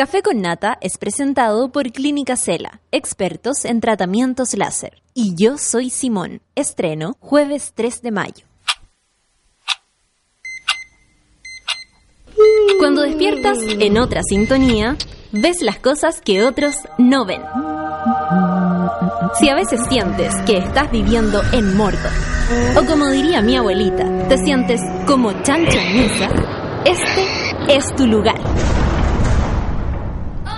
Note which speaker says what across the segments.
Speaker 1: Café con Nata es presentado por Clínica Cela, expertos en tratamientos láser. Y yo soy Simón. Estreno jueves 3 de mayo. Cuando despiertas en otra sintonía, ves las cosas que otros no ven. Si a veces sientes que estás viviendo en Mordo, o como diría mi abuelita, te sientes como chancho en este es tu lugar.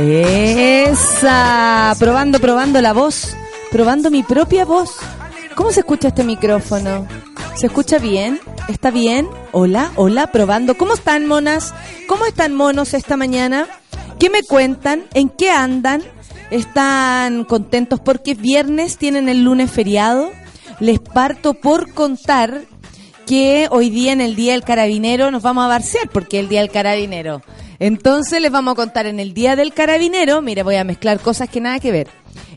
Speaker 2: Esa. Probando, probando la voz. Probando mi propia voz. ¿Cómo se escucha este micrófono? ¿Se escucha bien? ¿Está bien? Hola, hola, probando. ¿Cómo están, monas? ¿Cómo están, monos, esta mañana? ¿Qué me cuentan? ¿En qué andan? ¿Están contentos porque es viernes? ¿Tienen el lunes feriado? Les parto por contar que hoy día en el Día del Carabinero nos vamos a barcear porque es el Día del Carabinero. Entonces les vamos a contar en el Día del Carabinero, mire, voy a mezclar cosas que nada que ver.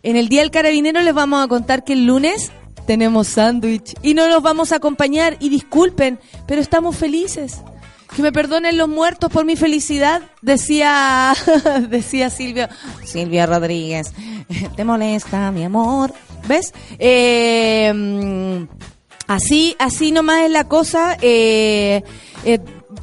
Speaker 2: En el Día del Carabinero les vamos a contar que el lunes tenemos sándwich y no nos vamos a acompañar y disculpen, pero estamos felices. Que me perdonen los muertos por mi felicidad, decía decía Silvia Silvia Rodríguez. ¿Te molesta, mi amor? ¿Ves? Eh, así así nomás es la cosa. Eh, eh,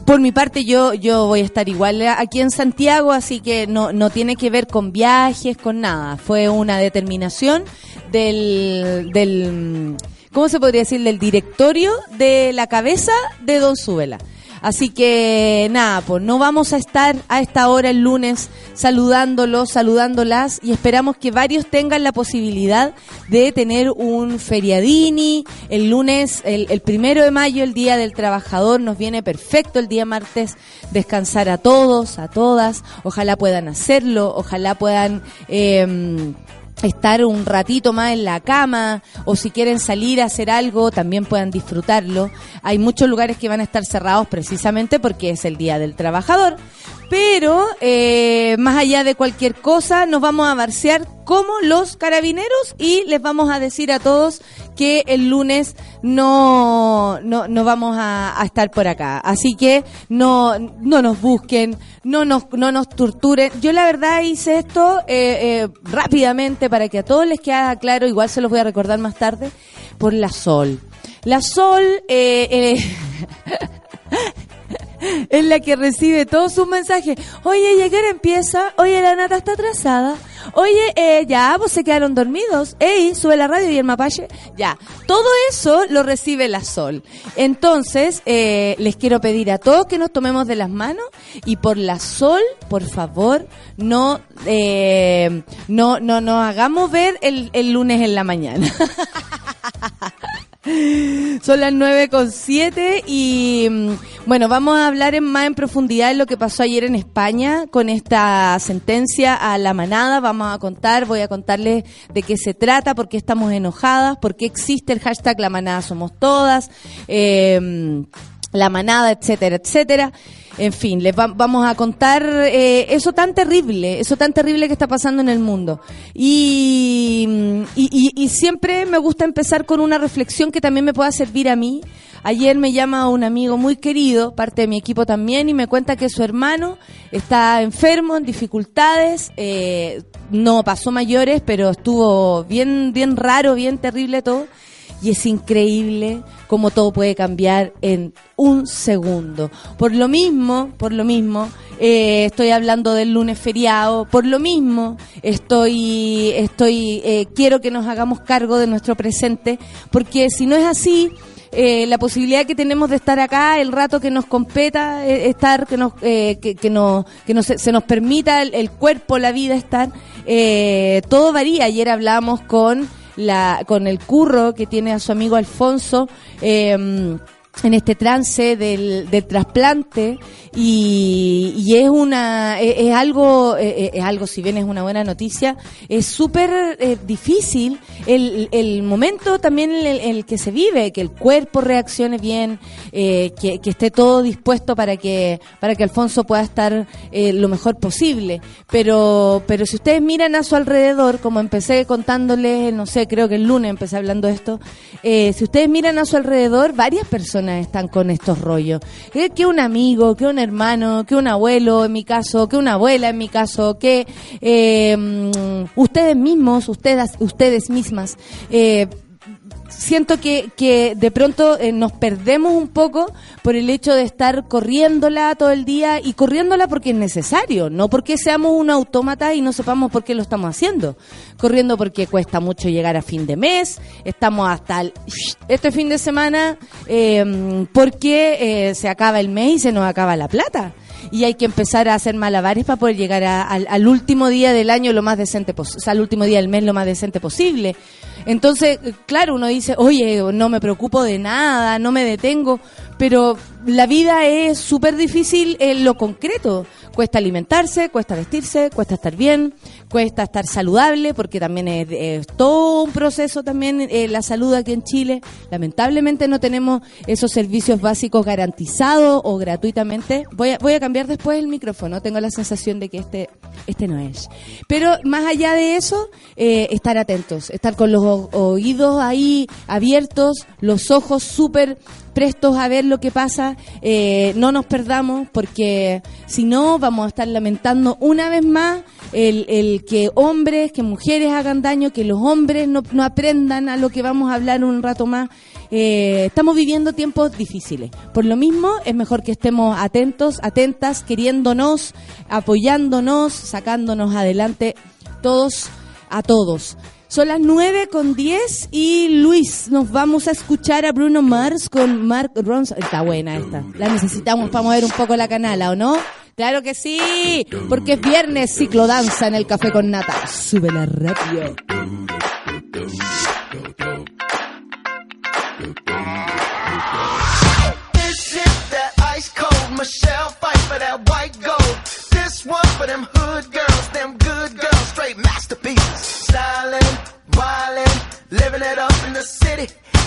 Speaker 2: por mi parte yo yo voy a estar igual aquí en Santiago, así que no no tiene que ver con viajes, con nada. Fue una determinación del del ¿cómo se podría decir? del directorio de la cabeza de Don Súbela. Así que nada, pues no vamos a estar a esta hora el lunes saludándolos, saludándolas y esperamos que varios tengan la posibilidad de tener un feriadini. El lunes, el, primero de mayo, el Día del Trabajador, nos viene perfecto el día martes descansar a todos, a todas. Ojalá puedan hacerlo, ojalá puedan... Eh, estar un ratito más en la cama o si quieren salir a hacer algo también puedan disfrutarlo. Hay muchos lugares que van a estar cerrados precisamente porque es el Día del Trabajador. Pero eh, más allá de cualquier cosa nos vamos a barcear como los carabineros y les vamos a decir a todos que el lunes no, no, no vamos a, a estar por acá. Así que no, no nos busquen, no nos, no nos torturen. Yo la verdad hice esto eh, eh, rápidamente para que a todos les quede claro, igual se los voy a recordar más tarde, por la Sol. La Sol eh, eh, es la que recibe todos sus mensajes. Oye, ¿y a qué hora empieza? Oye, la nata está atrasada. Oye, eh, ya, vos se quedaron dormidos. Ey, sube la radio y el mapache. Ya, todo eso lo recibe la Sol. Entonces, eh, les quiero pedir a todos que nos tomemos de las manos y por la Sol, por favor, no, eh, no, no, no hagamos ver el, el lunes en la mañana. Son las nueve con siete y mm, bueno, vamos a hablar en más en profundidad de lo que pasó ayer en España con esta sentencia a la manada. Vamos a contar, voy a contarles de qué se trata, por qué estamos enojadas, por qué existe el hashtag La manada somos todas, eh, la manada, etcétera, etcétera. En fin, les va- vamos a contar eh, eso tan terrible, eso tan terrible que está pasando en el mundo. Y, y, y- siempre me gusta empezar con una reflexión que también me pueda servir a mí. Ayer me llama un amigo muy querido, parte de mi equipo también, y me cuenta que su hermano está enfermo, en dificultades, eh, no pasó mayores, pero estuvo bien, bien raro, bien terrible todo y es increíble cómo todo puede cambiar en un segundo. Por lo mismo, por lo mismo, eh, estoy hablando del lunes feriado, por lo mismo, estoy, estoy, eh, quiero que nos hagamos cargo de nuestro presente, porque si no es así, eh, la posibilidad que tenemos de estar acá el rato que nos competa estar que nos que, que nos que nos, se nos permita el, el cuerpo la vida estar todo varía ayer hablábamos con la, con el curro que tiene a su amigo Alfonso. Eh, en este trance del, del trasplante y, y, es una es, algo es, algo si bien es una buena noticia es súper eh, difícil el, el, momento también el, el, que se vive que el cuerpo reaccione bien eh, que, que, esté todo dispuesto para que para que Alfonso pueda estar eh, lo mejor posible. Pero pero si ustedes miran a su alrededor como empecé contándoles no sé creo que el lunes empecé hablando de esto eh, si ustedes miran a su alrededor varias personas están con estos rollos. Eh, que un amigo, que un hermano, que un abuelo en mi caso, que una abuela en mi caso, que eh, mm, ustedes mismos, ustedes, ustedes mismas, eh, siento que, que de pronto eh, nos perdemos un poco por el hecho de estar corriéndola todo el día y corriéndola porque es necesario, no porque seamos un autómata y no sepamos por qué lo estamos haciendo. Corriendo porque cuesta mucho llegar a fin de mes, estamos hasta este fin de semana eh, porque eh, se acaba el mes y se nos acaba la plata y hay que empezar a hacer malabares para poder llegar al, al, último día del año lo más decente o sea, al último día del mes lo más decente posible. Entonces, claro, uno dice, oye, no me preocupo de nada, no me detengo, pero la vida es súper difícil en lo concreto. Cuesta alimentarse, cuesta vestirse, cuesta estar bien, cuesta estar saludable, porque también es, todo un proceso también eh, la salud aquí en Chile. Lamentablemente no tenemos esos servicios básicos garantizados o gratuitamente. Voy a, voy a cambiar después el micrófono, tengo la sensación de que este, este no es. Pero más allá de eso, eh, estar atentos, estar con los oídos ahí abiertos, los ojos súper prestos a ver lo que pasa, eh, no nos perdamos porque si no vamos a estar lamentando una vez más el, que hombres, que mujeres hagan daño, que los hombres no, no aprendan a lo que vamos a hablar un rato más. Eh, estamos viviendo tiempos difíciles. Por lo mismo, es mejor que estemos atentos, atentas, queriéndonos, apoyándonos, sacándonos adelante todos a todos. Son las 9 con 10 y Luis, nos vamos a escuchar a Bruno Mars con Mark Ronson. Está buena esta. La necesitamos para mover un poco la canala, ¿o no? Claro que sí, porque es viernes ciclo danza en el café con nata. Sube la radio.
Speaker 3: ready?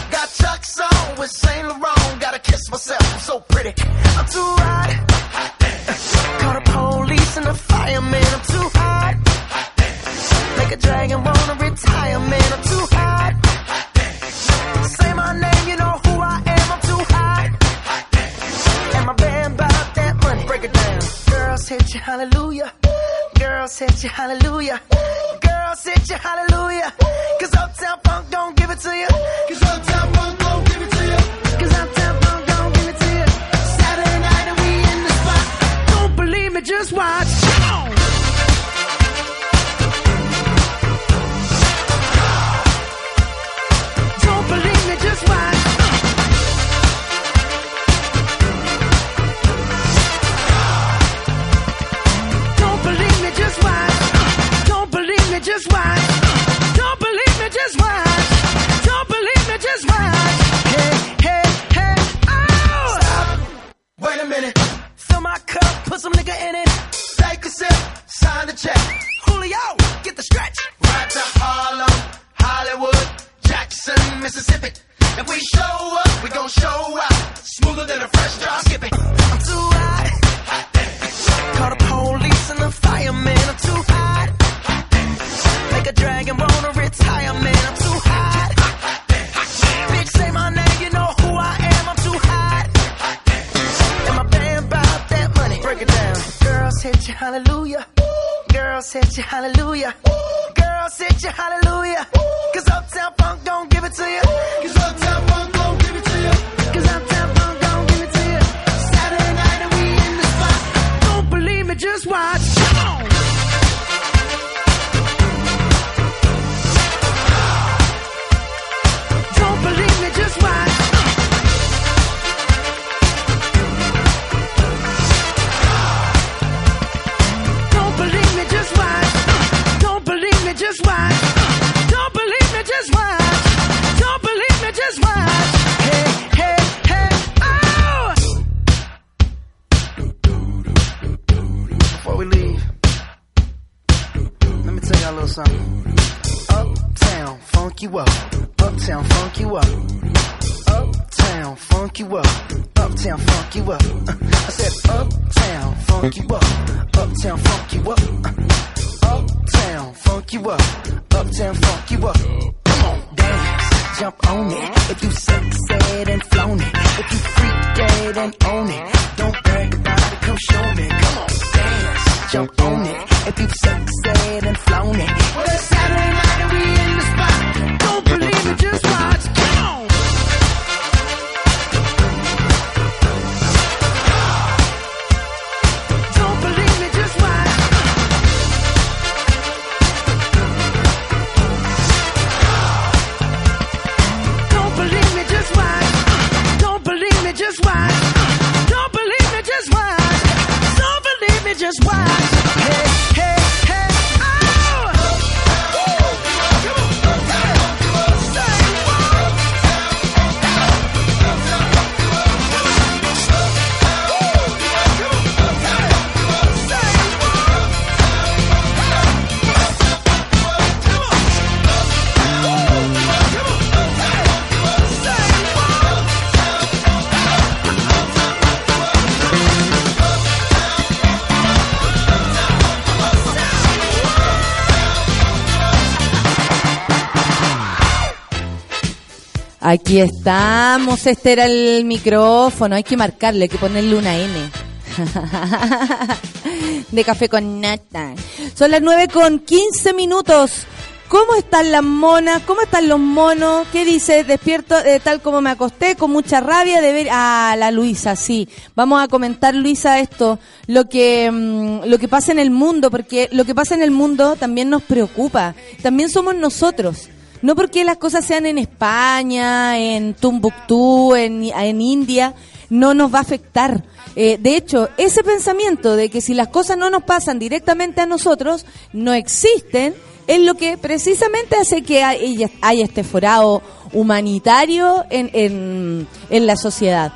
Speaker 2: Aquí estamos, este era el micrófono, hay que marcarle, hay que ponerle una N. De café con nata. Son las 9 con 15 minutos. ¿Cómo están las monas? ¿Cómo están los monos? ¿Qué dice? Despierto eh, tal como me acosté, con mucha rabia de ver a la Luisa, sí. Vamos a comentar, Luisa, esto, lo que, mm, lo que pasa en el mundo, porque lo que pasa en el mundo también nos preocupa. También somos nosotros. No porque las cosas sean en España, en Tumbuctú, en, India, no nos va a afectar. Eh, de hecho, ese pensamiento de que si las cosas no nos pasan directamente a nosotros, no existen, es lo que precisamente hace que haya, este forado humanitario en, en, la sociedad.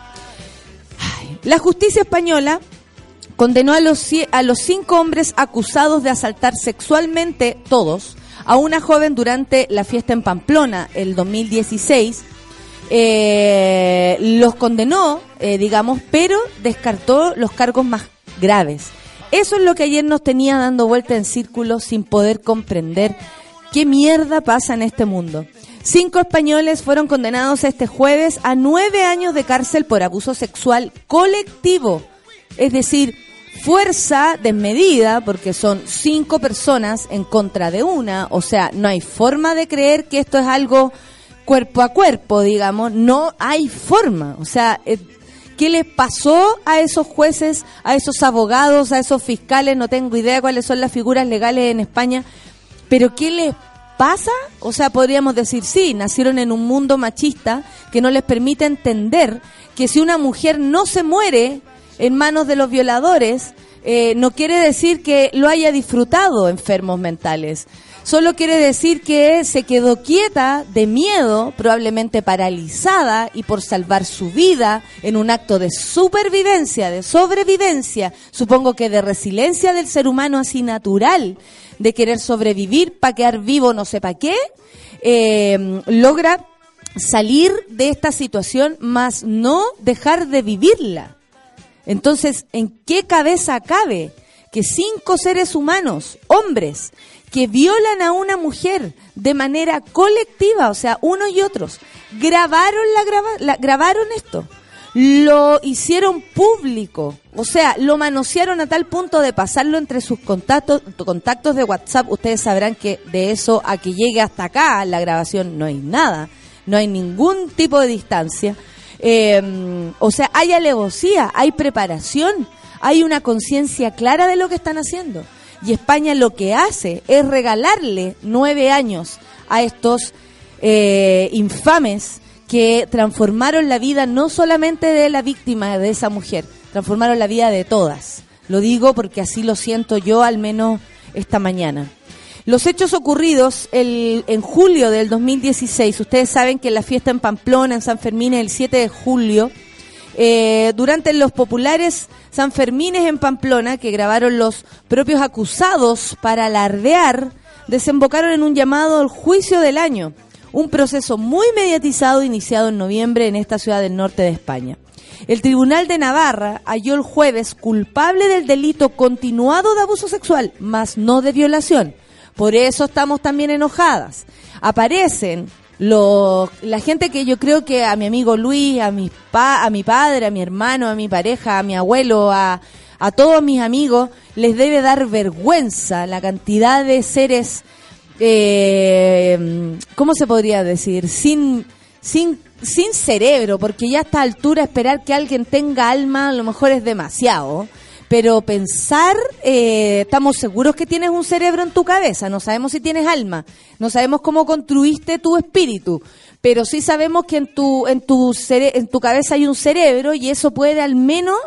Speaker 2: La justicia española condenó a los, a los cinco hombres acusados de asaltar sexualmente, todos, a una joven durante la fiesta en Pamplona, el 2016. Eh, los condenó, eh, digamos, pero descartó los cargos más graves. Eso es lo que ayer nos tenía dando vuelta en círculo sin poder comprender qué mierda pasa en este mundo. Cinco españoles fueron condenados este jueves a nueve años de cárcel por abuso sexual colectivo. Es decir, fuerza desmedida, porque son cinco personas en contra de una. O sea, no hay forma de creer que esto es algo cuerpo a cuerpo, digamos. No hay forma. O sea, eh, ¿qué les pasó a esos jueces, a esos abogados, a esos fiscales? No tengo idea cuáles son las figuras legales en España. Pero ¿qué les pasa? O sea, podríamos decir, sí, nacieron en un mundo machista que no les permite entender que si una mujer no se muere en manos de los violadores, eh, no quiere decir que lo haya disfrutado enfermos mentales. Solo quiere decir que se quedó quieta de miedo, probablemente paralizada y por salvar su vida en un acto de supervivencia, de sobrevivencia, supongo que de resiliencia del ser humano así natural, de querer sobrevivir para quedar vivo no sé para qué, eh, logra salir de esta situación, más no dejar de vivirla. Entonces, ¿en qué cabeza cabe que cinco seres humanos, hombres, que violan a una mujer de manera colectiva, o sea, unos y otros, grabaron la, grava- la- grabaron esto, lo hicieron público, o sea, lo manosearon a tal punto de pasarlo entre sus contactos, contactos de WhatsApp. Ustedes sabrán que de eso a que llegue hasta acá la grabación no hay nada, no hay ningún tipo de distancia. Eh, o sea, hay alevosía, hay preparación, hay una conciencia clara de lo que están haciendo. Y España lo que hace es regalarle nueve años a estos eh, infames que transformaron la vida no solamente de la víctima de esa mujer, transformaron la vida de todas. Lo digo porque así lo siento yo al menos esta mañana. Los hechos ocurridos el- en julio del 2016, ustedes saben que la fiesta en Pamplona, en San Fermín, el 7 de julio, eh, durante los populares Sanfermines en Pamplona, que grabaron los propios acusados para alardear desembocaron en un llamado al juicio del año, un proceso muy mediatizado iniciado en noviembre en esta ciudad del norte de España. El Tribunal de Navarra halló el jueves culpable del delito continuado de abuso sexual, más no de violación. Por eso estamos también enojadas. Aparecen los, la gente que yo creo que a mi amigo Luis, a mi, pa, a mi padre, a mi hermano, a mi pareja, a mi abuelo, a, a todos mis amigos, les debe dar vergüenza la cantidad de seres, eh, ¿cómo se podría decir? Sin, sin, sin cerebro, porque ya a esta altura esperar que alguien tenga alma a lo mejor es demasiado. Pero pensar, eh, estamos seguros que tienes un cerebro en tu cabeza, no sabemos si tienes alma, no sabemos cómo construiste tu espíritu, pero sí sabemos que en tu, en tu, en tu cabeza hay un cerebro y eso puede al menos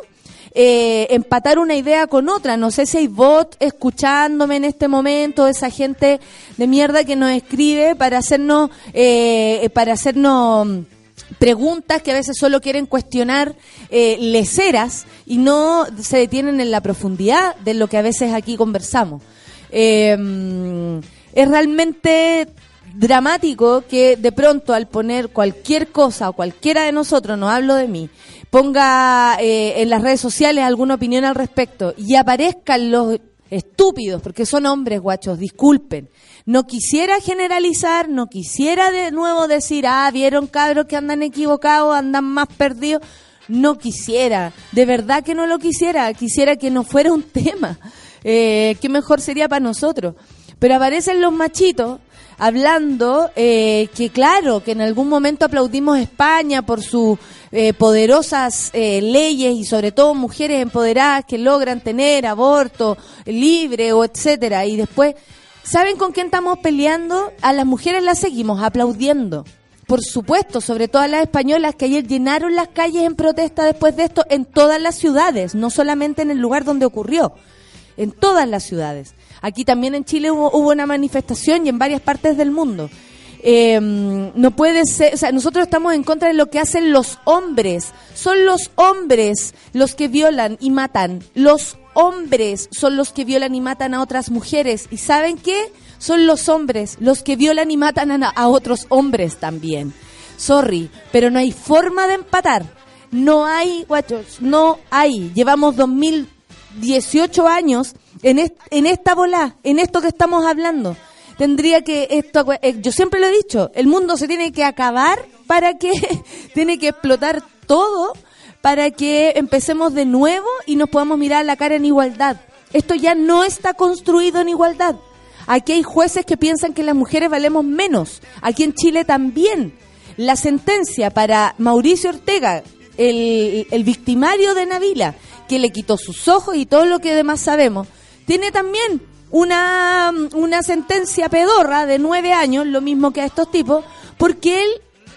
Speaker 2: eh, empatar una idea con otra. No sé si hay bot escuchándome en este momento, esa gente de mierda que nos escribe para hacernos, eh, para hacernos preguntas que a veces solo quieren cuestionar eh, leceras y no se detienen en la profundidad de lo que a veces aquí conversamos. Em, es realmente dramático que de pronto al poner cualquier cosa o cualquiera de nosotros, no hablo de mí, ponga eh, en las redes sociales alguna opinión al respecto y aparezcan los estúpidos, porque son hombres guachos, disculpen, no quisiera generalizar, no quisiera de nuevo decir, ah, vieron cabros que andan equivocados, andan más perdidos. No quisiera, de verdad que no lo quisiera, quisiera que no fuera un tema. Eh, ¿Qué mejor sería para nosotros? Pero aparecen los machitos hablando eh, que claro, que en algún momento aplaudimos España por sus eh, poderosas eh, leyes y sobre todo mujeres empoderadas que logran tener aborto libre o etcétera y después ¿Saben con quién estamos peleando? A las mujeres las seguimos aplaudiendo. Por supuesto, sobre todo a las españolas que ayer llenaron las calles en protesta después de esto en todas las ciudades, no solamente en el lugar donde ocurrió, en todas las ciudades. Aquí también en Chile hubo, una manifestación y en varias partes del mundo. Em, no puede ser, o sea, nosotros estamos en contra de lo que hacen los hombres. Son los hombres los que violan y matan. Los hombres son los que violan y matan a otras mujeres. ¿Y saben qué? Son los hombres los que violan y matan a, otros hombres también. Sorry, pero no hay forma de empatar. No hay, guachos, no hay. Llevamos 2018 años en, en esta bola, en esto que estamos hablando. Tendría que esto, eh, yo siempre lo he dicho, el mundo se tiene que acabar para que tiene que explotar todo para que empecemos de nuevo y nos podamos mirar la cara en igualdad. Esto ya no está construido en igualdad. Aquí hay jueces que piensan que las mujeres valemos menos. Aquí en Chile también. La sentencia para Mauricio Ortega, el, el victimario de Navila, que le quitó sus ojos y todo lo que demás sabemos, tiene también una, una sentencia pedorra de nueve años, lo mismo que a estos tipos, porque él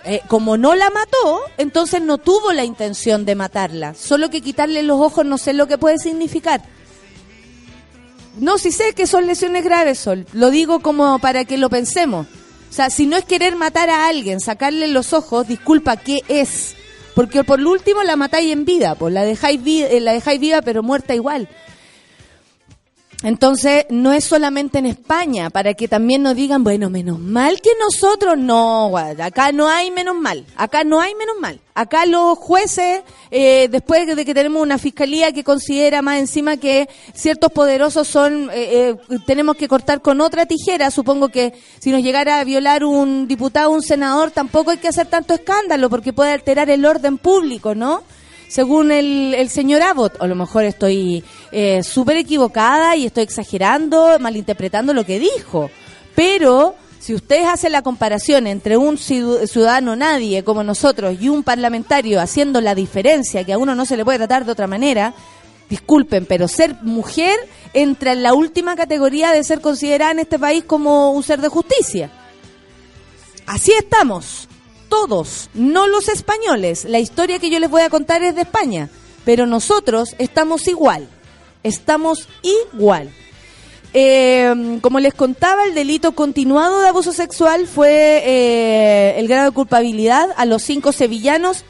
Speaker 2: eh, como no la mató, entonces no tuvo la intención de matarla. Solo que quitarle los ojos no sé lo que puede significar. No, si sé que son lesiones graves, Sol. Lo digo como para que lo pensemos. O sea, si no es querer matar a alguien, sacarle los ojos, disculpa, ¿qué es? Porque por último la matáis en vida, pues la dejáis, eh, la dejáis viva pero muerta igual. Entonces, no es solamente en España, para que también nos digan, bueno, menos mal que nosotros, no, acá no hay menos mal, acá no hay menos mal. Acá los jueces, eh, después de que tenemos una fiscalía que considera más encima que ciertos poderosos son, eh, eh, tenemos que cortar con otra tijera, supongo que si nos llegara a violar un diputado un senador, tampoco hay que hacer tanto escándalo, porque puede alterar el orden público, ¿no? Según el, el señor Abbott. A lo mejor estoy eh, súper equivocada y estoy exagerando, malinterpretando lo que dijo. Pero si ustedes hacen la comparación entre un ciudadano nadie como nosotros y un parlamentario haciendo la diferencia, que a uno no se le puede tratar de otra manera, disculpen, pero ser mujer entra en la última categoría de ser considerada en este país como un ser de justicia. Así estamos todos, no los españoles. La historia que yo les voy a contar es de España, pero nosotros estamos igual, estamos igual. Eh, como les contaba, el delito continuado de abuso sexual fue eh, el grado de culpabilidad a los cinco sevillanos.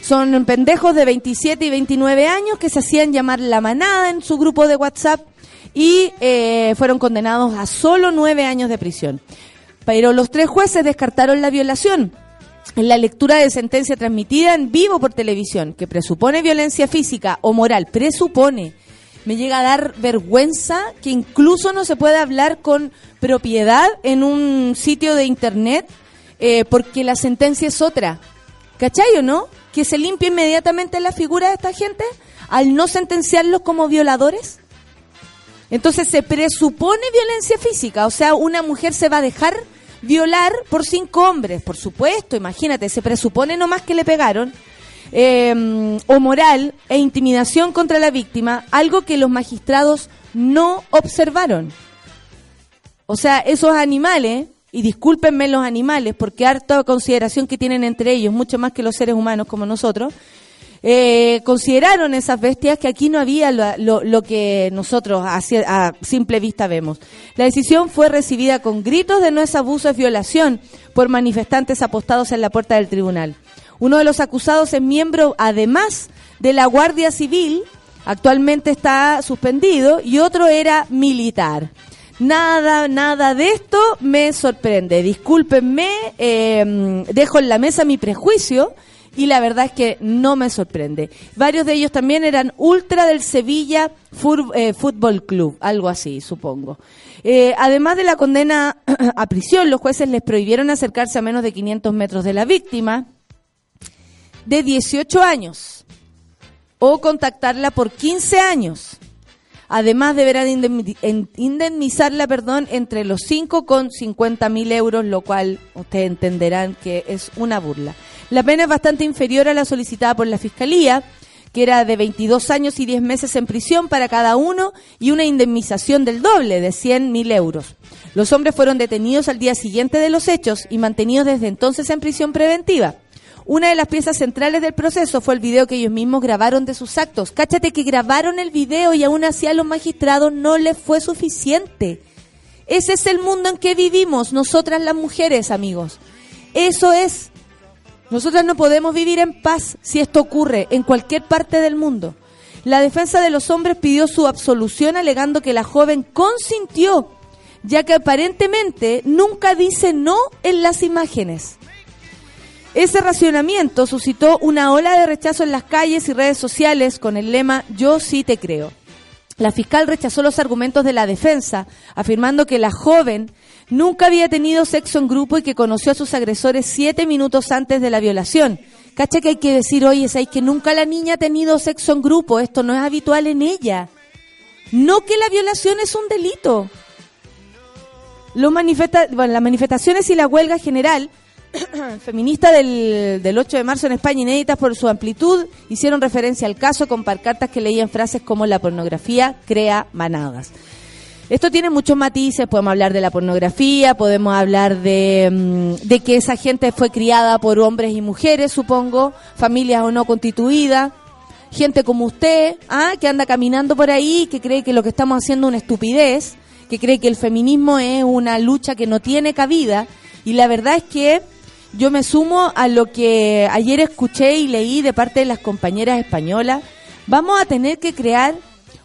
Speaker 2: Son pendejos de 27 y 29 años que se hacían llamar la manada en su grupo de WhatsApp y eh, fueron condenados a solo nueve años de prisión. Pero los tres jueces descartaron la violación en la lectura de sentencia transmitida en vivo por televisión, que presupone violencia física o moral, presupone. Me llega a dar vergüenza que incluso no se pueda hablar con propiedad en un sitio de internet eh, porque la sentencia es otra. ¿Cachai o no? Que se limpie inmediatamente la figura de esta gente al no sentenciarlos como violadores. Entonces se presupone violencia física, o sea, una mujer se va a dejar violar por cinco hombres, por supuesto, imagínate, se presupone nomás que le pegaron, eh, o moral e intimidación contra la víctima, algo que los magistrados no observaron. O sea, esos animales, y discúlpenme los animales, porque harta consideración que tienen entre ellos, mucho más que los seres humanos como nosotros, eh, consideraron esas bestias que aquí no había lo, que nosotros a, a, simple vista vemos. La decisión fue recibida con gritos de no es abuso, es violación por manifestantes apostados en la puerta del tribunal. Uno de los acusados es miembro, además de la Guardia Civil, actualmente está suspendido, y otro era militar. Nada, nada de esto me sorprende. Discúlpenme, eh, dejo en la mesa mi prejuicio y la verdad es que no me sorprende. Varios de ellos también eran ultra del Sevilla eh, Fútbol Club, algo así, supongo. Eh, además de la condena a prisión, los jueces les prohibieron acercarse a menos de 500 metros de la víctima de 18 años o contactarla por 15 años. Además deberán indemnizarla, perdón, entre los 5 con 50 mil euros, lo cual ustedes entenderán que es una burla. La pena es bastante inferior a la solicitada por la Fiscalía, que era de 22 años y 10 meses en prisión para cada uno y una indemnización del doble, de 100 mil euros. Los hombres fueron detenidos al día siguiente de los hechos y mantenidos desde entonces en prisión preventiva. Una de las piezas centrales del proceso fue el video que ellos mismos grabaron de sus actos. Cáchate que grabaron el video y aún así a los magistrados no les fue suficiente. Ese es el mundo en que vivimos, nosotras las mujeres, amigos. Eso es nosotras no podemos vivir en paz si esto ocurre en cualquier parte del mundo. La defensa de los hombres pidió su absolución alegando que la joven consintió, ya que aparentemente nunca dice no en las imágenes. Ese racionamiento suscitó una ola de rechazo en las calles y redes sociales con el lema Yo sí te creo. La fiscal rechazó los argumentos de la defensa, afirmando que la joven nunca había tenido sexo en grupo y que conoció a sus agresores siete minutos antes de la violación. Cacha que hay que decir, oye, es que nunca la niña ha tenido sexo en grupo, esto no es habitual en ella. No que la violación es un delito. Los manifesta bueno, las manifestaciones y la huelga general feminista del, del 8 de marzo en España, inéditas por su amplitud, hicieron referencia al caso con pancartas que leían frases como la pornografía crea manadas. Esto tiene muchos matices, podemos hablar de la pornografía, podemos hablar de, mm, de que esa gente fue criada por hombres y mujeres, supongo, familias o no constituidas, gente como usted, ¿ah? que anda caminando por ahí, que cree que lo que estamos haciendo es una estupidez, que cree que el feminismo es una lucha que no tiene cabida, y la verdad es que yo me sumo a lo que ayer escuché y leí de parte de las compañeras españolas, vamos a tener que crear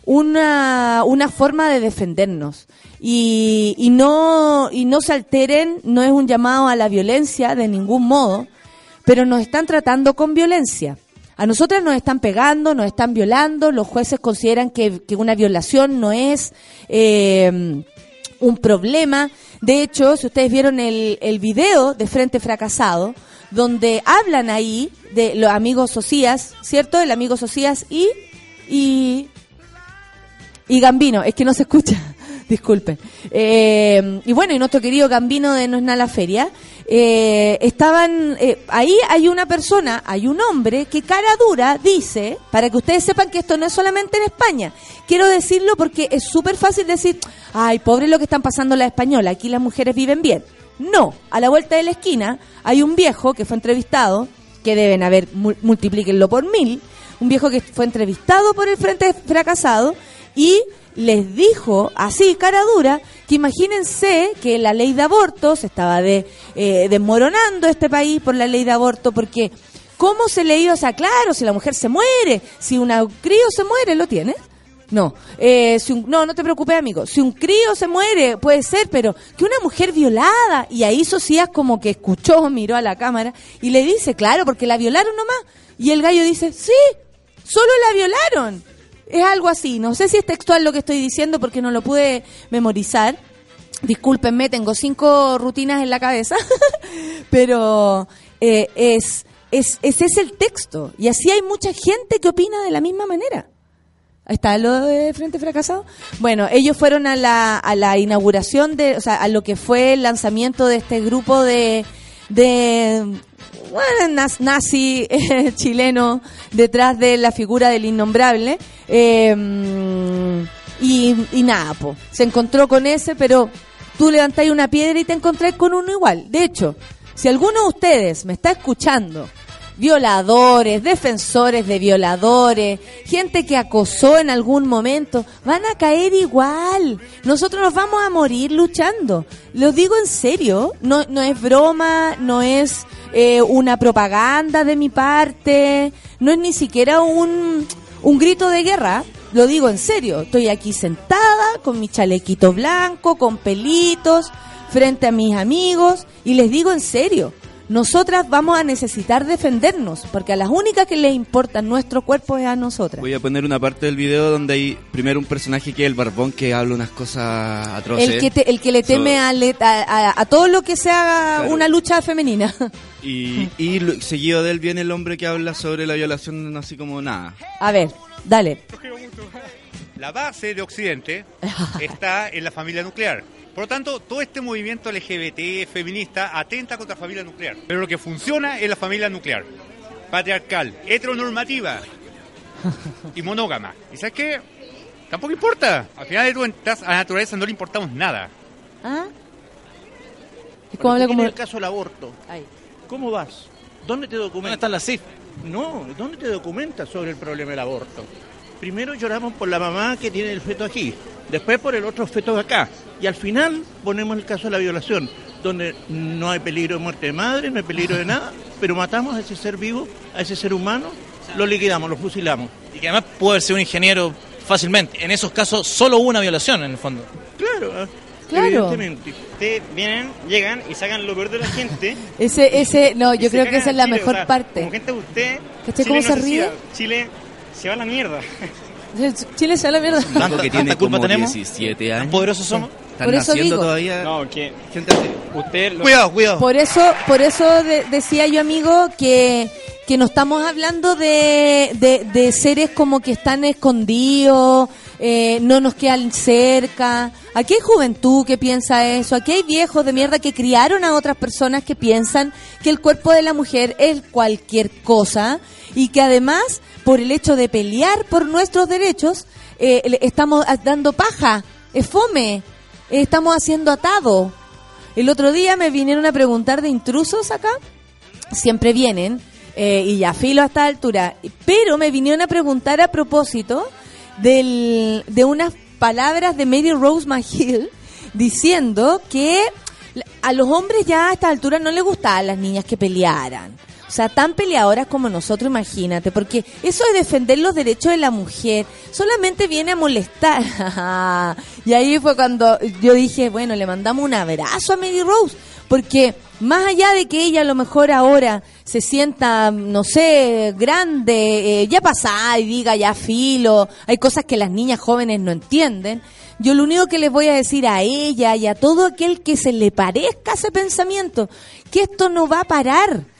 Speaker 2: una, una forma de defendernos. Y, y, no, y no se alteren, no es un llamado a la violencia de ningún modo, pero nos están tratando con violencia. A nosotras nos están pegando, nos están violando, los jueces consideran que, que una violación no es eh, un problema. De hecho, si ustedes vieron el, el video de Frente Fracasado, donde hablan ahí de los amigos Socias, ¿cierto? El amigo Socias y, y y Gambino, es que no se escucha, disculpen. Eh, y bueno, y nuestro querido Gambino de No es nada la feria, eh, estaban, eh, ahí hay una persona, hay un hombre que cara dura dice, para que ustedes sepan que esto no es solamente en España, quiero decirlo porque es súper fácil decir, ay, pobre lo que están pasando la española, aquí las mujeres viven bien. No, a la vuelta de la esquina hay un viejo que fue entrevistado, que deben haber, multiplíquenlo por mil, un viejo que fue entrevistado por el Frente Fracasado, y les dijo así, cara dura, que imagínense que la ley de aborto se estaba de, eh, desmoronando este país por la ley de aborto, porque ¿cómo se le iba? Sea, claro, si la mujer se muere, si un crío se muere, ¿lo tiene? No, eh, si un- no, no te preocupes, amigo. Si un crío se muere, puede ser, pero que una mujer violada, y ahí Socias como que escuchó, miró a la cámara y le dice, claro, porque la violaron nomás. Y el gallo dice, sí, solo la violaron. Es algo así, no sé si es textual lo que estoy diciendo porque no lo pude memorizar. Discúlpenme, tengo cinco rutinas en la cabeza, pero eh, es, es, ese es el texto. Y así hay mucha gente que opina de la misma manera. Está lo de Frente Fracasado. Bueno, ellos fueron a la, a la inauguración de, o sea, a lo que fue el lanzamiento de este grupo de, de bueno, nazi eh, chileno detrás de la figura del innombrable. Eh, y, y nada, po. se encontró con ese, pero tú levantáis una piedra y te encontrás con uno igual. De hecho, si alguno de ustedes me está escuchando, violadores, defensores de violadores, gente que acosó en algún momento, van a caer igual. Nosotros nos vamos a morir luchando. Lo digo en serio, no, no es broma, no es eh, una propaganda de mi parte, no es ni siquiera un, un grito de guerra. Lo digo en serio, estoy aquí sentada con mi chalequito blanco, con pelitos, frente a mis amigos y les digo en serio, nosotras vamos a necesitar defendernos, porque a las únicas que les importa nuestro cuerpo es a nosotras.
Speaker 4: Voy a poner una parte del video donde hay primero un personaje que es el barbón que habla unas cosas atroces.
Speaker 2: El que, te- el que le teme
Speaker 4: So-
Speaker 2: a, le- a, a- a todo lo que sea
Speaker 4: Claro.
Speaker 2: una lucha femenina.
Speaker 4: Y, y lo- seguido de él viene el hombre que habla sobre la violación así como nada.
Speaker 2: A ver, dale.
Speaker 5: La base de Occidente está en la familia nuclear. Por lo tanto, todo este movimiento LGBT feminista atenta contra la familia nuclear. Pero lo que funciona es la familia nuclear. Patriarcal, heteronormativa y monógama. ¿Y sabes qué? Tampoco importa. Al final de cuentas, a la naturaleza no le importamos nada.
Speaker 2: ¿Ah? Es como habla como...
Speaker 6: tienes el caso del aborto.
Speaker 2: Ay.
Speaker 6: ¿Cómo vas? ¿Dónde te documentas?
Speaker 7: ¿Dónde están las cifras?
Speaker 6: No, ¿dónde te documentas sobre el problema del aborto? Primero lloramos por la mamá que tiene el feto aquí, después por el otro feto acá, y al final ponemos el caso de la violación, donde no hay peligro de muerte de madre, no hay peligro de nada, pero matamos a ese ser vivo, a ese ser humano, lo liquidamos, lo fusilamos.
Speaker 7: Y que además puede ser un ingeniero fácilmente. En esos casos solo hubo una violación en el fondo.
Speaker 6: Claro, ¿eh?
Speaker 2: Claro.
Speaker 6: evidentemente.
Speaker 8: Ustedes vienen, llegan y sacan lo peor de la gente.
Speaker 2: Ese, ese, no, yo creo que esa es la
Speaker 8: Chile,
Speaker 2: mejor
Speaker 8: o sea,
Speaker 2: parte.
Speaker 8: Como gente de usted.
Speaker 2: ¿Cachai
Speaker 8: Chile
Speaker 2: cómo
Speaker 8: no
Speaker 2: se ríe?
Speaker 8: Chile se va a la mierda.
Speaker 2: Chile se va a la mierda.
Speaker 7: ¿Tanta-
Speaker 4: que tiene
Speaker 7: culpa
Speaker 4: como
Speaker 7: tenemos?
Speaker 4: 17
Speaker 7: ¿Tan
Speaker 4: años.
Speaker 7: poderosos somos?
Speaker 4: Están
Speaker 2: Por eso digo.
Speaker 4: todavía
Speaker 8: No, que
Speaker 4: gente
Speaker 8: usted... Lo,
Speaker 6: Cuidado, cuidado.
Speaker 2: Por eso, por eso de- decía yo, amigo, que, que no estamos hablando de, de, de seres como que están escondidos, eh, no nos quedan cerca. Aquí hay juventud que piensa eso, aquí hay viejos de mierda que criaron a otras personas que piensan que el cuerpo de la mujer es cualquier cosa y que además, por el hecho de pelear por nuestros derechos, eh, estamos dando paja, es fome, eh, estamos haciendo atado. El otro día me vinieron a preguntar de intrusos acá. Siempre vienen, eh, y ya filo a esta altura. Pero me vinieron a preguntar a propósito del, de unas palabras de Mary Rose McGill diciendo que a los hombres ya a esta altura no les gustaban las niñas que pelearan. O sea, tan peleadoras como nosotros, imagínate, porque eso de defender los derechos de la mujer solamente viene a molestar. y ahí fue cuando yo dije, bueno, le mandamos un abrazo a Mary Rose, porque más allá de que ella a lo mejor ahora se sienta, no sé, grande, eh, ya pasada y diga ya filo, hay cosas que las niñas jóvenes no entienden. Yo lo único que les voy a decir a ella y a todo aquel que se le parezca ese pensamiento, que esto no va a parar.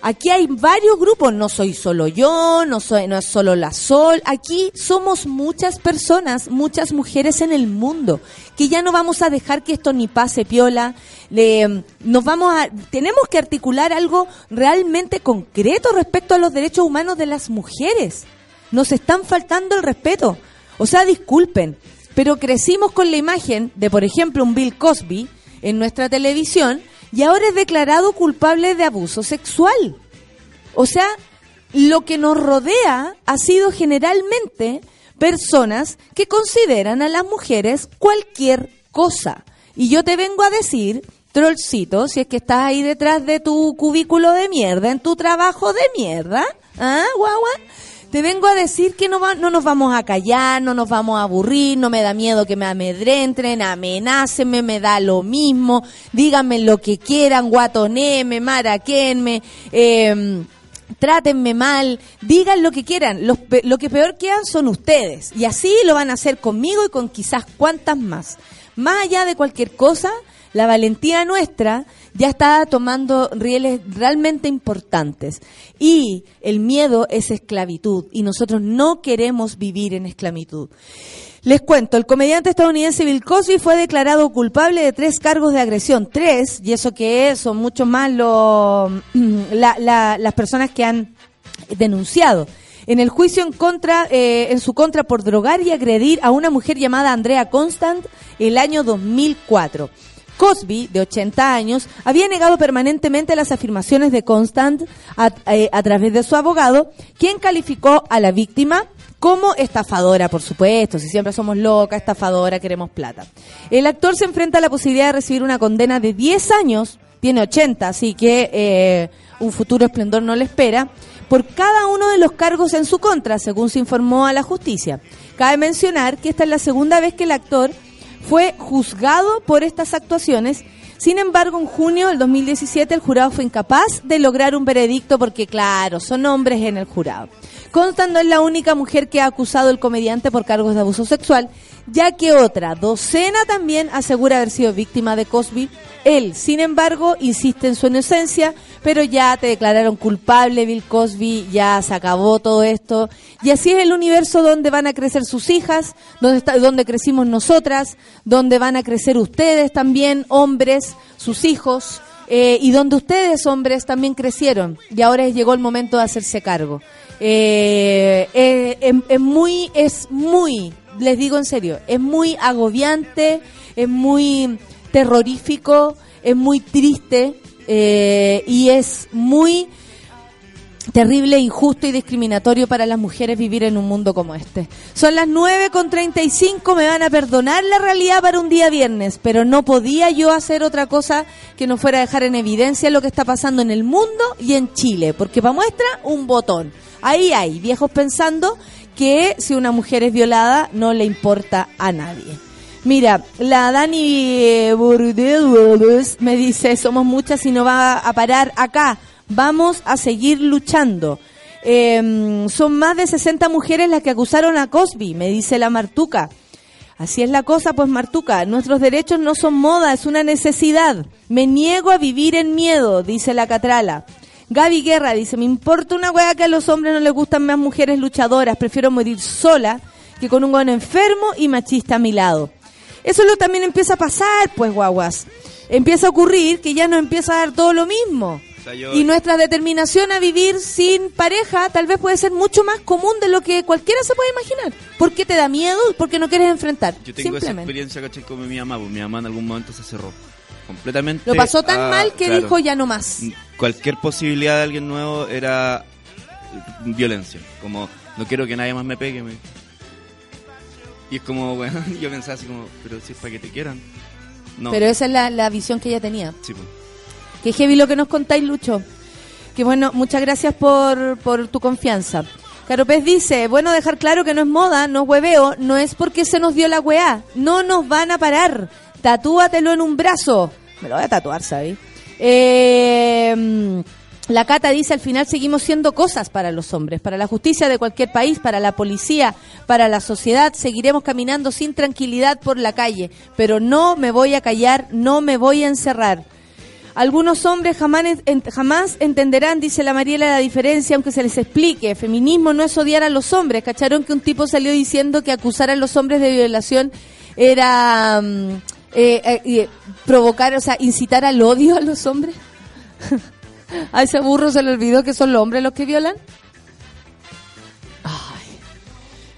Speaker 2: Aquí hay varios grupos, no soy solo yo, no soy no es solo la Sol, aquí somos muchas personas, muchas mujeres en el mundo, que ya no vamos a dejar que esto ni pase piola, le, nos vamos a tenemos que articular algo realmente concreto respecto a los derechos humanos de las mujeres. Nos están faltando el respeto. O sea, disculpen, pero crecimos con la imagen de, por ejemplo, un Bill Cosby en nuestra televisión y ahora es declarado culpable de abuso sexual. O sea, lo que nos rodea ha sido generalmente personas que consideran a las mujeres cualquier cosa. Y yo te vengo a decir, trollcito, si es que estás ahí detrás de tu cubículo de mierda, en tu trabajo de mierda, ¿ah, guagua? Te vengo a decir que no, va- no nos vamos a callar, no nos vamos a aburrir, no me da miedo que me amedrenten, amenácenme, me da lo mismo, díganme lo que quieran, guatoneme, maraquenme, eh, trátenme mal, digan lo que quieran. Pe- lo que peor quedan son ustedes. Y así lo van a hacer conmigo y con quizás cuantas más. Más allá de cualquier cosa, la valentía nuestra ya está tomando rieles realmente importantes. Y el miedo es esclavitud. Y nosotros no queremos vivir en esclavitud. Les cuento, el comediante estadounidense Bill Cosby fue declarado culpable de tres cargos de agresión. Tres, y eso que es, son mucho más la- la- las personas que han denunciado. En el juicio en contra, eh, en su contra por drogar y agredir a una mujer llamada Andrea Constant el año 2004. Cosby, de 80 años, había negado permanentemente las afirmaciones de Constant a, eh, a través de su abogado, quien calificó a la víctima como estafadora, por supuesto, si siempre somos loca, estafadora, queremos plata. El actor se enfrenta a la posibilidad de recibir una condena de 10 años, tiene 80, así que eh, un futuro esplendor no le espera, por cada uno de los cargos en su contra, según se informó a la justicia. Cabe mencionar que esta es la segunda vez que el actor fue juzgado por estas actuaciones. Sin embargo, en junio del 2017 el jurado fue incapaz de lograr un veredicto porque, claro, son hombres en el jurado. Constant no es la única mujer que ha acusado al comediante por cargos de abuso sexual, ya que otra docena también asegura haber sido víctima de Cosby. Él, sin embargo, insiste en su inocencia, pero ya te declararon culpable, Bill Cosby, ya se acabó todo esto. Y así es el universo donde van a crecer sus hijas, donde, está, donde crecimos nosotras, donde van a crecer ustedes también, hombres, sus hijos, eh, y donde ustedes, hombres, también crecieron. Y ahora llegó el momento de hacerse cargo. Eh, eh, es, es muy, es muy, les digo en serio, es muy agobiante, es muy terrorífico, es muy triste eh, y es muy terrible, injusto y discriminatorio para las mujeres vivir en un mundo como este. Son las 9 con 35, me van a perdonar la realidad para un día viernes, pero no podía yo hacer otra cosa que no fuera dejar en evidencia lo que está pasando en el mundo y en Chile, porque para muestra un botón. Ahí hay viejos pensando que si una mujer es violada no le importa a nadie. Mira, la Dani eh, Bordeaux me dice, somos muchas y no va a parar acá. Vamos a seguir luchando. Eh, son más de 60 mujeres las que acusaron a Cosby, me dice la Martuca. Así es la cosa, pues Martuca, nuestros derechos no son moda, es una necesidad. Me niego a vivir en miedo, dice la Catrala. Gaby Guerra dice, me importa una hueá que a los hombres no les gustan más mujeres luchadoras, prefiero morir sola que con un guano enfermo y machista a mi lado. Eso lo también empieza a pasar, pues guaguas. Empieza a ocurrir que ya nos empieza a dar todo lo mismo.
Speaker 4: O sea, yo-
Speaker 2: Y nuestra determinación a vivir sin pareja tal vez puede ser mucho más común de lo que cualquiera se puede imaginar. ¿Por qué te da miedo? Porque no quieres enfrentar.
Speaker 4: Yo tengo esa experiencia, ¿cachai? Con mi mamá, pues mi mamá en algún momento se cerró completamente.
Speaker 2: Lo pasó tan
Speaker 4: a-
Speaker 2: mal que
Speaker 4: claro,
Speaker 2: dijo ya no más.
Speaker 4: Cualquier posibilidad de alguien nuevo era violencia. Como, no quiero que nadie más me pegue. me- Y es como, bueno, yo pensaba así como, pero si es para que te quieran. No.
Speaker 2: Pero esa es la, la visión que ella tenía.
Speaker 4: Sí, pues.
Speaker 2: Qué heavy lo que nos contáis, Lucho. Que bueno, muchas gracias por, por tu confianza. Caro Pez dice, bueno, dejar claro que no es moda, no es hueveo, no es porque se nos dio la weá. No nos van a parar. Tatúatelo en un brazo. Me lo voy a tatuar, ¿sabes? Eh, la Cata dice, al final seguimos siendo cosas para los hombres, para la justicia de cualquier país, para la policía, para la sociedad. Seguiremos caminando sin tranquilidad por la calle, pero no me voy a callar, no me voy a encerrar. Algunos hombres jamás, jamás entenderán, dice la Mariela, la diferencia, aunque se les explique. Feminismo no es odiar a los hombres. ¿Cacharon que un tipo salió diciendo que acusar a los hombres de violación era mm, eh, eh, eh, provocar, o sea, incitar al odio a los hombres? a ese burro se le olvidó que son los hombres los que violan.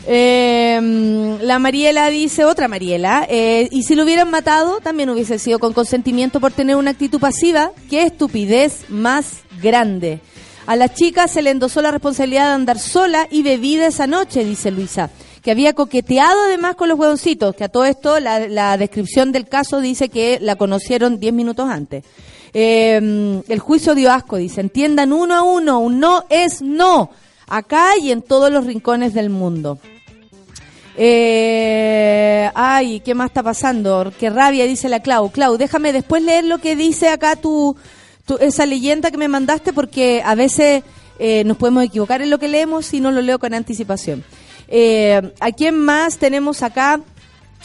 Speaker 2: Eh, la Mariela dice, otra Mariela, eh, y si lo hubieran matado, también hubiese sido con consentimiento por tener una actitud pasiva. Qué estupidez más grande. A la chica se le endosó la responsabilidad de andar sola y bebida esa noche, dice Luisa, que había coqueteado además con los huevoncitos, que a todo esto la, la descripción del caso dice que la conocieron 10 minutos antes. Eh, el juicio dio asco, dice, entiendan uno a uno, un no es no. acá y en todos los rincones del mundo. Eh, ay, ¿qué más está pasando? Qué rabia, dice la Clau. Clau, déjame después leer lo que dice acá tu, esa leyenda que me mandaste porque a veces eh, nos podemos equivocar en lo que leemos y no lo leo con anticipación. Eh, ¿A quién más tenemos acá?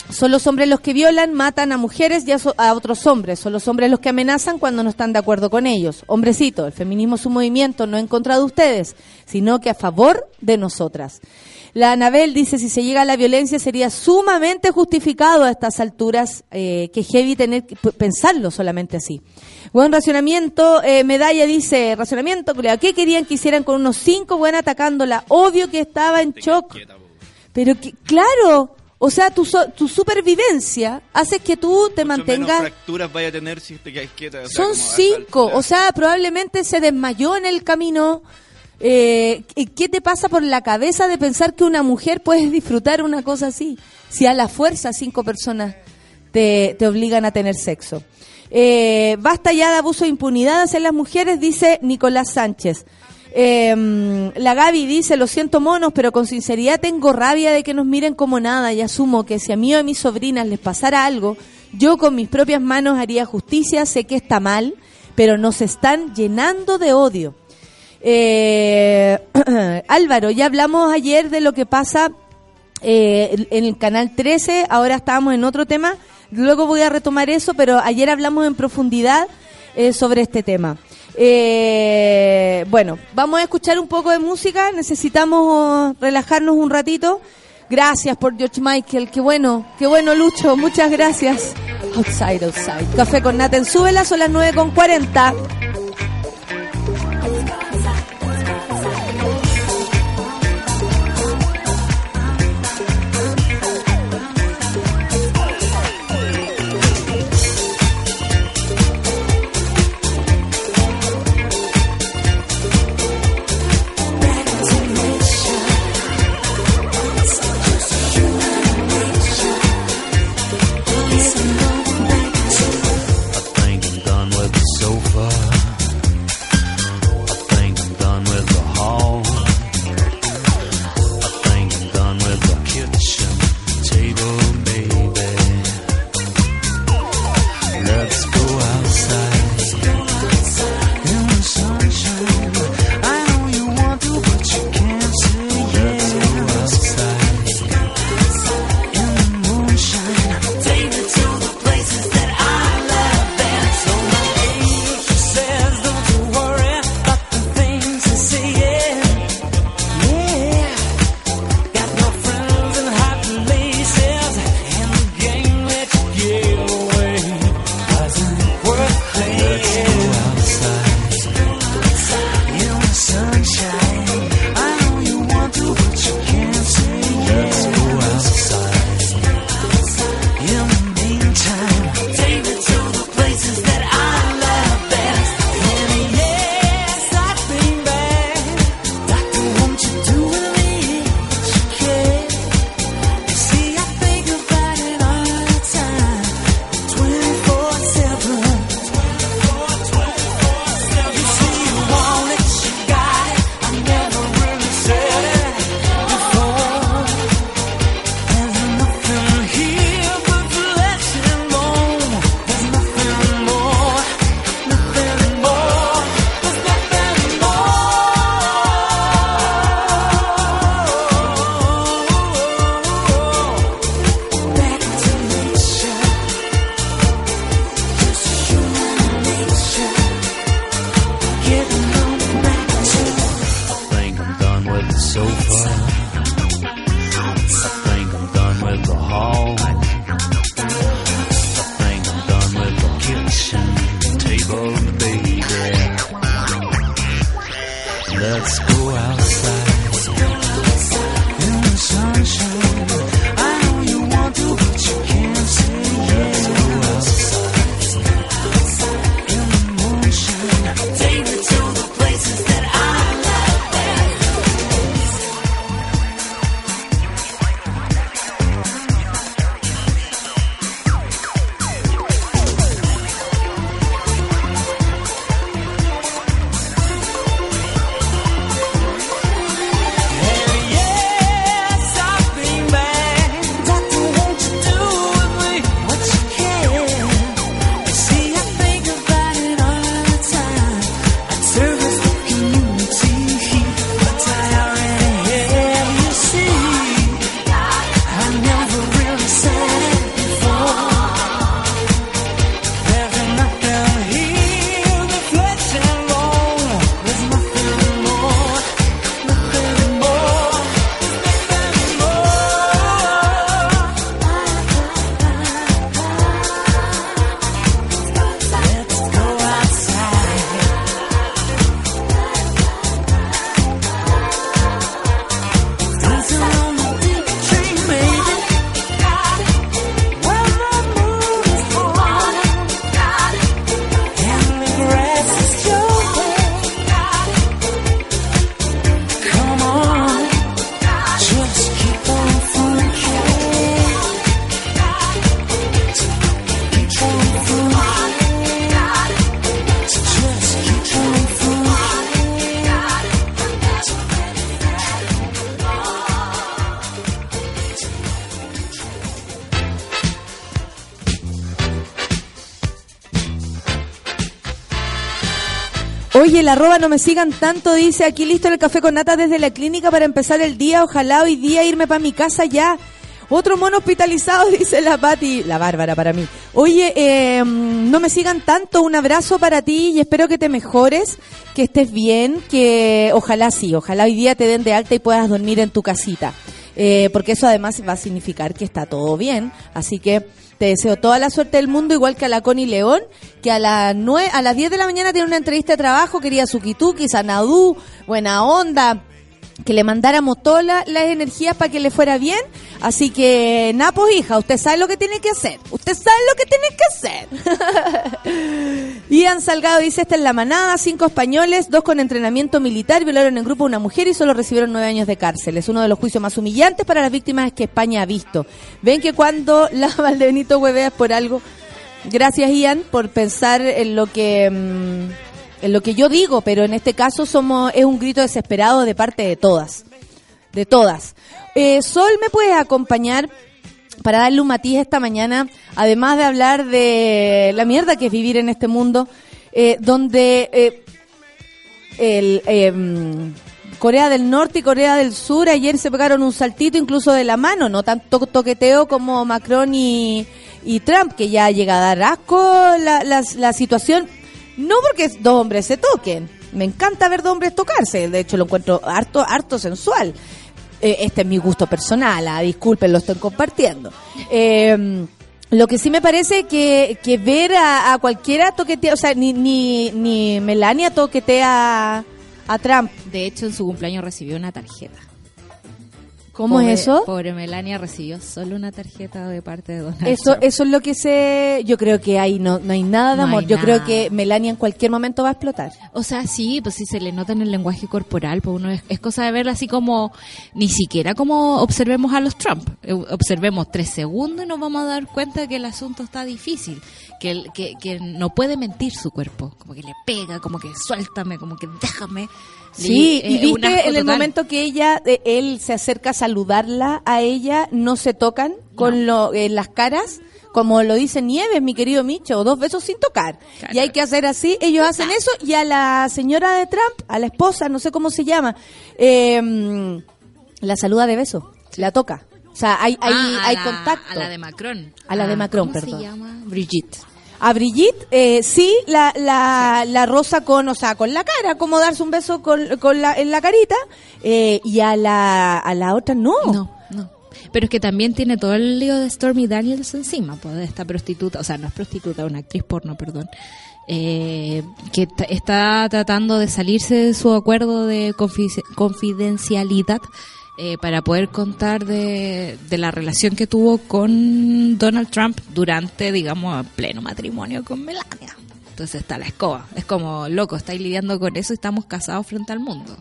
Speaker 2: Son los hombres los que violan, matan a mujeres y a, a otros hombres. Son los hombres los que amenazan cuando no están de acuerdo con ellos. Hombrecito, el feminismo es un movimiento no en contra de ustedes, sino que a favor de nosotras. La Anabel dice, si se llega a la violencia sería sumamente justificado a estas alturas, eh, que heavy tener que pensarlo solamente así. Buen racionamiento, eh, Medalla dice, racionamiento, ¿qué querían que hicieran con unos cinco buenas atacándola? Obvio que estaba en shock. Pero que, claro, o sea, tu, so- tu supervivencia hace que tú te
Speaker 4: Mucho menos
Speaker 2: mantengas...
Speaker 4: fracturas vaya a tener si te quedas quieta. o sea,
Speaker 2: Son cinco, o sea, probablemente se desmayó en el camino. Eh, ¿y ¿Qué te pasa por la cabeza de pensar que una mujer puede disfrutar una cosa así? Si a la fuerza cinco personas te, te obligan a tener sexo. Eh, basta ya de abuso de impunidad hacia las mujeres, dice Nicolás Sánchez. Eh, la Gaby dice, lo siento monos, pero con sinceridad tengo rabia de que nos miren como nada y asumo que si a mí o a mis sobrinas les pasara algo, yo con mis propias manos haría justicia, sé que está mal, pero nos están llenando de odio. Eh, Álvaro, ya hablamos ayer de lo que pasa eh, en el canal 13, ahora estábamos en otro tema, luego voy a retomar eso, pero ayer hablamos en profundidad eh, sobre este tema. Bueno, vamos a escuchar un poco de música, necesitamos relajarnos un ratito. Gracias por George Michael, qué bueno, qué bueno Lucho, muchas gracias. Outside, outside. Café con Nata en Súbela, son las 9 La arroba no me sigan tanto, dice aquí listo el café con nata desde la clínica para empezar el día. Ojalá hoy día irme para mi casa ya. Otro mono hospitalizado, dice la Pati, la Bárbara para mí. Oye, eh, no me sigan tanto, un abrazo para ti y espero que te mejores, que estés bien, que ojalá sí, ojalá hoy día te den de alta y puedas dormir en tu casita. Eh, porque eso además va a significar que está todo bien. Así que te deseo toda la suerte del mundo, igual que a la Connie León, que a las nue a las 10 de la mañana tiene una entrevista de trabajo, quería Sukituki, Sanadú, buena onda, que le mandáramos todas la- las energías para que le fuera bien. Así que, Napos, hija, usted sabe lo que tiene que hacer. Usted sabe lo que tiene que hacer. Ian Salgado dice, esta es la manada, cinco españoles, dos con entrenamiento militar, violaron en grupo a una mujer y solo recibieron nueve años de cárcel. Es uno de los juicios más humillantes para las víctimas que España ha visto. Ven que cuando la Valdebenito huevea es por algo. Gracias, Ian, por pensar en lo que... mm, en lo que yo digo, pero en este caso somos es un grito desesperado de parte de todas, de todas. Eh, Sol, ¿me puedes acompañar para darle un matiz esta mañana, además de hablar de la mierda que es vivir en este mundo, eh, donde eh, el, eh, Corea del Norte y Corea del Sur ayer se pegaron un saltito incluso de la mano, no tanto toqueteo como Macron y, y Trump, que ya llega a dar asco la, la, la situación, no porque dos hombres se toquen, me encanta ver dos hombres tocarse, de hecho lo encuentro harto, harto sensual. Eh, este es mi gusto personal, ah, disculpen, lo estoy compartiendo. Eh, lo que sí me parece que, que ver a, a cualquiera toquetea, o sea, ni, ni, ni Melania toquetea a Trump.
Speaker 9: De hecho, en su cumpleaños recibió una tarjeta.
Speaker 2: ¿Cómo
Speaker 9: Pobre-
Speaker 2: es eso?
Speaker 9: Pobre Melania recibió solo una tarjeta de parte de Donald
Speaker 2: Eso,
Speaker 9: Trump.
Speaker 2: eso es lo que sé. Yo creo que ahí no, no hay nada de
Speaker 9: No
Speaker 2: amor. Yo creo que Melania en cualquier momento va a explotar.
Speaker 9: O sea, sí, pues sí se le nota en el lenguaje corporal, pues uno es, es cosa de verla así como, ni siquiera como observemos a los Trump. Eh, Observemos tres segundos y nos vamos a dar cuenta de que el asunto está difícil, que, el- que, que no puede mentir su cuerpo, como que le pega, como que suéltame, como que déjame.
Speaker 2: Sí, y
Speaker 9: eh,
Speaker 2: viste en el momento que ella, eh, él se acerca a saludarla a ella, no se tocan con lo, en las caras, como lo dice Nieves, mi querido Micho, dos besos sin tocar. Y hay que hacer así, ellos hacen eso, y a la señora de Trump, a la esposa, no sé cómo se llama, eh, la saluda de beso, la toca. O sea, hay, hay,
Speaker 9: Ah,
Speaker 2: hay
Speaker 9: la-
Speaker 2: contacto.
Speaker 9: A la de Macron.
Speaker 2: A la de
Speaker 9: Ah,
Speaker 2: Macron,
Speaker 9: ¿cómo
Speaker 2: perdón.
Speaker 9: se llama? Brigitte.
Speaker 2: A Brigitte, eh, sí, la, la, la rosa con, o sea, con la cara, como darse un beso con, con la, en la carita, eh, y a la, a la otra no.
Speaker 9: No, no. Pero es que también tiene todo el lío de Stormy Daniels encima, pues, de esta prostituta, o sea, no es prostituta, una actriz porno, perdón, eh, que está tratando de salirse de su acuerdo de confi- confidencialidad eh, para poder contar de, de la relación que tuvo con Donald Trump durante, digamos, pleno matrimonio con Melania. Entonces está la escoba. Es como, loco, estáis lidiando con eso y estamos casados frente al mundo.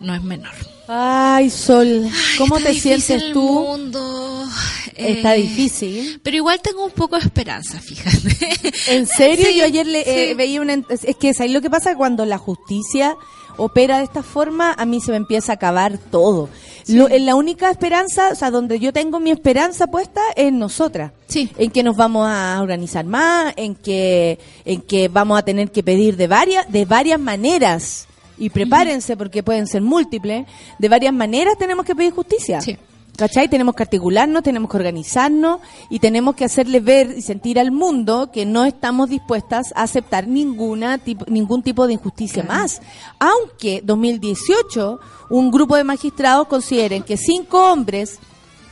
Speaker 9: No es menor.
Speaker 2: Ay, Sol, ¿cómo te sientes
Speaker 9: el
Speaker 2: tú?
Speaker 9: mundo.
Speaker 2: Está
Speaker 9: Eh,
Speaker 2: difícil.
Speaker 9: Pero igual tengo un poco de esperanza, fíjate.
Speaker 2: ¿En serio?
Speaker 9: Sí,
Speaker 2: Yo ayer le, eh,
Speaker 9: sí.
Speaker 2: veía una... Es que ¿sabes lo que pasa? Cuando la justicia opera de esta forma, a mí se me empieza a acabar todo. Lo- en la única esperanza, o sea, donde yo tengo mi esperanza puesta es en nosotras.
Speaker 9: Sí.
Speaker 2: En que nos vamos a organizar más, en que, en que vamos a tener que pedir de varias, de varias maneras. Y prepárense porque pueden ser múltiples. De varias maneras tenemos que pedir justicia.
Speaker 9: Sí.
Speaker 2: ¿Cachai? Tenemos que articularnos, tenemos que organizarnos y tenemos que hacerle ver y sentir al mundo que no estamos dispuestas a aceptar ninguna tipo, ningún tipo de injusticia más. Aunque 2018 un grupo de magistrados consideren que cinco hombres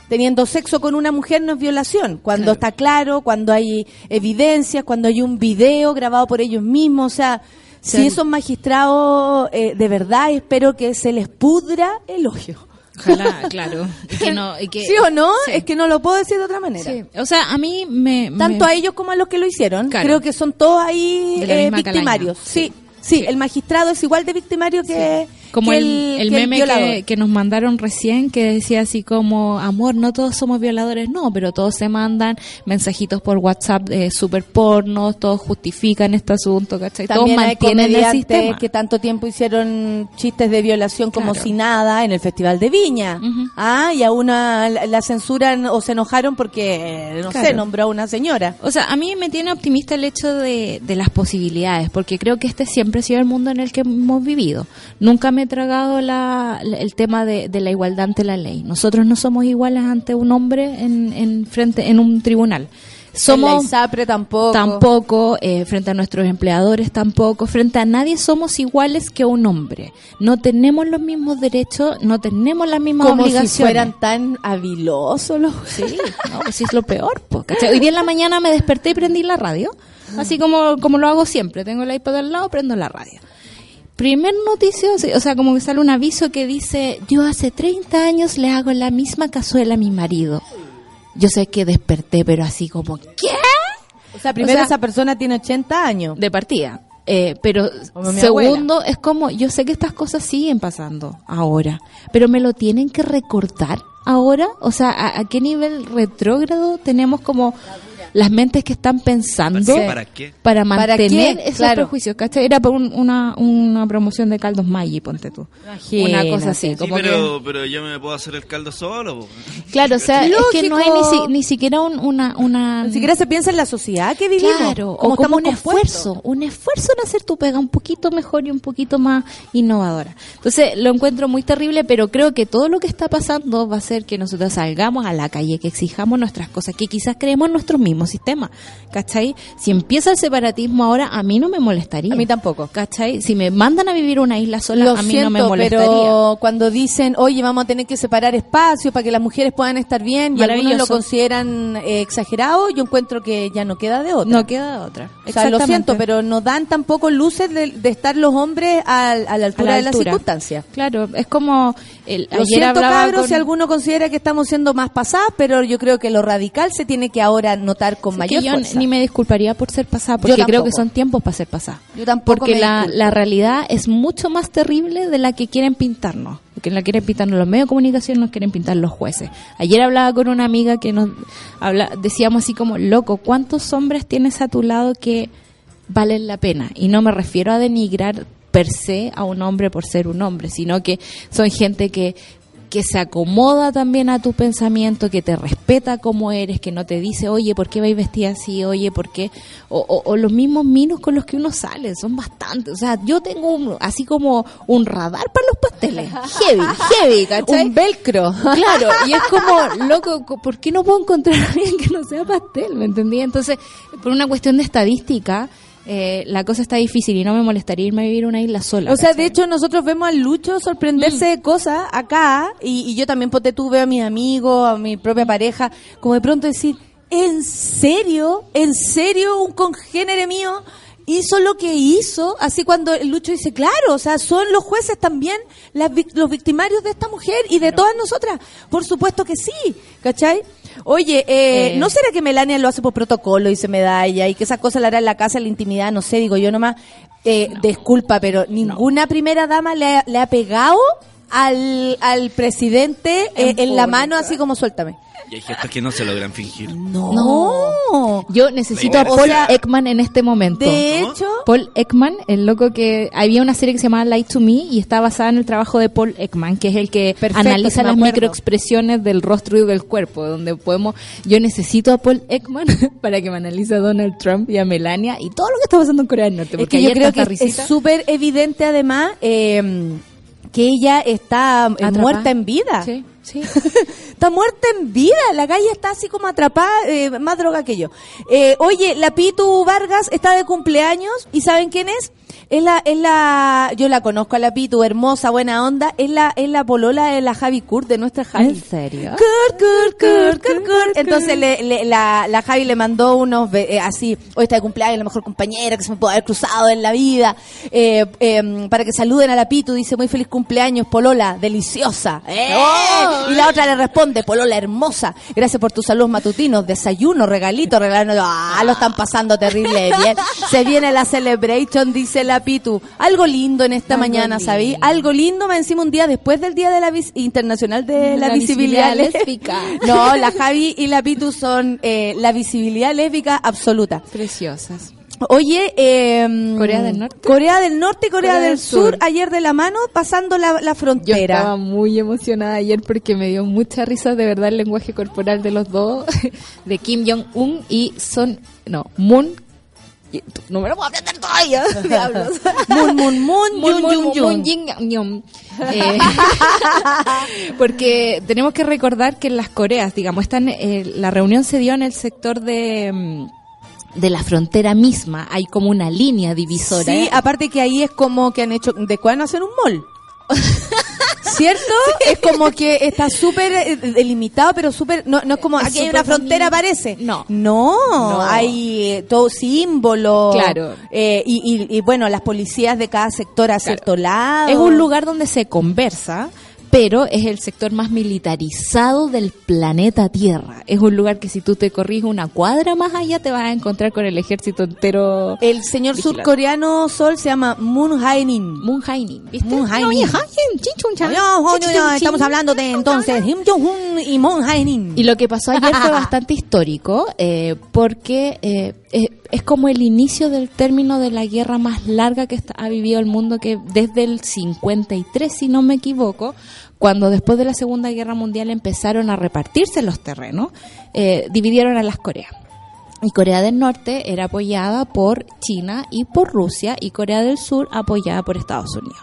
Speaker 2: teniendo sexo con una mujer no es violación, cuando
Speaker 9: Claro.
Speaker 2: está claro, cuando hay evidencias, cuando hay un video grabado por ellos mismos, o sea, si esos magistrados eh, de verdad espero que se les pudra el hoyo.
Speaker 9: Ojalá, claro. Y que no, y que,
Speaker 2: ¿Sí o no?
Speaker 9: Sí.
Speaker 2: Es que no lo puedo decir de otra manera.
Speaker 9: Sí. O sea, a mí me...
Speaker 2: Tanto
Speaker 9: me-
Speaker 2: a ellos como a los que lo hicieron.
Speaker 9: Claro.
Speaker 2: Creo que son todos ahí eh, victimarios. Sí, sí, el magistrado es igual de victimario que,
Speaker 9: Como el,
Speaker 2: el,
Speaker 9: meme que, que nos mandaron recién que decía así como, amor, no todos somos violadores, no, pero todos se mandan mensajitos por WhatsApp eh, super pornos, todos justifican este asunto, ¿cachai?
Speaker 2: También
Speaker 9: todos mantienen el sistema.
Speaker 2: que tanto tiempo hicieron chistes de violación como
Speaker 9: Claro.
Speaker 2: si nada en el Festival de Viña. Ah, y a una la, censuran o se enojaron porque, no sé,
Speaker 9: Claro.
Speaker 2: nombró a una señora.
Speaker 9: O sea, a mí me tiene optimista el hecho de, de las posibilidades, porque creo que este siempre ha sido el mundo en el que hemos vivido. Nunca me he tragado la, el tema de, de la igualdad ante la ley. Nosotros no somos iguales ante un hombre en, en frente en un tribunal.
Speaker 2: En la
Speaker 9: Somos
Speaker 2: ISAPRE tampoco.
Speaker 9: tampoco eh, frente a nuestros empleadores tampoco frente a nadie somos iguales que un hombre. No tenemos los mismos derechos, no tenemos las mismas
Speaker 2: Como si
Speaker 9: obligaciones.
Speaker 2: fueran tan habilosos los
Speaker 9: Sí, no, pues es lo peor. po, ¿cachai? Hoy día en la mañana me desperté y prendí la radio. Así como, como lo hago siempre. Tengo el iPad al lado, prendo la radio. Primer noticia, o sea- como que sale un aviso que dice, yo hace 30 años le hago la misma cazuela a mi marido. Yo sé que desperté, pero así como, ¿qué?
Speaker 2: O sea, primero
Speaker 9: O sea,
Speaker 2: esa persona tiene 80 años.
Speaker 9: De partida. Eh, pero segundo, es como, yo sé que estas cosas siguen pasando ahora, pero me lo tienen que recordar ahora. O sea, ¿a, a qué nivel retrógrado tenemos como las mentes que están pensando.
Speaker 4: ¿Para qué?
Speaker 9: para
Speaker 2: ¿Para
Speaker 9: mantener
Speaker 2: qué?
Speaker 9: esos
Speaker 2: Claro.
Speaker 9: prejuicios? ¿cachai? Era por un- una, una promoción de caldos Maggi, ponte tú. Una cosa así.
Speaker 4: Sí,
Speaker 9: como que-
Speaker 4: pero, pero yo me puedo hacer el caldo solo. po.
Speaker 9: Claro, o sea, es que no hay ni,
Speaker 2: Lógico.
Speaker 9: si- ni siquiera un- una, una...
Speaker 2: Ni siquiera se piensa en la sociedad que vivimos.
Speaker 9: Claro,
Speaker 2: cómo
Speaker 9: o como un
Speaker 2: compuestos.
Speaker 9: esfuerzo, un esfuerzo en hacer tu pega un poquito mejor y un poquito más innovadora. Entonces, lo encuentro muy terrible, pero creo que todo lo que está pasando va a hacer que nosotros salgamos a la calle, que exijamos nuestras cosas, que quizás creemos en nuestro mismo sistema. ¿Cachai? Si empieza el separatismo ahora, a mí no me molestaría.
Speaker 2: A mí tampoco.
Speaker 9: ¿Cachai? Si me mandan a vivir una isla sola,
Speaker 2: Lo
Speaker 9: a mí
Speaker 2: siento,
Speaker 9: no me molestaría.
Speaker 2: pero cuando dicen, oye, vamos a tener que separar espacios para que las mujeres puedan estar bien, y algunos lo consideran eh, exagerado, yo encuentro que ya no queda de otra.
Speaker 9: No queda otra.
Speaker 2: O sea, lo siento, pero no dan tampoco luces de, de estar los hombres al- a, la
Speaker 9: A
Speaker 2: altura
Speaker 9: la
Speaker 2: de las circunstancias.
Speaker 9: Claro, es como... El,
Speaker 2: Lo
Speaker 9: ayer
Speaker 2: siento, cabros,
Speaker 9: con-
Speaker 2: si alguno considera que estamos siendo más pasadas, pero yo creo que lo radical se tiene que ahora notar con
Speaker 9: Sí,
Speaker 2: mayor
Speaker 9: yo
Speaker 2: fuerza.
Speaker 9: ni me disculparía por ser pasada, porque creo que son tiempos para ser pasada.
Speaker 2: Yo tampoco
Speaker 9: Porque
Speaker 2: me
Speaker 9: la, la realidad es mucho más terrible de la que quieren pintarnos. Que la quieren pintarnos los medios de comunicación, nos quieren pintar los jueces. Ayer hablaba con una amiga que nos habla, decíamos así como, loco, ¿cuántos hombres tienes a tu lado que valen la pena? Y no me refiero a denigrar per se a un hombre por ser un hombre, sino que son gente que que se acomoda también a tu pensamiento, que te respeta como eres, que no te dice, oye, ¿por qué vais vestida así? Oye, ¿por qué? O, o- o los mismos minos con los que uno sale, son bastantes. O sea, yo tengo un- así como un radar para los pasteles. Heavy, heavy, ¿cachai?
Speaker 2: Un velcro.
Speaker 9: Claro, y es como, loco, co- ¿por qué no puedo encontrar a alguien que no sea pastel? ¿Me entendí? Entonces, por una cuestión de estadística, eh, la cosa está difícil y no me molestaría irme a vivir a una isla sola.
Speaker 2: O sea,
Speaker 9: ¿cachai?
Speaker 2: de hecho, nosotros vemos al Lucho sorprenderse
Speaker 9: Mm.
Speaker 2: de cosas acá, y, y yo también, ponte tú, veo a mis amigos, a mi propia pareja, como de pronto decir, ¿en serio? ¿En serio un congénere mío hizo lo que hizo? Así cuando Lucho dice, claro, o sea, son los jueces también las vic- los victimarios de esta mujer y de todas nosotras. Por supuesto que sí, ¿cachai? Oye, eh,
Speaker 9: Eh.
Speaker 2: ¿no será que Melania lo hace por protocolo y se medalla y que esa cosa la hará en la casa, en la intimidad? No sé, digo yo nomás. Eh, Disculpa, pero ninguna primera dama le ha, le ha pegado al, al presidente eh, en, la mano así como suéltame.
Speaker 4: Y hay gestos que no se logran fingir.
Speaker 2: No.
Speaker 9: Yo necesito a
Speaker 4: O
Speaker 9: Paul
Speaker 4: sea,
Speaker 9: Ekman en este momento.
Speaker 2: De hecho,
Speaker 9: Paul Ekman, el loco que había una serie que se llamaba Light to Me y está basada en el trabajo de Paul Ekman, que es el que
Speaker 2: Perfecto,
Speaker 9: analiza las microexpresiones del rostro y del cuerpo, donde podemos, yo necesito a Paul Ekman para que me analice a Donald Trump y a Melania y todo lo que está pasando en Corea del Norte.
Speaker 2: es
Speaker 9: Porque
Speaker 2: que yo creo que es súper evidente además eh, que ella está eh,
Speaker 9: Atrapada.
Speaker 2: muerta en vida.
Speaker 9: Sí, sí.
Speaker 2: está muerta en vida. La calle está así como atrapada, eh, más droga que yo. Eh, oye, la Pitu Vargas está de cumpleaños y ¿saben quién es? Es la, es la, yo la conozco a la Pitu, hermosa, buena onda. Es la, es la polola de la Javi Kurt, de nuestra Javi.
Speaker 9: ¿En serio?
Speaker 2: Kurt, Kurt, Kurt, Kurt, Kurt. Entonces le, le- la, la Javi le mandó unos eh, así, hoy está de cumpleaños, la mejor compañera que se me puede haber cruzado en la vida, eh, eh, para que saluden a la Pitu, dice muy feliz cumpleaños, Polola, deliciosa. ¡Eh! Y la otra le responde, Polola, hermosa, gracias por tus saludos matutinos, desayuno, regalito, regalando, ah, lo están pasando terrible bien. Se viene la celebration, dice la Pitu. Algo lindo en esta
Speaker 9: Algo
Speaker 2: mañana. ¿sabí? Algo lindo más encima un día después del Día de la vis- Internacional de la,
Speaker 9: La
Speaker 2: Visibilidad, Lésbica. No, la Javi y la Pitu son eh, la visibilidad lésbica absoluta.
Speaker 9: Preciosas.
Speaker 2: Oye, eh,
Speaker 9: ¿Corea del Norte?
Speaker 2: Corea del Norte y Corea,
Speaker 9: Corea
Speaker 2: del
Speaker 9: del
Speaker 2: Sur,
Speaker 9: Sur.
Speaker 2: ayer de la mano pasando la, la
Speaker 9: Yo
Speaker 2: frontera.
Speaker 9: estaba muy emocionada ayer porque me dio mucha risa de verdad el lenguaje corporal de los dos, de Kim Jong-un y Son, no, Moon. No me lo puedo aprender todavía, diablos.
Speaker 2: Mun, mun, mun, yun, yun, yun.
Speaker 9: Yin, Yum. Eh, porque tenemos que recordar que en las Coreas, digamos, están, eh, la reunión se dio en el sector de, mm, de la frontera misma. Hay como una línea divisora.
Speaker 2: Sí, aparte que ahí es como que han hecho, ¿de cuándo hacen un mall? ¿Cierto? Es como que está súper eh, delimitado, pero súper, no, no es como
Speaker 9: Es
Speaker 2: aquí hay una frontera, parece.
Speaker 9: No.
Speaker 2: No,
Speaker 9: No.
Speaker 2: hay eh, todo símbolo.
Speaker 9: Claro.
Speaker 2: Eh, y, y, y, bueno, las policías de cada sector a cierto lado.
Speaker 9: Es un lugar donde se conversa, pero es el sector más militarizado del planeta Tierra. Es un lugar que si tú te corriges una cuadra más allá te vas a encontrar con el ejército entero.
Speaker 2: El señor
Speaker 9: vigilando.
Speaker 2: surcoreano Sol se llama Moon Jae-in.
Speaker 9: Moon Jae-in, ¿viste?
Speaker 2: Moon
Speaker 9: chan.
Speaker 2: No, no, estamos hablando de entonces Kim Jong-un y Moon Jae-in.
Speaker 9: Y lo que pasó ayer fue bastante histórico eh, porque eh, es, como el inicio del término de la guerra más larga que está- ha vivido el mundo, que desde el 53, si no me equivoco, cuando después de la Segunda Guerra Mundial empezaron a repartirse los terrenos, eh, dividieron a las Coreas. Y Corea del Norte era apoyada por China y por Rusia y Corea del Sur apoyada por Estados Unidos.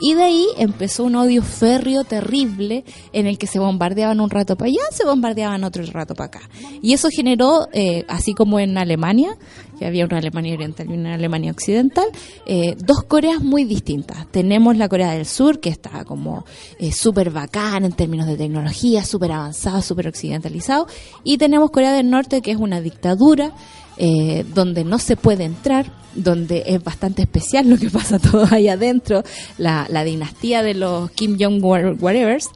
Speaker 9: Y de ahí empezó un odio férreo terrible en el que se bombardeaban un rato para allá, se bombardeaban otro rato para acá. Y eso generó, eh, así como en Alemania, que había una Alemania oriental y una Alemania occidental, eh, dos Coreas muy distintas. Tenemos la Corea del Sur, que está como eh, súper bacán en términos de tecnología, súper avanzado, súper occidentalizado. Y tenemos Corea del Norte, que es una dictadura, eh, donde no se puede entrar, donde es bastante especial lo que pasa todo ahí adentro, la, dinastía de los Kim Jong whatevers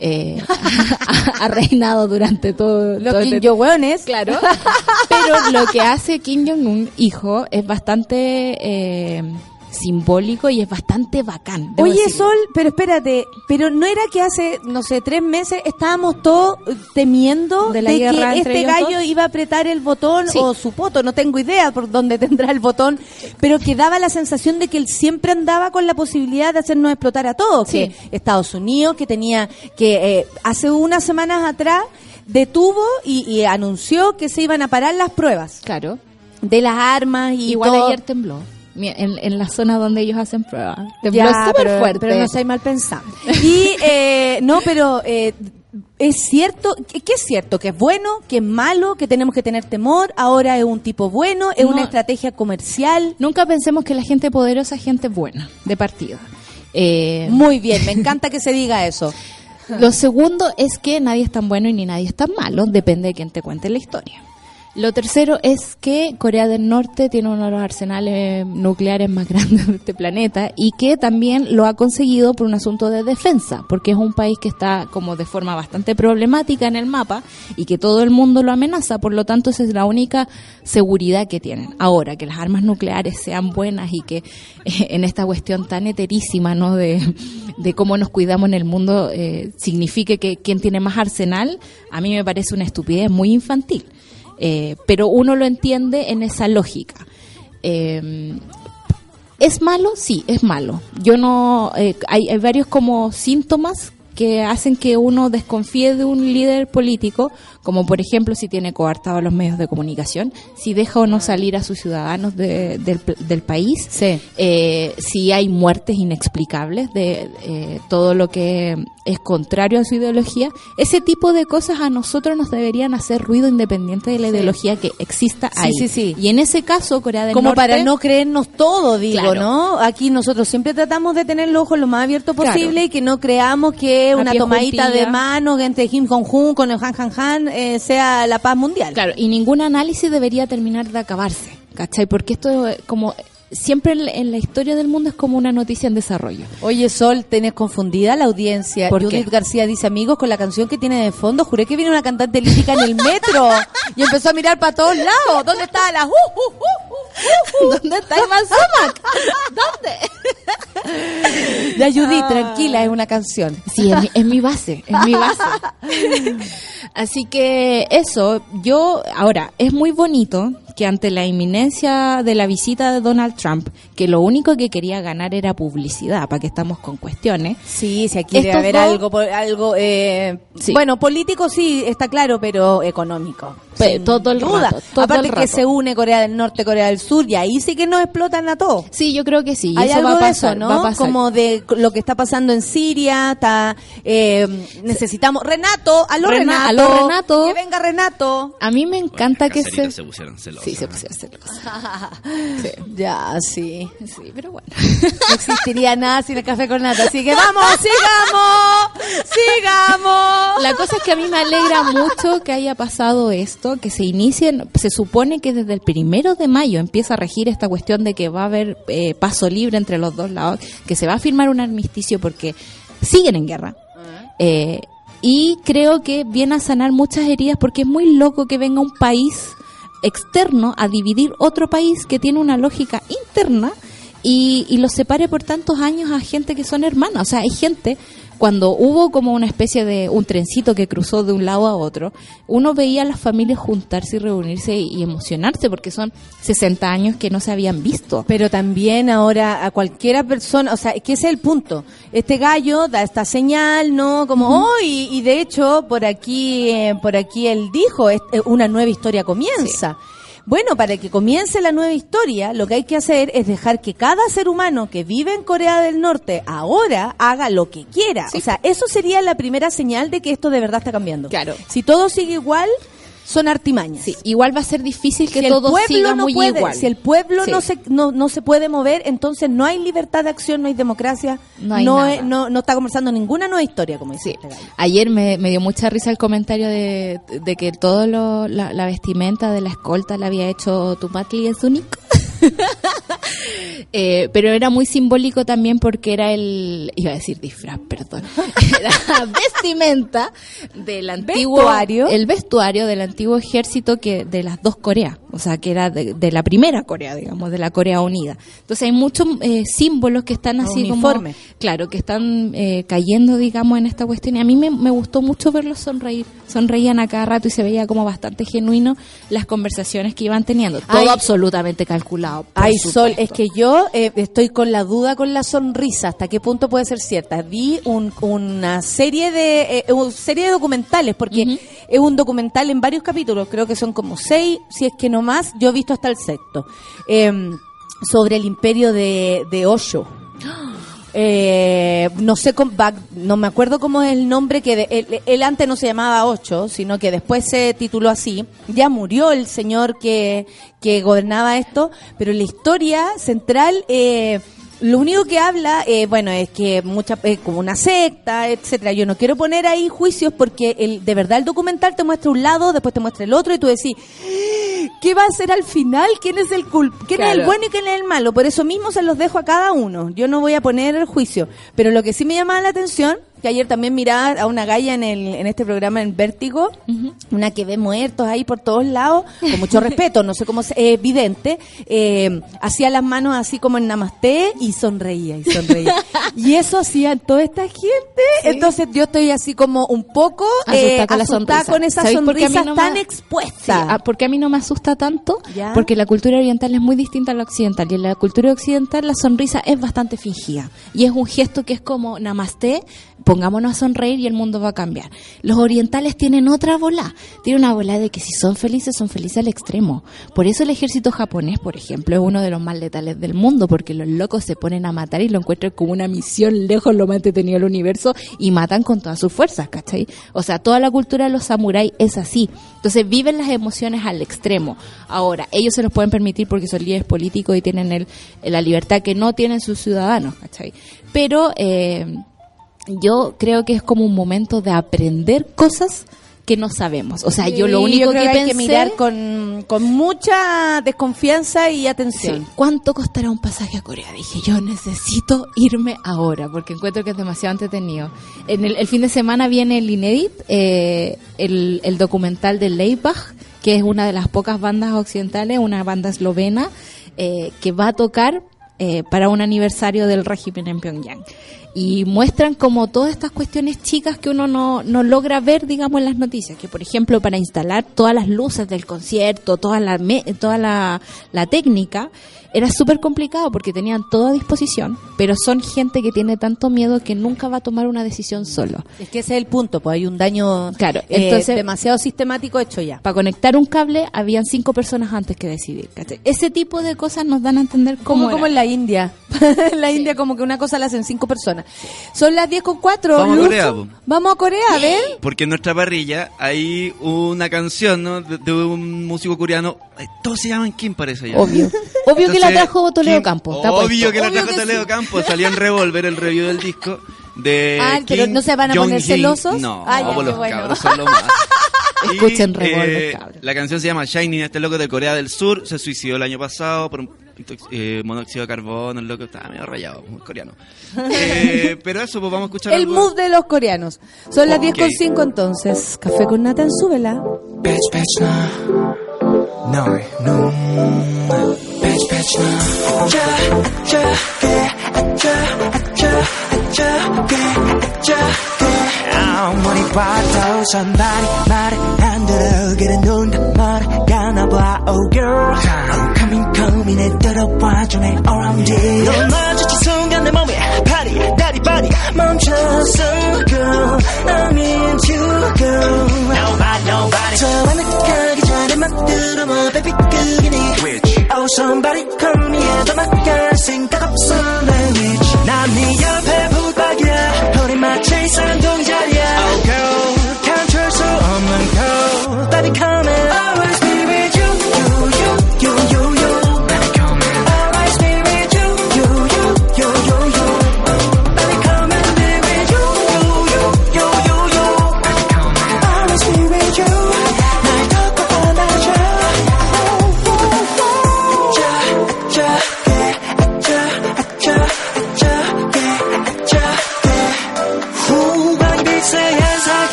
Speaker 9: eh, ha, ha reinado durante todo,
Speaker 2: Los
Speaker 9: todo
Speaker 2: Kim
Speaker 9: este-
Speaker 2: Jong-unes.
Speaker 9: Claro. Pero lo que hace Kim Jong-un, hijo, es bastante eh, simbólico y es bastante bacán.
Speaker 2: Oye,
Speaker 9: decirlo.
Speaker 2: Sol, pero espérate, pero no era que hace, no sé, tres meses estábamos todos temiendo
Speaker 9: De
Speaker 2: que este gallo
Speaker 9: dos.
Speaker 2: iba a apretar el botón
Speaker 9: Sí.
Speaker 2: o su poto, no tengo idea por dónde tendrá el botón, pero que daba la sensación de que él siempre andaba con la posibilidad de hacernos explotar a todos.
Speaker 9: Sí.
Speaker 2: Que Estados Unidos, que tenía, que eh, hace unas semanas atrás detuvo y, y anunció que se iban a parar las pruebas
Speaker 9: Claro.
Speaker 2: de las armas y
Speaker 9: Igual
Speaker 2: todo.
Speaker 9: ayer tembló. En, en la zona donde ellos hacen pruebas. Tembló súper
Speaker 2: pero,
Speaker 9: fuerte.
Speaker 2: pero no soy mal pensado. Y, eh, no, pero eh, es cierto, ¿qué qué es cierto? Que es bueno, que es malo, que tenemos que tener temor, ahora es un tipo bueno, es
Speaker 9: No.
Speaker 2: una estrategia comercial.
Speaker 9: Nunca pensemos que la gente poderosa es gente buena, de partida. Eh,
Speaker 2: Muy bien, me encanta que se diga eso.
Speaker 9: Lo segundo es que nadie es tan bueno y ni nadie es tan malo, depende de quien te cuente la historia. Lo tercero es que Corea del Norte tiene uno de los arsenales nucleares más grandes de este planeta y que también lo ha conseguido por un asunto de defensa, porque es un país que está como de forma bastante problemática en el mapa y que todo el mundo lo amenaza, por lo tanto esa es la única seguridad que tienen. Ahora, que las armas nucleares sean buenas y que eh, en esta cuestión tan eterísima ¿no? de, cómo nos cuidamos en el mundo eh, signifique que quien tiene más arsenal, a mí me parece una estupidez muy infantil. Eh, pero uno lo entiende en esa lógica. Eh, ¿Es malo? Sí, es malo. Yo no. eh, hay, hay varios como síntomas que hacen que uno desconfíe de un líder político, como por ejemplo si tiene coartados los medios de comunicación, si deja o no salir a sus ciudadanos de- del, del país,
Speaker 2: Sí.
Speaker 9: eh, si hay muertes inexplicables de eh, todo lo que es contrario a su ideología, ese tipo de cosas a nosotros nos deberían hacer ruido independiente de la ideología que exista ahí.
Speaker 2: sí, sí.
Speaker 9: Y en ese caso, Corea del
Speaker 2: Como
Speaker 9: Norte...
Speaker 2: para no creernos todo, digo,
Speaker 9: Claro.
Speaker 2: ¿no? Aquí nosotros siempre tratamos de tener los ojos lo más abiertos posible
Speaker 9: Claro.
Speaker 2: y que no creamos que
Speaker 9: A
Speaker 2: una tomadita
Speaker 9: juntilla.
Speaker 2: de mano entre Kim Jong-un con el Han Han Han eh, sea la paz mundial.
Speaker 9: Claro, y ningún análisis debería terminar de acabarse, ¿cachai? Porque esto, eh, como siempre en la- historia del mundo, es como una noticia en desarrollo.
Speaker 2: Oye, Sol, tenés confundida la audiencia.
Speaker 9: ¿Por
Speaker 2: Judith
Speaker 9: qué?
Speaker 2: García dice, amigos, con la canción que tiene de fondo, juré que viene una cantante lírica en el metro. y empezó a mirar para todos lados. ¿Dónde está la... uh, uh, uh?
Speaker 9: ¿Dónde está Iván Sumac? ¿Dónde?
Speaker 2: Ya, Judith, tranquila, es una canción.
Speaker 9: Sí, es mi, es mi base, es mi base. Así que eso, yo, ahora, es muy bonito que ante la inminencia de la visita de Donald Trump, que lo único que quería ganar era publicidad, para que estamos con cuestiones.
Speaker 2: Sí, si aquí debe haber
Speaker 9: dos-
Speaker 2: algo, algo eh,
Speaker 9: Sí.
Speaker 2: bueno, político sí, está claro, pero económico. Sin
Speaker 9: todo el
Speaker 2: duda.
Speaker 9: rato, todo
Speaker 2: Aparte
Speaker 9: el
Speaker 2: que se une Corea del Norte, Corea del Sur, y ahí sí que nos explotan a todos.
Speaker 9: Sí, yo creo que sí, y
Speaker 2: Hay
Speaker 9: eso
Speaker 2: algo
Speaker 9: va a
Speaker 2: de eso, ¿no?
Speaker 9: va a pasar.
Speaker 2: Como de lo que está pasando en Siria, está, eh, necesitamos Renato, aló
Speaker 9: Rena-
Speaker 2: Renato,
Speaker 9: aló, Renato.
Speaker 2: que venga Renato.
Speaker 9: A mí me encanta que se...
Speaker 4: Se pusieron celosas.
Speaker 9: Sí, se pusieron celosas.
Speaker 2: Ya, sí.
Speaker 9: Sí, pero bueno.
Speaker 2: No existiría nada sin el café con nata, así que vamos, sigamos, sigamos.
Speaker 9: La cosa es que a mí me alegra mucho que haya pasado esto, que se inicien, se supone que desde el primero de mayo empieza a regir esta cuestión de que va a haber eh, paso libre entre los dos lados, que se va a firmar un armisticio porque siguen en guerra. Eh, y creo que viene a sanar muchas heridas porque es muy loco que venga un país externo a dividir otro país que tiene una lógica interna y, y los separe por tantos años a gente que son hermanas. O sea, hay gente, cuando hubo como una especie de un trencito que cruzó de un lado a otro, uno veía a las familias juntarse y reunirse y, y emocionarse porque son 60 años que no se habían visto.
Speaker 2: Pero también ahora a cualquiera persona, o sea, es que ese es el punto. Este gallo da esta señal, ¿no? Como, oh, y, y de hecho, por aquí, eh, por aquí él dijo, es- eh, una nueva historia comienza. Bueno, para que comience la nueva historia, lo que hay que hacer es dejar que cada ser humano que vive en Corea del Norte ahora haga lo que quiera. O sea, eso sería la primera señal de que esto de verdad está cambiando.
Speaker 9: Claro.
Speaker 2: Si todo sigue igual, son artimañas.
Speaker 9: Sí, igual va a ser difícil que
Speaker 2: si
Speaker 9: todo
Speaker 2: el pueblo
Speaker 9: siga
Speaker 2: no
Speaker 9: muy
Speaker 2: puede,
Speaker 9: igual.
Speaker 2: Si el pueblo
Speaker 9: Sí.
Speaker 2: no, se, no, no se puede mover, entonces no hay libertad de acción, no hay democracia,
Speaker 9: No hay
Speaker 2: es- no, no está conversando ninguna nueva historia, como dice
Speaker 9: Sí.
Speaker 2: este.
Speaker 9: Ayer me, me dio mucha risa el comentario de, de que todo lo, la, la vestimenta de la escolta la había hecho Tumatli y único. Eh, pero era muy simbólico también porque era el, iba a decir disfraz, perdón, era vestimenta del antiguo,
Speaker 2: Vestuario.
Speaker 9: el vestuario del antiguo ejército que de las dos Coreas, o sea, que era de, de la primera Corea, digamos, de la Corea Unida. Entonces hay muchos eh, símbolos que están así
Speaker 2: Uniforme.
Speaker 9: como, claro, que están eh, cayendo, digamos, en esta cuestión. Y a mí me, me gustó mucho verlos sonreír, sonreían a cada rato y se veía como bastante genuino las conversaciones que iban teniendo. Todo absolutamente calculado. por
Speaker 2: Ay, Sol. Es que yo eh, estoy con la duda con la sonrisa, hasta qué punto puede ser cierta. Vi un- una serie de eh, una serie de documentales, porque es un documental en varios capítulos, creo que son como seis, si es que no más, yo he visto hasta el sexto, em, sobre el imperio de, de Osho. Eh, no sé no me acuerdo cómo es el nombre que de- él, él antes no se llamaba Ocho, sino que después se tituló así. Ya murió el señor que, que gobernaba esto, pero la historia central eh, lo único que habla, eh, bueno, es que mucha, eh, como una secta, etcétera. Yo no quiero poner ahí juicios porque el, de verdad el documental te muestra un lado, después te muestra el otro y tú decís, ¿qué va a ser al final? ¿Quién es el cul quién es el bueno y quién es el malo? Por eso mismo se los dejo a cada uno. Yo no voy a poner el juicio. Pero lo que sí me llamaba la atención, que ayer también miraba a una galla en, el, en este programa en Vértigo, una que ve muertos ahí por todos lados, con mucho respeto, no sé cómo es evidente, eh, hacía las manos así como en namaste y sonreía y sonreía. y eso hacía toda esta gente. Entonces yo estoy así como un poco eh,
Speaker 9: Asustada con
Speaker 2: asustada
Speaker 9: sonrisa.
Speaker 2: con esas
Speaker 9: ¿Sabéis por qué a mí
Speaker 2: sonrisas
Speaker 9: no
Speaker 2: tan
Speaker 9: me-
Speaker 2: expuestas.
Speaker 9: Sí, porque a mí no me asusta tanto,
Speaker 2: ¿Ya?
Speaker 9: porque la cultura oriental es muy distinta a la occidental y en la cultura occidental la sonrisa es bastante fingida y es un gesto que es como namaste, pongámonos a sonreír y el mundo va a cambiar. Los orientales tienen otra bola, tienen una bola de que si son felices son felices al extremo. Por eso el ejército japonés, por ejemplo, es uno de los más letales del mundo porque los locos se ponen a matar y lo encuentran como una misión lejos lo más entretenido del universo y matan con todas sus fuerzas, ¿cachai? O sea, toda la cultura de los samuráis es así. Entonces viven las emociones al extremo. Ahora, ellos se los pueden permitir porque son líderes políticos y tienen el, la libertad que no tienen sus ciudadanos, ¿cachai? Pero eh, yo creo que es como un momento de aprender cosas que no sabemos. O sea, yo lo único
Speaker 2: creo
Speaker 9: que,
Speaker 2: hay
Speaker 9: pensé...
Speaker 2: que mirar con, con mucha desconfianza y
Speaker 9: Sí,
Speaker 2: atención.
Speaker 9: ¿Cuánto costará un pasaje a Corea? Dije, yo necesito irme ahora porque encuentro que es demasiado entretenido. En el, el fin de semana viene el Inédit, eh, el, el documental de Leibach, que es una de las pocas bandas occidentales, una banda eslovena, eh, que va a tocar eh, para un aniversario del régimen en Pyongyang. Y muestran como todas estas cuestiones chicas que uno no, no logra ver, digamos, en las noticias. Que, por ejemplo, para instalar todas las luces del concierto, toda la, me- toda la, la técnica, era súper complicado porque tenían todo a disposición, pero son gente que tiene tanto miedo que nunca va a tomar una decisión solo.
Speaker 2: Es que ese es el punto, pues hay un daño
Speaker 9: Claro,
Speaker 2: eh,
Speaker 9: entonces-
Speaker 2: demasiado sistemático hecho ya.
Speaker 9: Para conectar un cable habían cinco personas antes que decidir. ¿cachai? Ese tipo de cosas nos dan a entender cómo,
Speaker 2: Como, como en la India. en la India como que una cosa la hacen cinco personas. Son las 10 con 4.
Speaker 4: Vamos a Corea, po.
Speaker 2: Vamos a Corea, a ver.
Speaker 4: Porque en nuestra parrilla hay una canción ¿no? de, de un músico coreano. eh, Todos se llaman Kim, parece ya.
Speaker 9: Obvio. Obvio que la trajo Toledo Campos.
Speaker 4: Obvio que la trajo Toledo
Speaker 2: sí.
Speaker 4: Campos. Salió en Revolver el review del disco de
Speaker 2: Ah, pero ¿no se van a poner celosos?
Speaker 4: No,
Speaker 2: Ah, ya,
Speaker 4: los
Speaker 2: bueno.
Speaker 4: cabros son lo más. Y,
Speaker 9: Escuchen Revolver,
Speaker 4: eh,
Speaker 9: cabros.
Speaker 4: La canción se llama Shining, este loco de Corea del Sur se suicidó el año pasado por un eh, monóxido de carbono, el loco estaba medio rayado, muy coreano. Eh, pero eso, pues vamos a escuchar
Speaker 2: El
Speaker 4: algo.
Speaker 2: mood de los coreanos. Son las 10
Speaker 4: Ok.
Speaker 2: con 5 entonces. Café con nata en súbela.
Speaker 10: Bitch, bitch, nah. 너의 눈 Bitch, bitch, nah. 아차, 아차게, 아차, 아차, 아차게, 아차게. 아무리 봐도 선발이 말을 안 들어 그래 눈다 멀어가나 봐 Oh girl I'm coming coming 내 들어와 좀 해 around it 너 마주친 순간 내 몸에 파리 다리 바디 멈췄어 girl I'm into girl Nobody nobody 저와 느끼기 전에 만들어 뭐 baby 그게 네 Oh somebody come here 더 나갈 생각 없어 내 위치 난네 옆에 붙박이야 우리 마치 쌍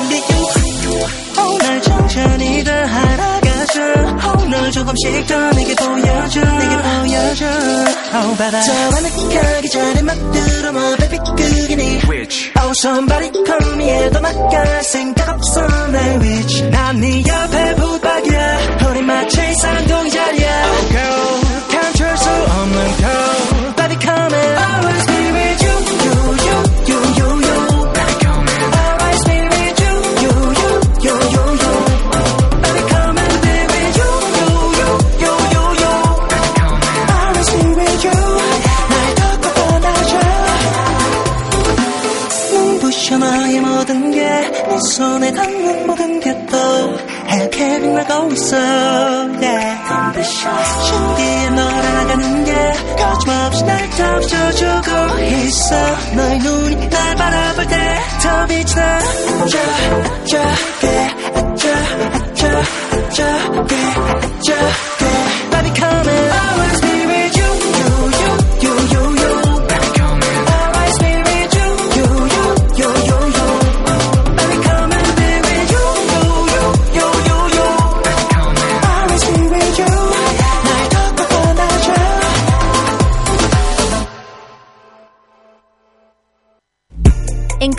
Speaker 10: 네 오늘 천천히 더 알아가줘 오늘 조금씩 더 내게 보여줘. 내게 보여줘. Oh baby 저와 느끼기 전에 막 들어 뭐 baby 그게 네. Oh somebody come here 더 나갈 생각 없어 내 위치 난네 옆에 붙박이야. 우리 마치 쌍둥이자리 yeah. 신기해 너를 나가는 게 거침없이 날 덮쳐주고 있어 너의 눈이 날 바라볼 때 더 빛이 나 아차게 아차 아차 아차게 아차게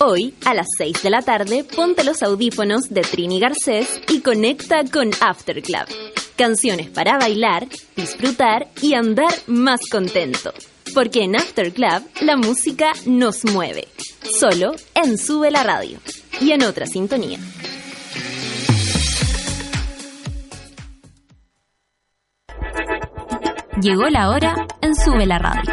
Speaker 1: Hoy, a las 6 de la tarde, ponte los audífonos de Trini Garcés y conecta con After Club. Canciones para bailar, disfrutar y andar más contento. Porque en After Club la música nos mueve. Solo en Sube la Radio. Y en otra sintonía. Llegó la hora en Sube la Radio.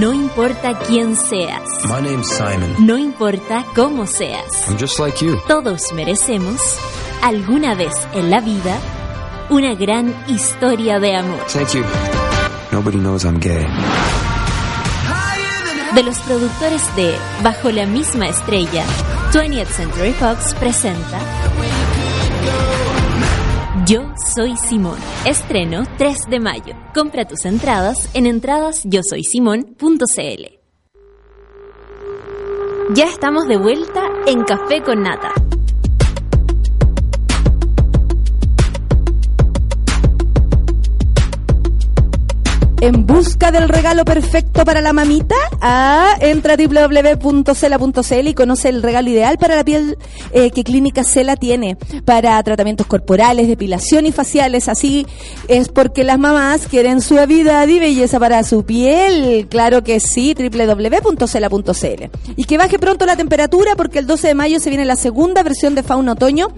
Speaker 1: No importa quién seas,
Speaker 11: My name's Simon.
Speaker 1: no importa cómo seas,
Speaker 11: I'm just like you.
Speaker 1: todos merecemos, alguna vez en la vida, una gran historia de amor.
Speaker 11: Thank you. Nobody knows I'm gay.
Speaker 1: De los productores de Bajo la misma estrella, 20th Century Fox presenta Yo soy Simón. Estreno 3 de mayo. Compra tus entradas en entradasyosoysimón.cl. Ya estamos de vuelta en Café con Nata.
Speaker 2: ¿En busca del regalo perfecto para la mamita? Ah, entra a www.cela.cl y conoce el regalo ideal para la piel eh, que Clínica Cela tiene para tratamientos corporales, depilación y faciales. Así es porque las mamás quieren suavidad y belleza para su piel. Claro que sí, www.cela.cl. Y que baje pronto la temperatura porque el 12 de mayo se viene la segunda versión de Fauna Otoño.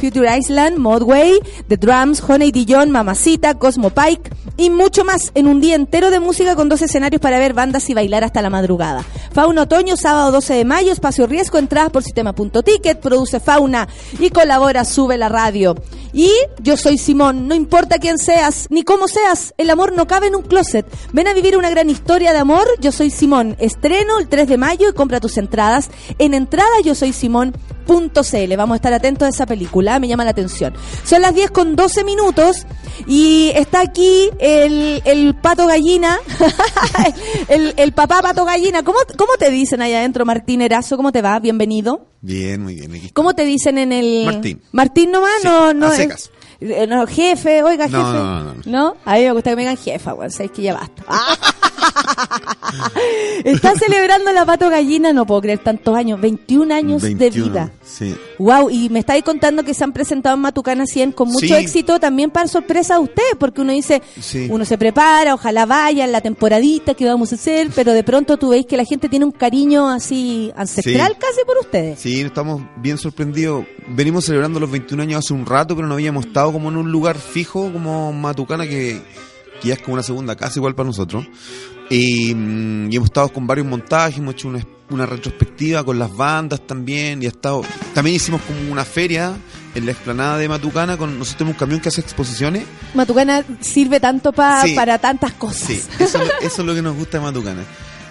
Speaker 2: Future Island, Modway, The Drums, Honey Dijon, Mamacita, Cosmo Pike y mucho más en un día entero de música con dos escenarios para ver bandas y bailar hasta la madrugada. Fauna Otoño, sábado 12 de mayo, espacio riesgo, entradas por sistema.ticket, produce Fauna y colabora Sube la Radio. Y yo soy Simón, no importa quién seas ni cómo seas, el amor no cabe en un closet. Ven a vivir una gran historia de amor, yo soy Simón. Estreno el 3 de mayo y compra tus entradas en entrada yo soy Simón. .cl. Vamos a estar atentos a esa película, me llama la atención. Son las 10 con 12 minutos y está aquí el, el pato gallina, el, el papá pato gallina. ¿Cómo, ¿Cómo te dicen allá adentro, Martín Erazo? ¿Cómo te va? Bienvenido.
Speaker 12: Bien, muy bien. Aquí
Speaker 2: ¿Cómo te dicen en el...
Speaker 12: Martín.
Speaker 2: Martín nomás,
Speaker 12: Sí,
Speaker 2: no, no.
Speaker 12: a
Speaker 2: es-
Speaker 12: secas.
Speaker 2: eh, no, jefe, oiga, jefe.
Speaker 12: no, no, no.
Speaker 2: ¿No? A mí me gusta que me digan jefa, bueno, sabéis que ya basta. Está celebrando la pato gallina, no puedo creer tantos años, 21 años de
Speaker 12: 21,
Speaker 2: vida.
Speaker 12: Sí.
Speaker 2: Wow, y me estáis contando que se han presentado en Matucana 100 con mucho
Speaker 12: Sí.
Speaker 2: éxito también para sorpresa de ustedes, porque uno dice,
Speaker 12: Sí.
Speaker 2: uno se prepara, ojalá vaya en la temporadita que vamos a hacer, pero de pronto tú veis que la gente tiene un cariño así ancestral casi por ustedes.
Speaker 12: Sí, estamos bien sorprendidos. Venimos celebrando los 21 años hace un rato, pero no habíamos estado como en un lugar fijo como Matucana, que, que ya es como una segunda casa igual para nosotros. Y, mm, y hemos estado con varios montajes, hemos hecho una, una retrospectiva con las bandas también. Y ha estado, también hicimos como una feria en la explanada de Matucana. Con, nosotros tenemos un camión que hace exposiciones.
Speaker 2: Matucana sirve tanto pa-
Speaker 12: Sí.
Speaker 2: para tantas cosas.
Speaker 12: Sí, eso, eso es lo que nos gusta de Matucana.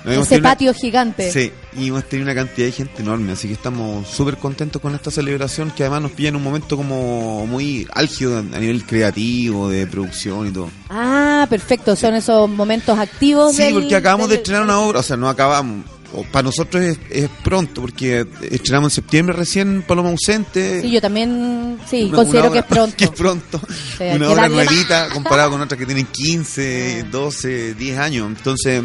Speaker 12: Hemos
Speaker 2: Ese
Speaker 12: tenido una-
Speaker 2: patio gigante.
Speaker 12: Sí, y hemos tenido una cantidad de gente enorme, así que estamos súper contentos con esta celebración que además nos pilla en un momento como muy álgido a nivel creativo, de producción y todo.
Speaker 2: Ah, perfecto, son esos momentos activos.
Speaker 12: Sí,
Speaker 2: del-
Speaker 12: porque acabamos de
Speaker 2: del-
Speaker 12: estrenar una obra, o sea, no acabamos, o para nosotros es, es pronto, porque estrenamos en septiembre recién Paloma Ausente.
Speaker 2: Sí, yo también, sí,
Speaker 12: Una-
Speaker 2: considero
Speaker 12: una
Speaker 2: que es pronto.
Speaker 12: que es pronto.
Speaker 2: Sí, hay
Speaker 12: una obra nuevita comparada con otras que tienen 15, 12, 10 años. Entonces,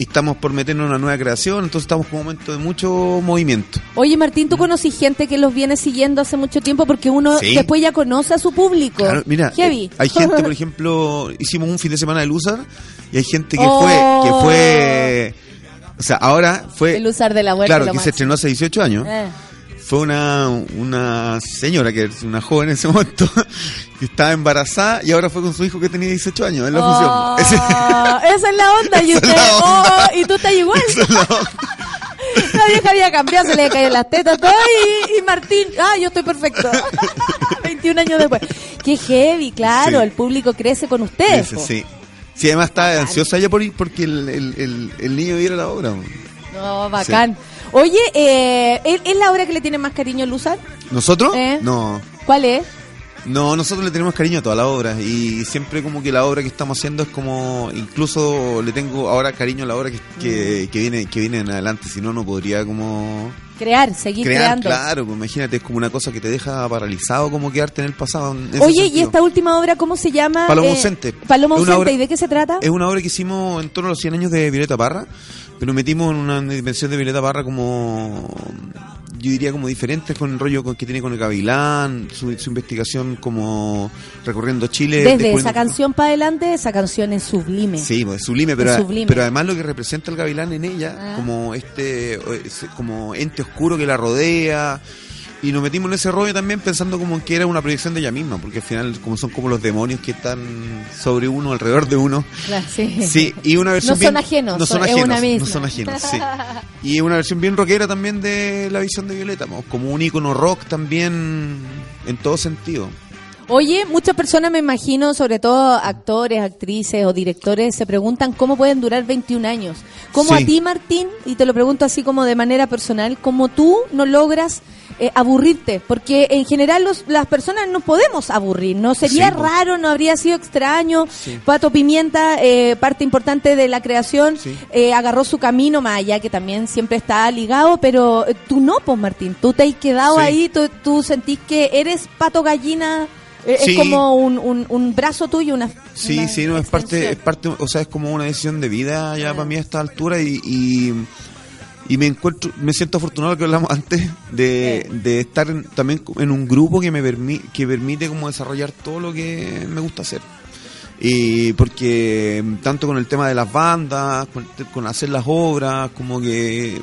Speaker 12: y estamos por meternos en una nueva creación, entonces estamos con un momento de mucho movimiento.
Speaker 2: Oye, Martín, ¿tú conocí gente que los viene siguiendo hace mucho tiempo? Porque uno
Speaker 12: Sí.
Speaker 2: después ya conoce a su público.
Speaker 12: Claro, mira,
Speaker 2: Heavy.
Speaker 12: eh, hay gente, por ejemplo, hicimos un fin de semana de Luzar y hay gente que
Speaker 2: Oh.
Speaker 12: fue, que fue, o sea, ahora fue,
Speaker 2: El usar de la muerte.
Speaker 12: claro, que se estrenó hace 18 años.
Speaker 2: Eh.
Speaker 12: Fue una, una señora, que es una joven en ese momento, que estaba embarazada y ahora fue con su hijo que tenía 18 años en la
Speaker 2: Oh,
Speaker 12: función.
Speaker 2: esa es la onda. Y, usted,
Speaker 12: onda.
Speaker 2: oh, y tú estás igual. La vieja había cambiado, se le había caído las tetas, todo. Y, y Martín, ah, yo estoy perfecto. 21 años después. Qué heavy, claro.
Speaker 12: Sí.
Speaker 2: El público crece con ustedes. Po.
Speaker 12: sí. Sí, además estaba ansiosa ella por ir porque el, el, el, el niño viera la obra.
Speaker 2: No, bacán. Oye, eh, ¿es, es la obra que le tiene más cariño Luzar?
Speaker 12: ¿Nosotros?
Speaker 2: ¿Eh?
Speaker 12: No.
Speaker 2: ¿Cuál es?
Speaker 12: No, nosotros le tenemos cariño a toda la obra y siempre como que la obra que estamos haciendo es como, incluso le tengo ahora cariño a la obra que, que, que viene que viene en adelante, si no, no podría como
Speaker 2: Crear, seguir
Speaker 12: crear,
Speaker 2: creando.
Speaker 12: claro, pues imagínate, es como una cosa que te deja paralizado como quedarte en el pasado. en
Speaker 2: Oye, ¿y esta última obra cómo se llama?
Speaker 12: Paloma
Speaker 2: Eh,
Speaker 12: ausente.
Speaker 2: Paloma ausente,
Speaker 12: obra-
Speaker 2: ¿y de qué se trata?
Speaker 12: Es una obra que hicimos en torno a los 100 años de Violeta Parra, pero metimos en una dimensión de Violeta Parra como, yo diría como diferente con el rollo con- que tiene con el Gavilán, su, su investigación como recorriendo Chile.
Speaker 2: Desde esa canción para adelante, esa canción es sublime.
Speaker 12: Sí, pues, sublime, pero,
Speaker 2: Es sublime.
Speaker 12: pero además lo que representa el gavilán en ella,
Speaker 2: Ah.
Speaker 12: como este, como ente oscuro que la rodea, y nos metimos en ese rollo también pensando como que era una proyección de ella misma, porque al final como son como los demonios que están sobre uno, alrededor de uno.
Speaker 2: Claro, sí.
Speaker 12: Sí, y una versión
Speaker 2: No son ajenos,
Speaker 12: no son ajenos,
Speaker 2: una misma.
Speaker 12: no son ajenos, sí. Y una versión bien rockera también de la visión de Violeta, mo, como un icono rock también en todo sentido.
Speaker 2: Oye, muchas personas me imagino, sobre todo actores, actrices o directores, se preguntan cómo pueden durar 21 años. ¿Cómo
Speaker 12: Sí.
Speaker 2: a ti, Martín, y te lo pregunto así como de manera personal, cómo tú no logras eh, aburrirte? Porque en general los- las personas no podemos aburrir, ¿no? Sería
Speaker 12: Sí,
Speaker 2: raro, no habría sido extraño.
Speaker 12: Sí.
Speaker 2: Pato Pimienta, eh, parte importante de la creación, eh, agarró su camino más allá, que también siempre está ligado, pero eh, tú no, pues Martín, tú te has quedado ahí, tú, tú sentís que eres Pato Gallina, eh,
Speaker 12: Sí.
Speaker 2: es como un, un, un brazo tuyo, una...
Speaker 12: Sí,
Speaker 2: una
Speaker 12: sí, no, es parte, es parte, o sea, es como una decisión de vida ya para mí a esta altura y, y, y me encuentro, me siento afortunado que hablamos antes de, de estar en- también en un grupo que me permite, que permite como desarrollar todo lo que me gusta hacer. Y porque tanto con el tema de las bandas, con, con hacer las obras, como que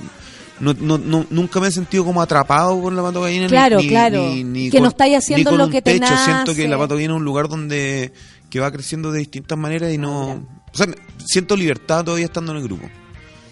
Speaker 12: no, no, no- nunca me he sentido como atrapado por la Pato Gallina. ni-
Speaker 2: Claro,
Speaker 12: ni-
Speaker 2: claro.
Speaker 12: ni- ni
Speaker 2: Que no
Speaker 12: con-
Speaker 2: estáis
Speaker 12: ni
Speaker 2: haciendo lo
Speaker 12: un
Speaker 2: que te
Speaker 12: techo. Siento que
Speaker 2: nace.
Speaker 12: la Pato Gallina es un lugar donde que va creciendo de distintas maneras y no... O sea, siento libertad todavía estando en el grupo.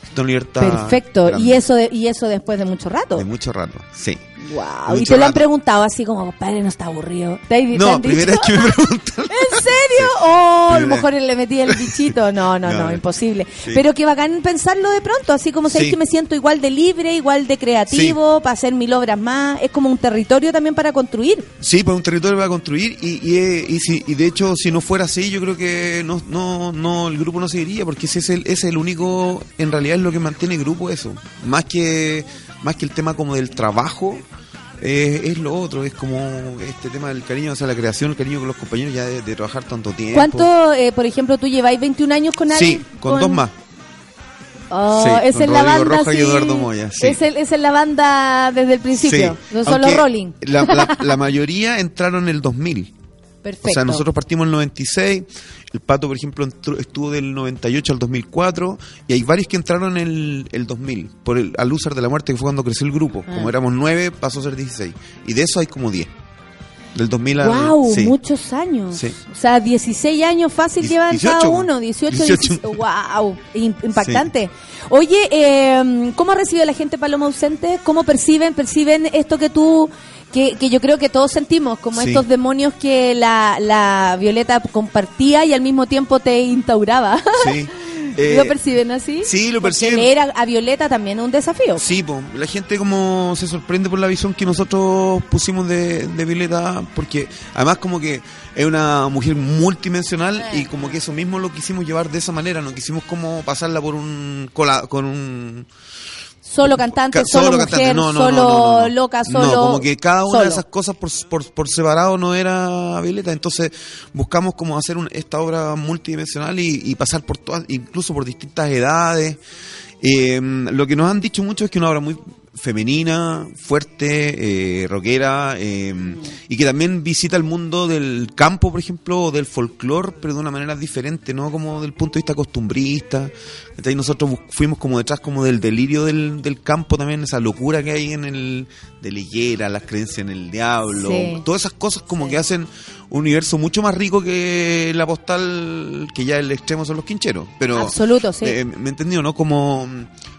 Speaker 12: Siento libertad...
Speaker 2: Perfecto,
Speaker 12: grande.
Speaker 2: y eso, de- y eso después de mucho rato.
Speaker 12: De mucho rato, sí.
Speaker 2: Wow. Y te lo han preguntado así como, compadre, no está aburrido. ¿Te, te
Speaker 12: No, primera vez que me preguntan.
Speaker 2: ¿En serio? Oh, a lo mejor le metí el bichito. No, no, no, imposible.
Speaker 12: Sí.
Speaker 2: Pero que bacán pensarlo de pronto, así como sabéis
Speaker 12: Sí.
Speaker 2: que me siento igual de libre, igual de creativo, para hacer mil obras más. Es como un territorio también para construir.
Speaker 12: Sí, pues un territorio va a construir y, y, eh, y, si, y de hecho si no fuera así yo creo que no, no, no el grupo no seguiría porque ese es el, ese es el único, en realidad es lo que mantiene el grupo eso, más que, más que el tema como del trabajo. eh, es lo otro, es como este tema del cariño, o sea, la creación, el cariño con los compañeros ya de, de trabajar tanto tiempo.
Speaker 2: ¿Cuánto, eh, por ejemplo, tú lleváis 21 años con alguien?
Speaker 12: Sí, con, dos más.
Speaker 2: Oh,
Speaker 12: Sí,
Speaker 2: es en la banda.
Speaker 12: Rojas y
Speaker 2: sí.
Speaker 12: Eduardo Moya, sí.
Speaker 2: Es, el- es en la banda desde el principio. No son los Rolling.
Speaker 12: La, la- la mayoría entraron en el 2000.
Speaker 2: Perfecto.
Speaker 12: O sea, nosotros partimos en el 96, el Pato, por ejemplo, entró- estuvo del 98 al 2004, y hay varios que entraron en el, el 2000, por el al Luzar de la Muerte, que fue cuando creció el grupo.
Speaker 2: Ah.
Speaker 12: Como éramos 9, pasó a ser 16. Y de eso hay como 10. Del 2000 al...
Speaker 2: Wow,
Speaker 12: sí.
Speaker 2: muchos años.
Speaker 12: Sí.
Speaker 2: O sea, 16 años fácil llevan cada
Speaker 12: 18,
Speaker 2: uno, 18,
Speaker 12: 18.
Speaker 2: 16. Wow, im- impactante. Oye, eh, ¿cómo ha recibido la gente Paloma ausente? ¿Cómo perciben perciben esto que tú que, que yo creo que todos sentimos, como
Speaker 12: Sí.
Speaker 2: estos demonios que la, la Violeta compartía y al mismo tiempo te instauraba?
Speaker 12: Sí. Eh,
Speaker 2: ¿Lo perciben así?
Speaker 12: sí, lo
Speaker 2: Porque
Speaker 12: perciben.
Speaker 2: leer a, a Violeta también es un desafío.
Speaker 12: Sí, po, la gente como se sorprende por la visión que nosotros pusimos de, de Violeta, porque además como que es una mujer multidimensional y como que eso mismo lo quisimos llevar de esa manera, no quisimos como pasarla por un con un
Speaker 2: solo cantante,
Speaker 12: Ca-
Speaker 2: solo,
Speaker 12: cantante.
Speaker 2: mujer,
Speaker 12: No, no,
Speaker 2: solo
Speaker 12: no, no, no.
Speaker 2: loca,
Speaker 12: No,
Speaker 2: solo.
Speaker 12: como que cada una de
Speaker 2: solo.
Speaker 12: esas cosas por, por, por separado no era Violeta. Entonces buscamos como hacer un- esta obra multidimensional y, y pasar por todas, incluso por distintas edades. Eh, lo que nos han dicho mucho es que una obra muy femenina, fuerte, eh, rockera, eh, y que también visita el mundo del campo, por ejemplo, o del folclore, pero de una manera diferente, no como del punto de vista costumbrista. Entonces nosotros fuimos como detrás como del delirio del, del campo también, esa locura que hay en el de la higuera, las creencias en el diablo,
Speaker 2: Sí.
Speaker 12: todas esas cosas como que hacen un universo mucho más rico que la postal, que ya el extremo son los quincheros. Pero,
Speaker 2: Absoluto, sí.
Speaker 12: eh, ¿Me entendió, no? Como,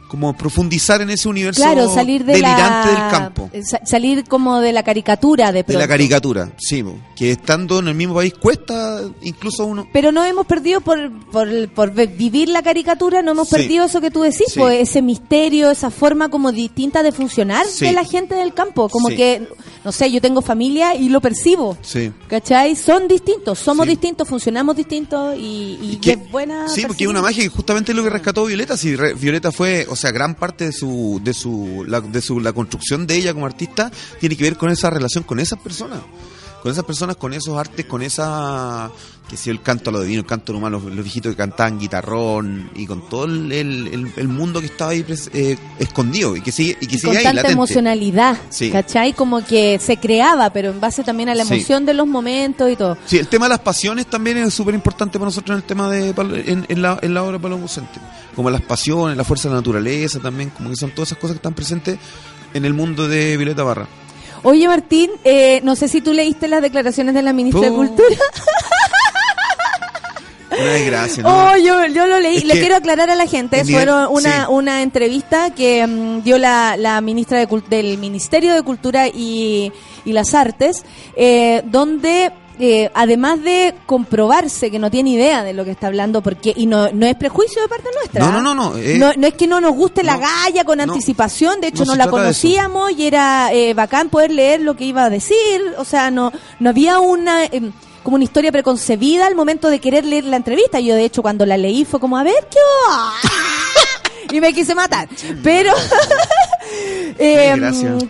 Speaker 12: como profundizar en ese universo
Speaker 2: Claro, salir de
Speaker 12: delirante
Speaker 2: la,
Speaker 12: del campo.
Speaker 2: eh, sa- salir como de la caricatura de
Speaker 12: De
Speaker 2: pronto.
Speaker 12: la caricatura, sí, que estando en el mismo país cuesta incluso uno.
Speaker 2: Pero no hemos perdido por, por, vivir la caricatura, no hemos
Speaker 12: Sí.
Speaker 2: perdido eso que tú decís,
Speaker 12: Sí.
Speaker 2: pues, ese misterio, esa forma como distinta de funcionar
Speaker 12: Sí.
Speaker 2: de la gente del campo. Como que, no sé, yo tengo familia y lo percibo.
Speaker 12: Sí.
Speaker 2: ¿Cachai? Son distintos, somos distintos, funcionamos distintos y, y
Speaker 12: que-
Speaker 2: es buena.
Speaker 12: Sí, porque es una magia que justamente es lo que rescató Violeta. Si re- Violeta fue, o sea, gran parte de su, de su, la, de su, la construcción de ella como artista tiene que ver con esa relación con esas personas. Con esas personas, con esos artes, con esa, que si el canto a lo divino, el canto humano, los, viejitos que cantaban guitarrón y con todo el, el, el- mundo que estaba ahí eh, escondido y que sigue, y que
Speaker 2: Y
Speaker 12: sigue
Speaker 2: con
Speaker 12: ahí
Speaker 2: tanta
Speaker 12: latente.
Speaker 2: emocionalidad,
Speaker 12: Sí.
Speaker 2: ¿cachai? Como que se creaba, pero en base también a la
Speaker 12: Sí.
Speaker 2: emoción de los momentos y todo.
Speaker 12: Sí, el tema de las pasiones también es súper importante para nosotros en el tema de en, en la, en la obra de Palomo Ausente. Como las pasiones, la fuerza de la naturaleza también, como que son todas esas cosas que están presentes en el mundo de Violeta Barra.
Speaker 2: Oye, Martín, eh, no sé si tú leíste las declaraciones de la ministra de. Cultura.
Speaker 12: Una desgracia, ¿no?
Speaker 2: Oh, yo, yo lo leí.
Speaker 12: Es
Speaker 2: Le quiero aclarar a la gente. Fueron una,
Speaker 12: sí.
Speaker 2: una entrevista que mm, dio la, la ministra de del Ministerio de Cultura y, y las Artes, eh, donde eh, además de comprobarse que no tiene idea de lo que está hablando, porque y no, no es prejuicio de parte nuestra.
Speaker 12: No, no, no, no, eh,
Speaker 2: no, no es que no nos guste la
Speaker 12: no,
Speaker 2: galla con
Speaker 12: no,
Speaker 2: anticipación, de hecho
Speaker 12: no
Speaker 2: no, la conocíamos y era eh, bacán poder leer lo que iba a decir, o sea, no, no había una... em, como una historia preconcebida al momento de querer leer la entrevista. Yo, de hecho, cuando la leí fue como, a ver, ¿qué? Y me quise matar. Pero eh,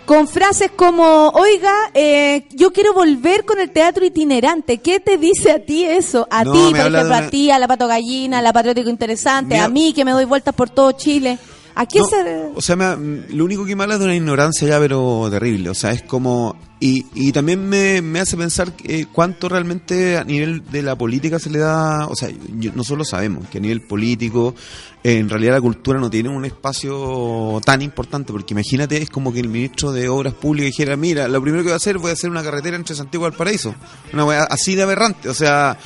Speaker 2: con frases como, oiga, eh, yo quiero volver con el teatro itinerante. ¿Qué te dice a ti eso? A
Speaker 12: No,
Speaker 2: ti, por ejemplo, a ti, a la Pato Gallina, a la Patriótico Interesante, a mí que me doy vueltas por todo Chile. ¿A qué
Speaker 12: No,
Speaker 2: se...?
Speaker 12: O sea, me- lo único que me habla es de una ignorancia ya, pero terrible. O sea, es como... Y, y también me, me hace pensar eh, cuánto realmente a nivel de la política se le da... O sea, yo- nosotros sabemos que a nivel político, en realidad la cultura no tiene un espacio tan importante, porque imagínate, es como que el ministro de Obras Públicas dijera, mira, lo primero que voy a hacer, voy a hacer una carretera entre Santiago y Valparaíso. Una así de aberrante. O sea,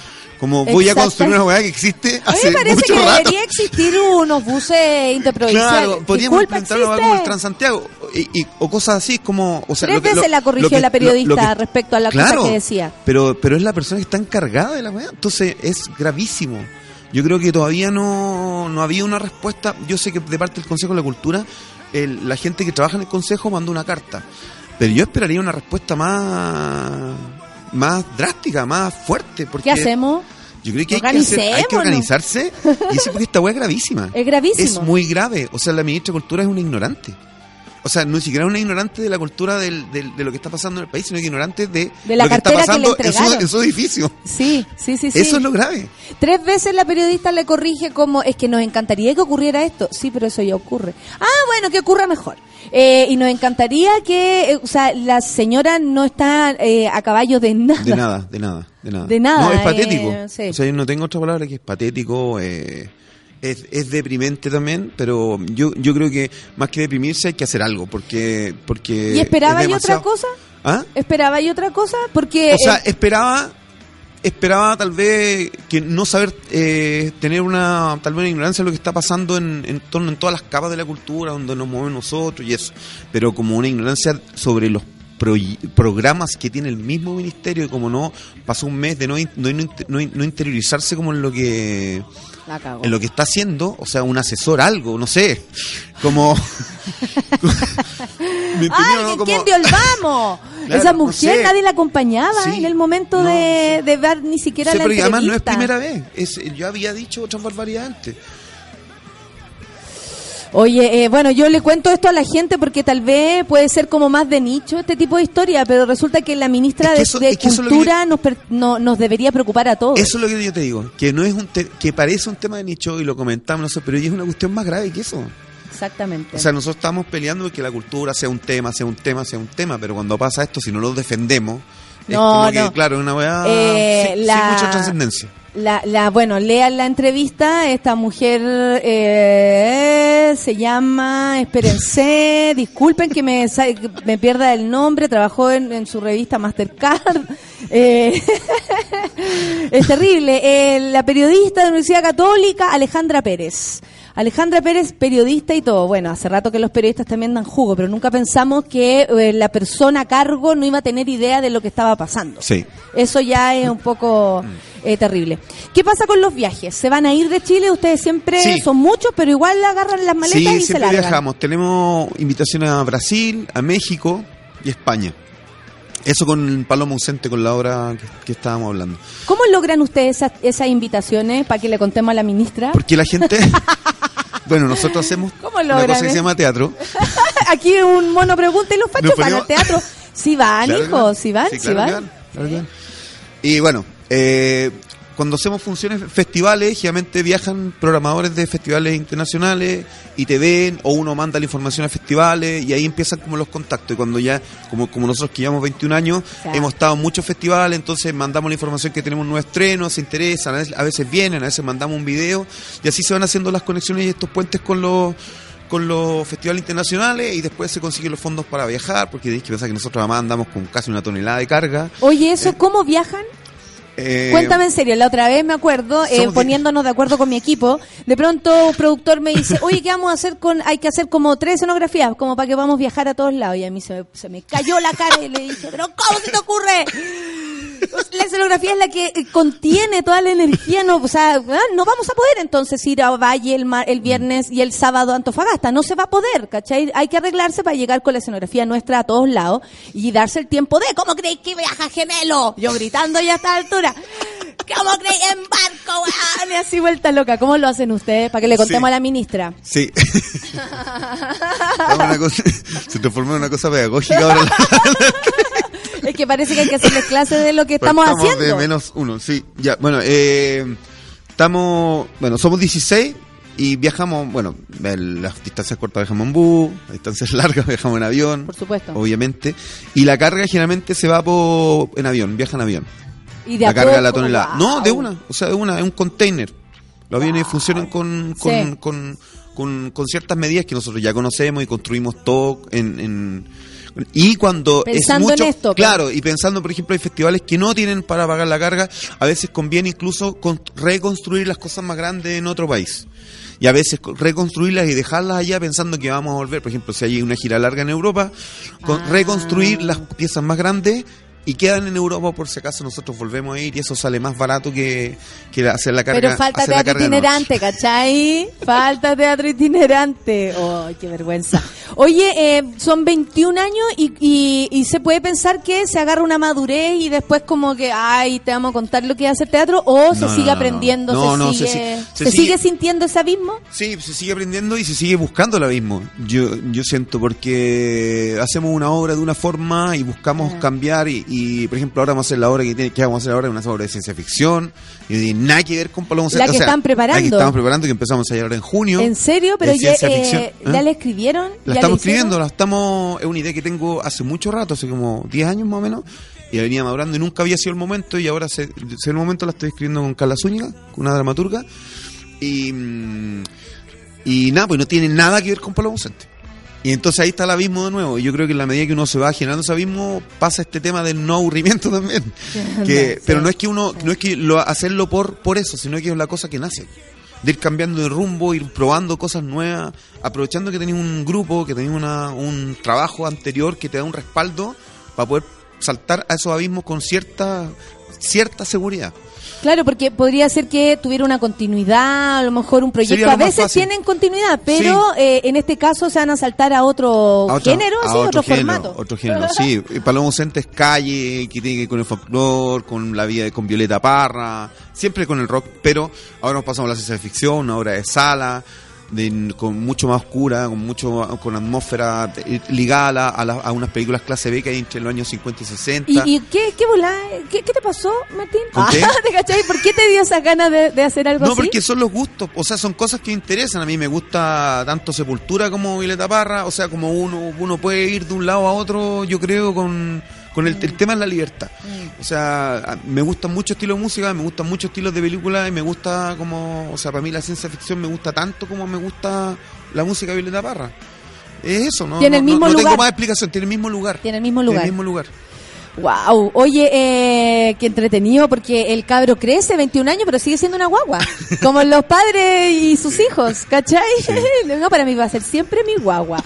Speaker 12: como voy a construir una weá que existe
Speaker 2: A mí
Speaker 12: hace
Speaker 2: me parece
Speaker 12: mucho
Speaker 2: que
Speaker 12: rato.
Speaker 2: debería existir unos buses interprovinciales.
Speaker 12: Claro, podríamos implementar algo como el. Transantiago y, y- o cosas así como o sea,
Speaker 2: Tres
Speaker 12: lo que-
Speaker 2: veces la corrigió
Speaker 12: que-
Speaker 2: la periodista
Speaker 12: que-
Speaker 2: respecto a la
Speaker 12: Claro,
Speaker 2: cosa que decía.
Speaker 12: Pero pero es la persona que está encargada de la weá, entonces es gravísimo. Yo creo que todavía no, no había una respuesta. Yo sé que de parte del Consejo de la Cultura, el- la gente que trabaja en el Consejo mandó una carta. Pero yo esperaría una respuesta más más drástica, más fuerte. Porque
Speaker 2: ¿Qué hacemos?
Speaker 12: Yo creo que hay que, hacer- hay que
Speaker 2: Organicémonos.
Speaker 12: organizarse. Y eso porque esta weá es gravísima.
Speaker 2: Es gravísimo.
Speaker 12: Es muy grave. O sea, la ministra de Cultura es una ignorante. O sea, no ni siquiera es una ignorante de la cultura del- del- de lo que está pasando en el país, sino que ignorante de,
Speaker 2: De la
Speaker 12: lo que está
Speaker 2: cartera que
Speaker 12: pasando en su,
Speaker 2: entregaron.
Speaker 12: en su edificio.
Speaker 2: Sí, sí, sí, sí.
Speaker 12: Eso es lo grave.
Speaker 2: Tres veces la periodista le corrige como, es que nos encantaría que ocurriera esto. Sí, pero eso ya ocurre. Ah, bueno, que ocurra mejor. Eh, y nos encantaría que, eh, o sea, la señora no está eh, a caballo de nada.
Speaker 12: De nada, de nada, de nada.
Speaker 2: De nada,
Speaker 12: No, es
Speaker 2: eh,
Speaker 12: patético.
Speaker 2: sí.
Speaker 12: O sea, yo no tengo otra palabra que es patético. eh, es, es deprimente también, pero yo, yo creo que más que deprimirse hay que hacer algo, porque... porque
Speaker 2: ¿Y esperaba
Speaker 12: es
Speaker 2: y otra cosa?
Speaker 12: ¿Ah?
Speaker 2: ¿Esperaba y otra cosa? Porque...
Speaker 12: O sea,
Speaker 2: eh,
Speaker 12: esperaba esperaba tal vez que no saber eh, tener una tal vez una ignorancia de lo que está pasando en, en torno en todas las capas de la cultura donde nos movemos nosotros y eso pero como una ignorancia sobre los proy- programas que tiene el mismo ministerio y como no pasó un mes de no, no, no no in- no interiorizarse como en lo que. En lo que está haciendo o sea un asesor algo no sé como ¿Me
Speaker 2: ¡Ay,
Speaker 12: no? Como-
Speaker 2: quién dio el vamos!
Speaker 12: Claro,
Speaker 2: Esa
Speaker 12: no
Speaker 2: mujer
Speaker 12: sé.
Speaker 2: nadie la acompañaba
Speaker 12: Sí,
Speaker 2: en el momento
Speaker 12: no,
Speaker 2: de, de ver ni siquiera
Speaker 12: Sí,
Speaker 2: la
Speaker 12: pero
Speaker 2: entrevista.
Speaker 12: además no es primera vez. Es, yo había dicho otras barbaridades antes.
Speaker 2: Oye, eh, bueno, yo le cuento esto a la gente porque tal vez puede ser como más de nicho este tipo de historia, pero resulta que la ministra
Speaker 12: Es que
Speaker 2: de-
Speaker 12: eso-
Speaker 2: de,
Speaker 12: es que eso es lo
Speaker 2: Cultura nos, per- no- nos debería preocupar a todos.
Speaker 12: Eso es lo que yo te digo, que no es un te- que parece un tema de nicho y lo comentamos, no sé, pero es una cuestión más grave que eso.
Speaker 2: Exactamente.
Speaker 12: O sea, nosotros estamos peleando porque la cultura sea un tema, sea un tema, sea un tema, pero cuando pasa esto, si no lo defendemos, es
Speaker 2: No,
Speaker 12: como que, claro, es una weá
Speaker 2: Eh,
Speaker 12: sin, mucha trascendencia.
Speaker 2: La, la, bueno, lean la entrevista. Esta mujer eh, se llama, espérense, disculpen que me, me pierda el nombre, trabajó en, en su revista Mastercard. Eh, es terrible. Eh, la periodista de la Universidad Católica, Alejandra Pérez. Alejandra Pérez, periodista y todo. Bueno, hace rato que los periodistas también dan jugo, pero nunca pensamos que eh, la persona a cargo no iba a tener idea de lo que estaba pasando.
Speaker 12: Sí.
Speaker 2: Eso ya es un poco eh, terrible. ¿Qué pasa con los viajes? ¿Se van a ir de Chile? Ustedes siempre
Speaker 12: Sí.
Speaker 2: son muchos, pero igual agarran las maletas
Speaker 12: Sí,
Speaker 2: y se
Speaker 12: siempre
Speaker 2: largan.
Speaker 12: viajamos. Tenemos invitaciones a Brasil, a México y España. Eso con Paloma Ausente, con la obra que, que estábamos hablando.
Speaker 2: ¿Cómo logran ustedes esas, esas invitaciones para que le contemos a la ministra?
Speaker 12: Porque la gente... bueno, nosotros hacemos
Speaker 2: ¿Cómo
Speaker 12: una cosa que
Speaker 2: eh?
Speaker 12: se llama teatro.
Speaker 2: Aquí un mono pregunta y los fachos van al teatro. Sí van,
Speaker 12: Claro
Speaker 2: hijo, sí van,
Speaker 12: Sí,
Speaker 2: van.
Speaker 12: claro van. Y bueno, eh, cuando hacemos funciones, festivales, generalmente viajan programadores de festivales internacionales y te ven o uno manda la información a festivales y ahí empiezan como los contactos. Y cuando ya, como, como nosotros que llevamos 21 años, hemos estado en muchos festivales, entonces mandamos la información que tenemos un nuevo estreno, se interesan, a veces, a veces vienen, a veces mandamos un video y así se van haciendo las conexiones y estos puentes con los con los festivales internacionales y después se consiguen los fondos para viajar, porque tenéis que pensar que nosotros además andamos con casi una tonelada de carga.
Speaker 2: Oye, ¿eso cómo viajan?
Speaker 12: Eh,
Speaker 2: Cuéntame en serio, la otra vez me acuerdo, eh, poniéndonos de acuerdo con mi equipo, de pronto un productor me dice, oye, ¿qué vamos a hacer con, hay que hacer como tres escenografías, como para que vamos a viajar a todos lados? Y a mí se me, se me cayó la cara y le dije, pero ¿cómo se te ocurre? La escenografía es la que eh, contiene toda la energía, no, o sea, ah, no vamos a poder entonces ir a Valle el, mar- el viernes y el sábado a Antofagasta, no se va a poder, ¿cachai? Hay que arreglarse para llegar con la escenografía nuestra a todos lados y darse el tiempo de, ¿cómo creéis que viaja gemelo? Yo gritando ya a esta altura. ¿Cómo creéis en barco, weón? Y así vuelta loca. ¿Cómo lo hacen ustedes? Para que le contemos
Speaker 12: Sí.
Speaker 2: a la ministra.
Speaker 12: Sí. Cosa- se transformó en una cosa pedagógica ahora.
Speaker 2: Es que parece que hay que hacerles clases de lo que estamos
Speaker 12: Partamos
Speaker 2: haciendo.
Speaker 12: de menos uno, sí. Ya, bueno, eh, estamos, bueno, somos 16 y viajamos, bueno, en las distancias cortas viajamos en bus, las distancias largas viajamos en avión.
Speaker 2: Por supuesto.
Speaker 12: Obviamente. Y la carga generalmente se va por, en avión, viaja en avión.
Speaker 2: Y de
Speaker 12: la carga de la tonelada.
Speaker 2: wow.
Speaker 12: No, de una, o sea, de una, es un container. Los aviones funcionan con, con,
Speaker 2: Sí.
Speaker 12: con, con- con ciertas medidas que nosotros ya conocemos y construimos todo en... en- y cuando
Speaker 2: Pensando
Speaker 12: es mucho,
Speaker 2: en esto,
Speaker 12: claro, y pensando, por ejemplo, hay festivales que no tienen para pagar la carga, a veces conviene incluso con- reconstruir las cosas más grandes en otro país. Y a veces co- reconstruirlas y dejarlas allá pensando que vamos a volver. Por ejemplo, si hay una gira larga en Europa, con-
Speaker 2: Ah.
Speaker 12: reconstruir las piezas más grandes y quedan en Europa por si acaso nosotros volvemos a ir y eso sale más barato que, que hacer la carga.
Speaker 2: Pero falta teatro itinerante, ¿cachai? Falta teatro itinerante. Oh, qué vergüenza. Oye, eh, son 21 años y, y, y se puede pensar que se agarra una madurez y después como que, ay, te vamos a contar lo que es hacer teatro o se
Speaker 12: No,
Speaker 2: sigue
Speaker 12: no,
Speaker 2: aprendiendo,
Speaker 12: No,
Speaker 2: se,
Speaker 12: no, se
Speaker 2: sigue,
Speaker 12: si-
Speaker 2: se,
Speaker 12: se
Speaker 2: sigue
Speaker 12: sigue-
Speaker 2: sintiendo ese abismo.
Speaker 12: Sí, se sigue aprendiendo y se sigue buscando el abismo. Yo, yo siento porque hacemos una obra de una forma y buscamos
Speaker 2: Ah.
Speaker 12: cambiar y, y, por ejemplo, ahora vamos a hacer la obra que, tiene, que vamos a hacer ahora, una obra de ciencia ficción y nada que ver con Paloma
Speaker 2: La que están preparando.
Speaker 12: La que estamos preparando que empezamos a ahora en junio.
Speaker 2: ¿En serio? Pero ya, eh,
Speaker 12: ficción.
Speaker 2: ¿ya le escribieron?
Speaker 12: La
Speaker 2: ¿Ya
Speaker 12: estamos escribiendo, la estamos, es una idea que tengo hace mucho rato, hace como 10 años más o menos, y la venía madurando y nunca había sido el momento, y ahora se, se el momento la estoy escribiendo con Carla Zúñiga, con una dramaturga, y, mm, y nada, pues no tiene nada que ver con Pablo Ausente. Y entonces ahí está el abismo de nuevo, y yo creo que en la medida que uno se va generando ese abismo, pasa este tema del no aburrimiento también. que,
Speaker 2: Sí.
Speaker 12: pero no es que uno, no es que lo, hacerlo por, por eso, sino que es la cosa que nace de ir cambiando de rumbo, ir probando cosas nuevas, aprovechando que tenéis un grupo, que tenéis una, un trabajo anterior que te da un respaldo para poder saltar a esos abismos con cierta cierta seguridad.
Speaker 2: Claro, porque podría ser que tuviera una continuidad, a lo mejor un proyecto. A veces
Speaker 12: fácil.
Speaker 2: tienen continuidad, pero eh, en este caso se van a saltar a otro
Speaker 12: A otra-
Speaker 2: género,
Speaker 12: a
Speaker 2: sí, otro,
Speaker 12: género,
Speaker 2: formato.
Speaker 12: Otro género, sí. Paloma Ausente es calle, que tiene que ver con el folclore, con la vida de, con Violeta Parra, siempre con el rock, pero ahora nos pasamos a la ciencia ficción, una obra de sala, de- con mucho más oscura, con mucho con atmósfera ligada a, la- a la- a unas películas clase B que hay entre los años 50 y 60.
Speaker 2: ¿Y, y qué, qué volá? ¿Qué, qué te pasó, Martín?
Speaker 12: ¿Con qué?
Speaker 2: Ah, ¿Te cachai? ¿Por qué te dio esas ganas de, de hacer algo
Speaker 12: No,
Speaker 2: así?
Speaker 12: porque son los gustos, o sea, son cosas que interesan. A mí me gusta tanto Sepultura como Violeta Parra, o sea, como uno uno puede ir de un lado a otro, yo creo, con, con el, el tema es la libertad. O sea, me gustan muchos estilos de música, me gustan muchos estilos de película y me gusta como, o sea, para mí la ciencia ficción me gusta tanto como me gusta la música de Violeta Parra. Es eso, ¿no?
Speaker 2: Tiene el
Speaker 12: no- no-
Speaker 2: mismo
Speaker 12: no
Speaker 2: lugar.
Speaker 12: tengo más explicación, tiene el mismo lugar.
Speaker 2: Tiene el mismo
Speaker 12: Tiene
Speaker 2: lugar.
Speaker 12: el mismo lugar.
Speaker 2: Wow, oye, eh, qué entretenido porque el cabro crece, 21 años, pero sigue siendo una guagua, como los padres y sus hijos, ¿cachai? No, para mí va a ser siempre mi guagua.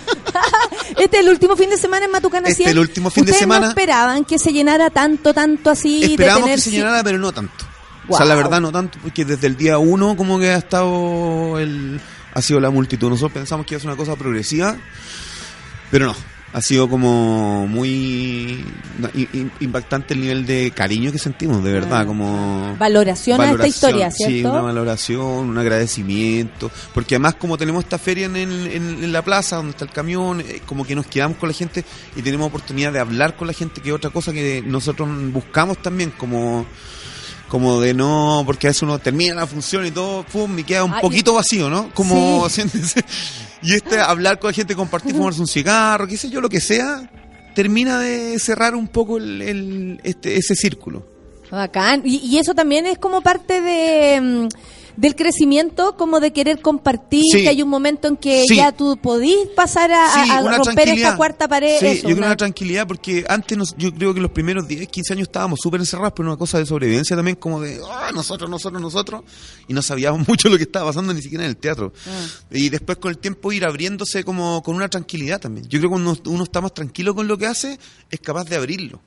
Speaker 2: este es el último fin de semana en Matucana
Speaker 12: Este
Speaker 2: 100.
Speaker 12: el último fin de
Speaker 2: ¿Ustedes
Speaker 12: semana.
Speaker 2: no esperaban que se llenara tanto, tanto así? de
Speaker 12: Esperábamos
Speaker 2: tener
Speaker 12: que se llenara, pero no tanto. O sea, la verdad no tanto, porque desde el día uno como que ha estado el, ha sido la multitud. Nosotros pensamos que iba a ser una cosa progresiva, pero no. Ha sido como muy impactante el nivel de cariño que sentimos, de verdad, como...
Speaker 2: Valoración a esta
Speaker 12: Valoración,
Speaker 2: historia,
Speaker 12: Sí,
Speaker 2: ¿cierto?
Speaker 12: una valoración, un agradecimiento. Porque además, como tenemos esta feria en, en- en la plaza, donde está el camión, eh, como que nos quedamos con la gente y tenemos oportunidad de hablar con la gente, que es otra cosa que nosotros buscamos también, como como de no, porque a veces uno termina la función y todo, pum, y queda un
Speaker 2: Ay.
Speaker 12: poquito vacío, ¿no? Como
Speaker 2: Sí.
Speaker 12: y este hablar con la gente, compartir, fumarse un cigarro, qué sé yo, lo que sea, termina de cerrar un poco el, el- este, ese círculo.
Speaker 2: Bacán. Y, y eso también es como parte de mm, del crecimiento, como de querer compartir,
Speaker 12: Sí.
Speaker 2: que hay un momento en que
Speaker 12: Sí.
Speaker 2: ya tú podís pasar a,
Speaker 12: Sí,
Speaker 2: romper esta cuarta pared.
Speaker 12: Sí,
Speaker 2: eso,
Speaker 12: yo creo
Speaker 2: una-
Speaker 12: una tranquilidad porque antes nos- yo creo que los primeros 10, 15 años estábamos súper encerrados, pero una cosa de sobrevivencia también, como de "Ah, nosotros, nosotros, nosotros, y no sabíamos mucho lo que estaba pasando ni siquiera en el teatro.
Speaker 2: Ah.
Speaker 12: Y después con el tiempo ir abriéndose como con una tranquilidad también. Yo creo que cuando uno está más tranquilo con lo que hace, es capaz de abrirlo.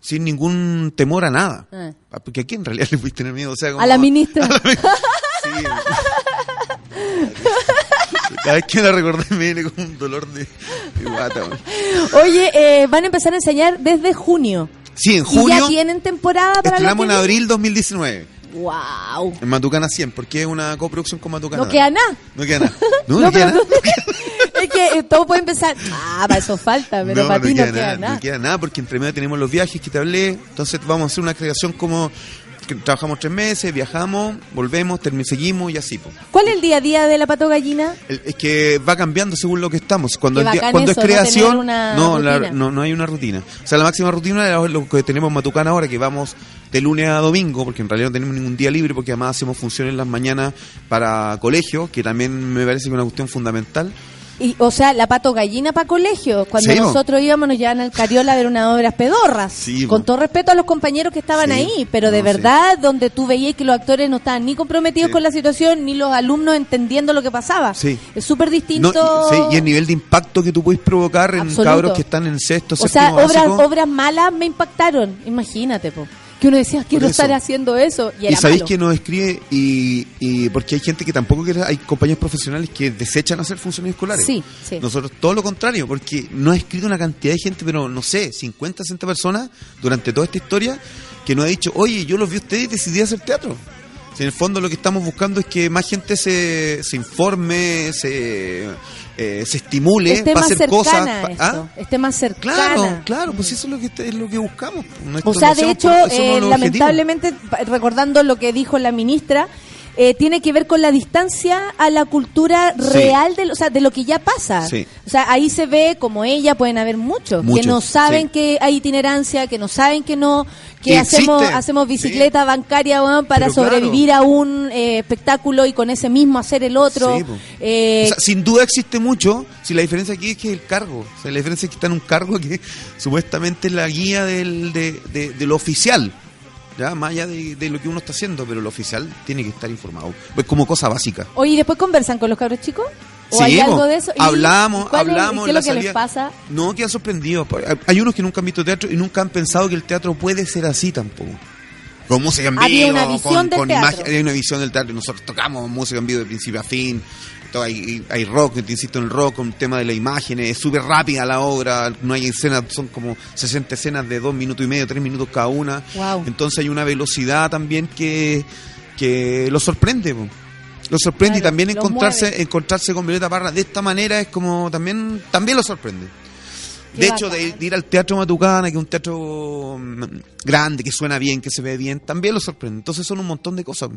Speaker 12: Sin ningún temor a nada.
Speaker 2: Ah.
Speaker 12: Porque aquí en realidad le puedes tener miedo. O sea, como-
Speaker 2: A la ministra.
Speaker 12: Cada vez que la recordé me viene como un dolor de, de guata. man.
Speaker 2: Oye, eh, van a empezar a enseñar desde junio.
Speaker 12: Sí, en
Speaker 2: ¿Y ya
Speaker 12: junio
Speaker 2: tienen temporada para
Speaker 12: estrenamos en abril 2019
Speaker 2: ¡Wow!
Speaker 12: en Matucana 100, porque es una coproducción con Matucana.
Speaker 2: No queda nada.
Speaker 12: No queda nada. No,
Speaker 2: No,
Speaker 12: no queda
Speaker 2: pero
Speaker 12: nada.
Speaker 2: es que eh, todo puede empezar. Ah, para eso falta, pero
Speaker 12: no,
Speaker 2: para
Speaker 12: no
Speaker 2: ti
Speaker 12: queda
Speaker 2: no queda
Speaker 12: nada,
Speaker 2: nada.
Speaker 12: no queda nada, porque entre medio tenemos los viajes que te hablé, entonces vamos a hacer una creación como que trabajamos tres meses, viajamos, volvemos, seguimos y así. po.
Speaker 2: ¿Cuál es el día a día de la pato gallina?
Speaker 12: El- Es que va cambiando según lo que estamos. Cuando, el día- cuando
Speaker 2: eso,
Speaker 12: es
Speaker 2: no
Speaker 12: creación,
Speaker 2: una
Speaker 12: no, la- no, no hay una rutina. O sea, la máxima rutina es lo que tenemos en Matucana ahora, que vamos de lunes a domingo, porque en realidad no tenemos ningún día libre, porque además hacemos funciones en las mañanas para colegios, que también me parece que es una cuestión fundamental.
Speaker 2: Y, o sea, la pato gallina para colegio. Cuando
Speaker 12: Sí,
Speaker 2: nosotros íbamos, nos llevaban al Cariola a ver unas obras pedorras.
Speaker 12: Sí,
Speaker 2: con todo respeto a los compañeros que estaban
Speaker 12: Sí.
Speaker 2: ahí, pero de
Speaker 12: No,
Speaker 2: verdad, donde tú veías que los actores no estaban ni comprometidos con la situación, ni los alumnos entendiendo lo que pasaba. Es súper
Speaker 12: No,
Speaker 2: distinto.
Speaker 12: y, sí, y el nivel de impacto que tú puedes provocar en
Speaker 2: Absoluto.
Speaker 12: cabros que están en sexto,
Speaker 2: o sea, obras,
Speaker 12: básico.
Speaker 2: obras malas me impactaron. Imagínate, po. Que uno decía, quiero
Speaker 12: eso.
Speaker 2: estar haciendo eso. Y,
Speaker 12: sabéis
Speaker 2: malo.
Speaker 12: que nos escribe y, y porque hay gente que tampoco quiere, hay compañeros profesionales que desechan hacer funciones escolares.
Speaker 2: Sí, sí.
Speaker 12: Nosotros todo lo contrario, porque nos ha escrito una cantidad de gente, pero no sé, 50, 60 personas durante toda esta historia que nos ha dicho, oye, yo los vi a ustedes y decidí hacer teatro. Si en el fondo lo que estamos buscando es que más gente se, se informe, se, eh, se estimule
Speaker 2: esté
Speaker 12: para
Speaker 2: más
Speaker 12: hacer cosas. ¿Ah?
Speaker 2: esté más cercana.
Speaker 12: Claro, claro, pues eso es lo que, es lo que buscamos. Nuestro-
Speaker 2: O sea, de hecho, eh, lamentablemente, recordando lo que dijo la ministra, eh, tiene que ver con la distancia a la cultura
Speaker 12: Sí.
Speaker 2: real de, lo- o sea, de lo que ya pasa.
Speaker 12: Sí.
Speaker 2: O sea, ahí se ve, como ella, pueden haber muchos, que no saben
Speaker 12: sí.
Speaker 2: que hay itinerancia, que no saben que no, que
Speaker 12: Que
Speaker 2: hacemos
Speaker 12: existe,
Speaker 2: hacemos bicicleta bancaria para
Speaker 12: Pero claro.
Speaker 2: sobrevivir a un eh, espectáculo y con ese mismo hacer el otro. Eh,
Speaker 12: O sea, sin duda existe mucho, si la diferencia aquí es que el cargo, o sea, la diferencia es que está en un cargo que supuestamente es la guía del, de, de- de lo oficial, ya más allá de, de lo que uno está haciendo, pero lo oficial tiene que estar informado, pues como cosa básica.
Speaker 2: Oye, ¿y después conversan con los cabros chicos? ¿O
Speaker 12: Sí,
Speaker 2: hay algo de eso? ¿Y
Speaker 12: Hablamos,
Speaker 2: cuál es-
Speaker 12: hablamos
Speaker 2: ¿Qué es
Speaker 12: la
Speaker 2: lo que les
Speaker 12: salida.
Speaker 2: pasa?
Speaker 12: No, quedan sorprendidos. Hay- unos que nunca han visto teatro y nunca han pensado que el teatro puede ser así tampoco. Con música en vivo,
Speaker 2: Había una visión
Speaker 12: con,
Speaker 2: del
Speaker 12: con
Speaker 2: teatro.
Speaker 12: imagen- hay una visión del teatro nosotros tocamos música en vivo de principio a fin. Todo, hay, hay rock, te insisto en el rock, el tema de las imágenes, es súper rápida la obra, no hay escenas, son como 60 escenas de dos minutos y medio, tres minutos cada una.
Speaker 2: Wow.
Speaker 12: Entonces hay una velocidad también que, que lo sorprende. po. Lo sorprende y también encontrarse
Speaker 2: mueve.
Speaker 12: encontrarse con Violeta Parra de esta manera es como también también lo sorprende.
Speaker 2: Qué
Speaker 12: de hecho, de, de ir al Teatro Matucana, que es un teatro mm, grande, que suena bien, que se ve bien, también lo sorprende. Entonces son un montón de cosas.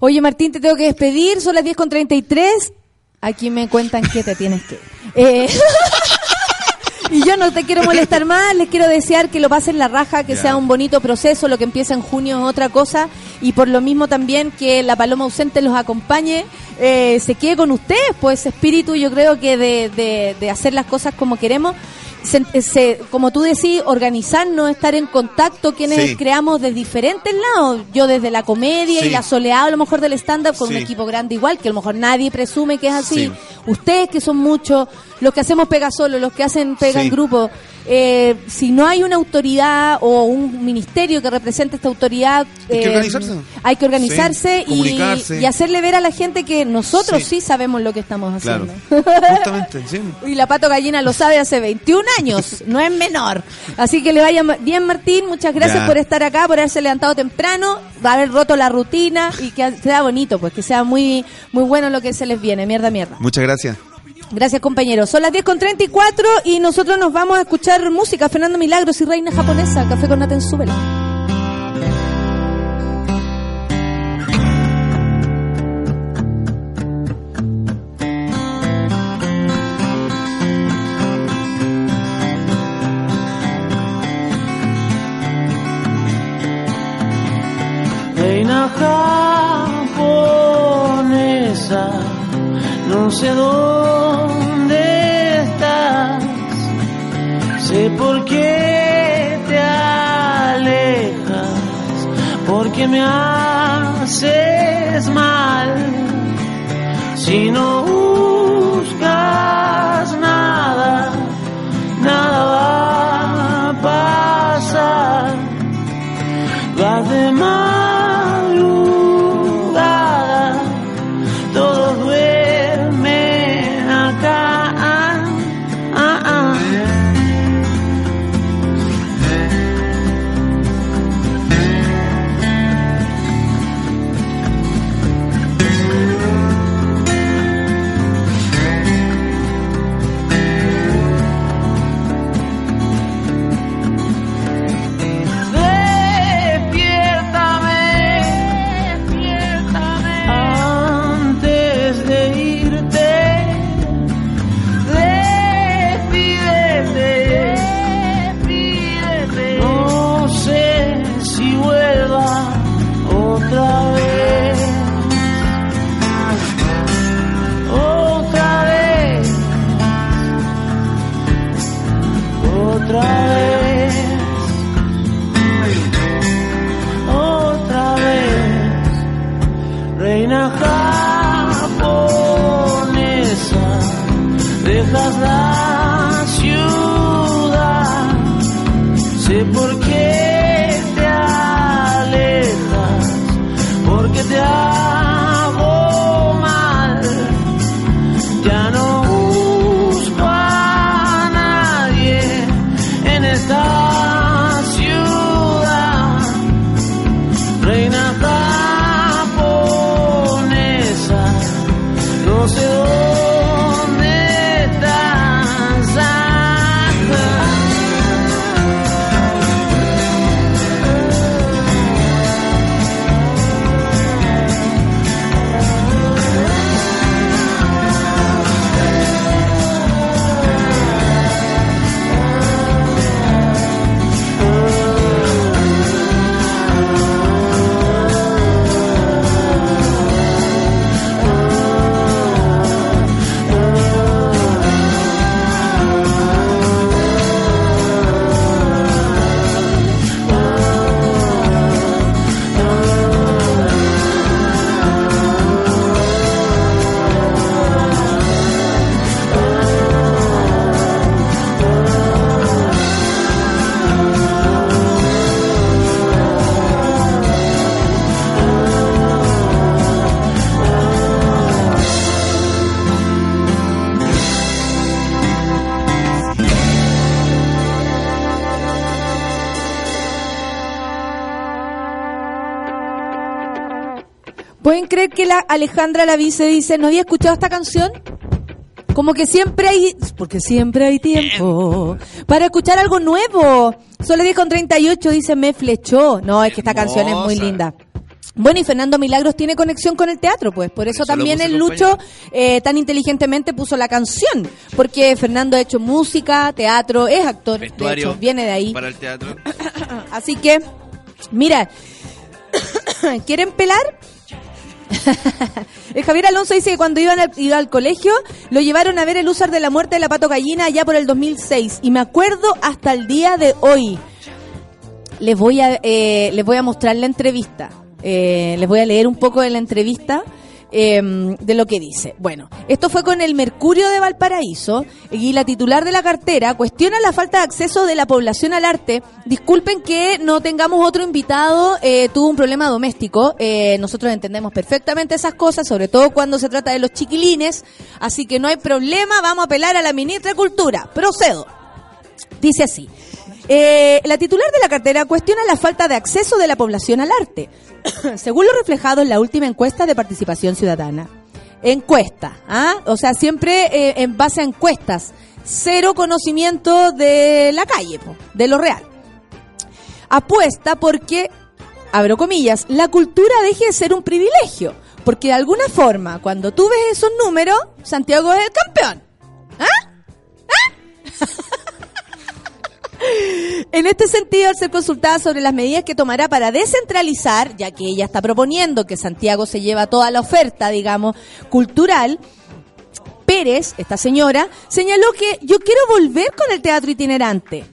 Speaker 2: Oye, Martín, te tengo que despedir. Son las 10 con 33. Aquí me cuentan que te tienes que. Eh, y yo no te quiero molestar más. Les quiero desear que lo pasen la raja, que sea un bonito proceso. Lo que empieza en junio es otra cosa. Y por lo mismo también que la Paloma Ausente los acompañe. eh, se quede con ustedes, pues espíritu, yo creo que de, de, de hacer las cosas como queremos. Se- se- como tú decís, organizarnos, estar en contacto, quienes
Speaker 12: Sí.
Speaker 2: creamos de diferentes lados. Yo desde la comedia y la soleada a lo mejor del stand-up con un equipo grande igual, que a lo mejor nadie presume que es así.
Speaker 12: Sí.
Speaker 2: Ustedes que son muchos, los que hacemos pega solo, los que hacen pega en grupo. Eh, si no hay una autoridad o un ministerio que represente esta autoridad,
Speaker 12: Hay que
Speaker 2: eh,
Speaker 12: organizarse.
Speaker 2: hay que organizarse
Speaker 12: Sí,
Speaker 2: y, hacerle ver a la gente que nosotros sí,
Speaker 12: Sí.
Speaker 2: sabemos lo que estamos
Speaker 12: Claro.
Speaker 2: haciendo.
Speaker 12: Justamente, sí.
Speaker 2: Y la Pato Gallina lo sabe hace 21 años, no es menor. Así que le vaya bien, Martín. Muchas gracias
Speaker 12: Ya.
Speaker 2: por estar acá, por haberse levantado temprano, por haber roto la rutina y que sea bonito, pues que sea muy muy bueno lo que se les viene. Mierda, mierda.
Speaker 12: Muchas gracias.
Speaker 2: Gracias, compañeros. Son las 10 con 34 y nosotros nos vamos a escuchar música. Fernando Milagros y Reina Japonesa. Café con Naten Súbela.
Speaker 13: Reina japonesa, no sé dónde estás, sé por qué te alejas, porque me haces mal, si no
Speaker 2: creer que la Alejandra Lavice dice, no había escuchado esta canción? Como que siempre hay, porque siempre hay tiempo para escuchar algo nuevo. Solo 10 con 38 dice, me flechó. No, es que esta canción es muy linda. Bueno, y Fernando Milagros tiene conexión con el teatro, pues. Por eso, también el Lucho eh, tan inteligentemente puso la canción. Porque Fernando ha hecho música, teatro, es actor. de
Speaker 4: Vestuario
Speaker 2: hecho, viene de ahí.
Speaker 4: Para el teatro.
Speaker 2: Así que, mira, ¿quieren pelar? el Javier Alonso dice que cuando iban al, iba al colegio lo llevaron a ver el usar de la muerte de la pato gallina allá por el 2006 y me acuerdo hasta el día de hoy. Les voy a, eh, les voy a mostrar la entrevista. Eh, les voy a leer un poco de la entrevista eh, de lo que dice. Bueno, esto fue con el Mercurio de Valparaíso y la titular de la cartera cuestiona la falta de acceso de la población al arte. Disculpen que no tengamos otro invitado, eh, tuvo un problema doméstico. Eh, nosotros entendemos perfectamente esas cosas, sobre todo cuando se trata de los chiquilines. Así que no hay problema, vamos a apelar a la ministra de Cultura. Procedo. Dice así. Eh, la titular de la cartera cuestiona la falta de acceso de la población al arte, según lo reflejado en la última encuesta de participación ciudadana. Encuesta, ¿ah? O sea, siempre eh, en base a encuestas. Cero conocimiento de la calle, de lo real. Apuesta porque, abro comillas, la cultura deje de ser un privilegio. Porque de alguna forma, cuando tú ves esos números, Santiago es el campeón. ¿Ah? En este sentido, al ser consultada sobre las medidas que tomará para descentralizar, ya que ella está proponiendo que Santiago se lleva toda la oferta, digamos, cultural, Pérez, esta señora, señaló que yo quiero volver con el teatro itinerante,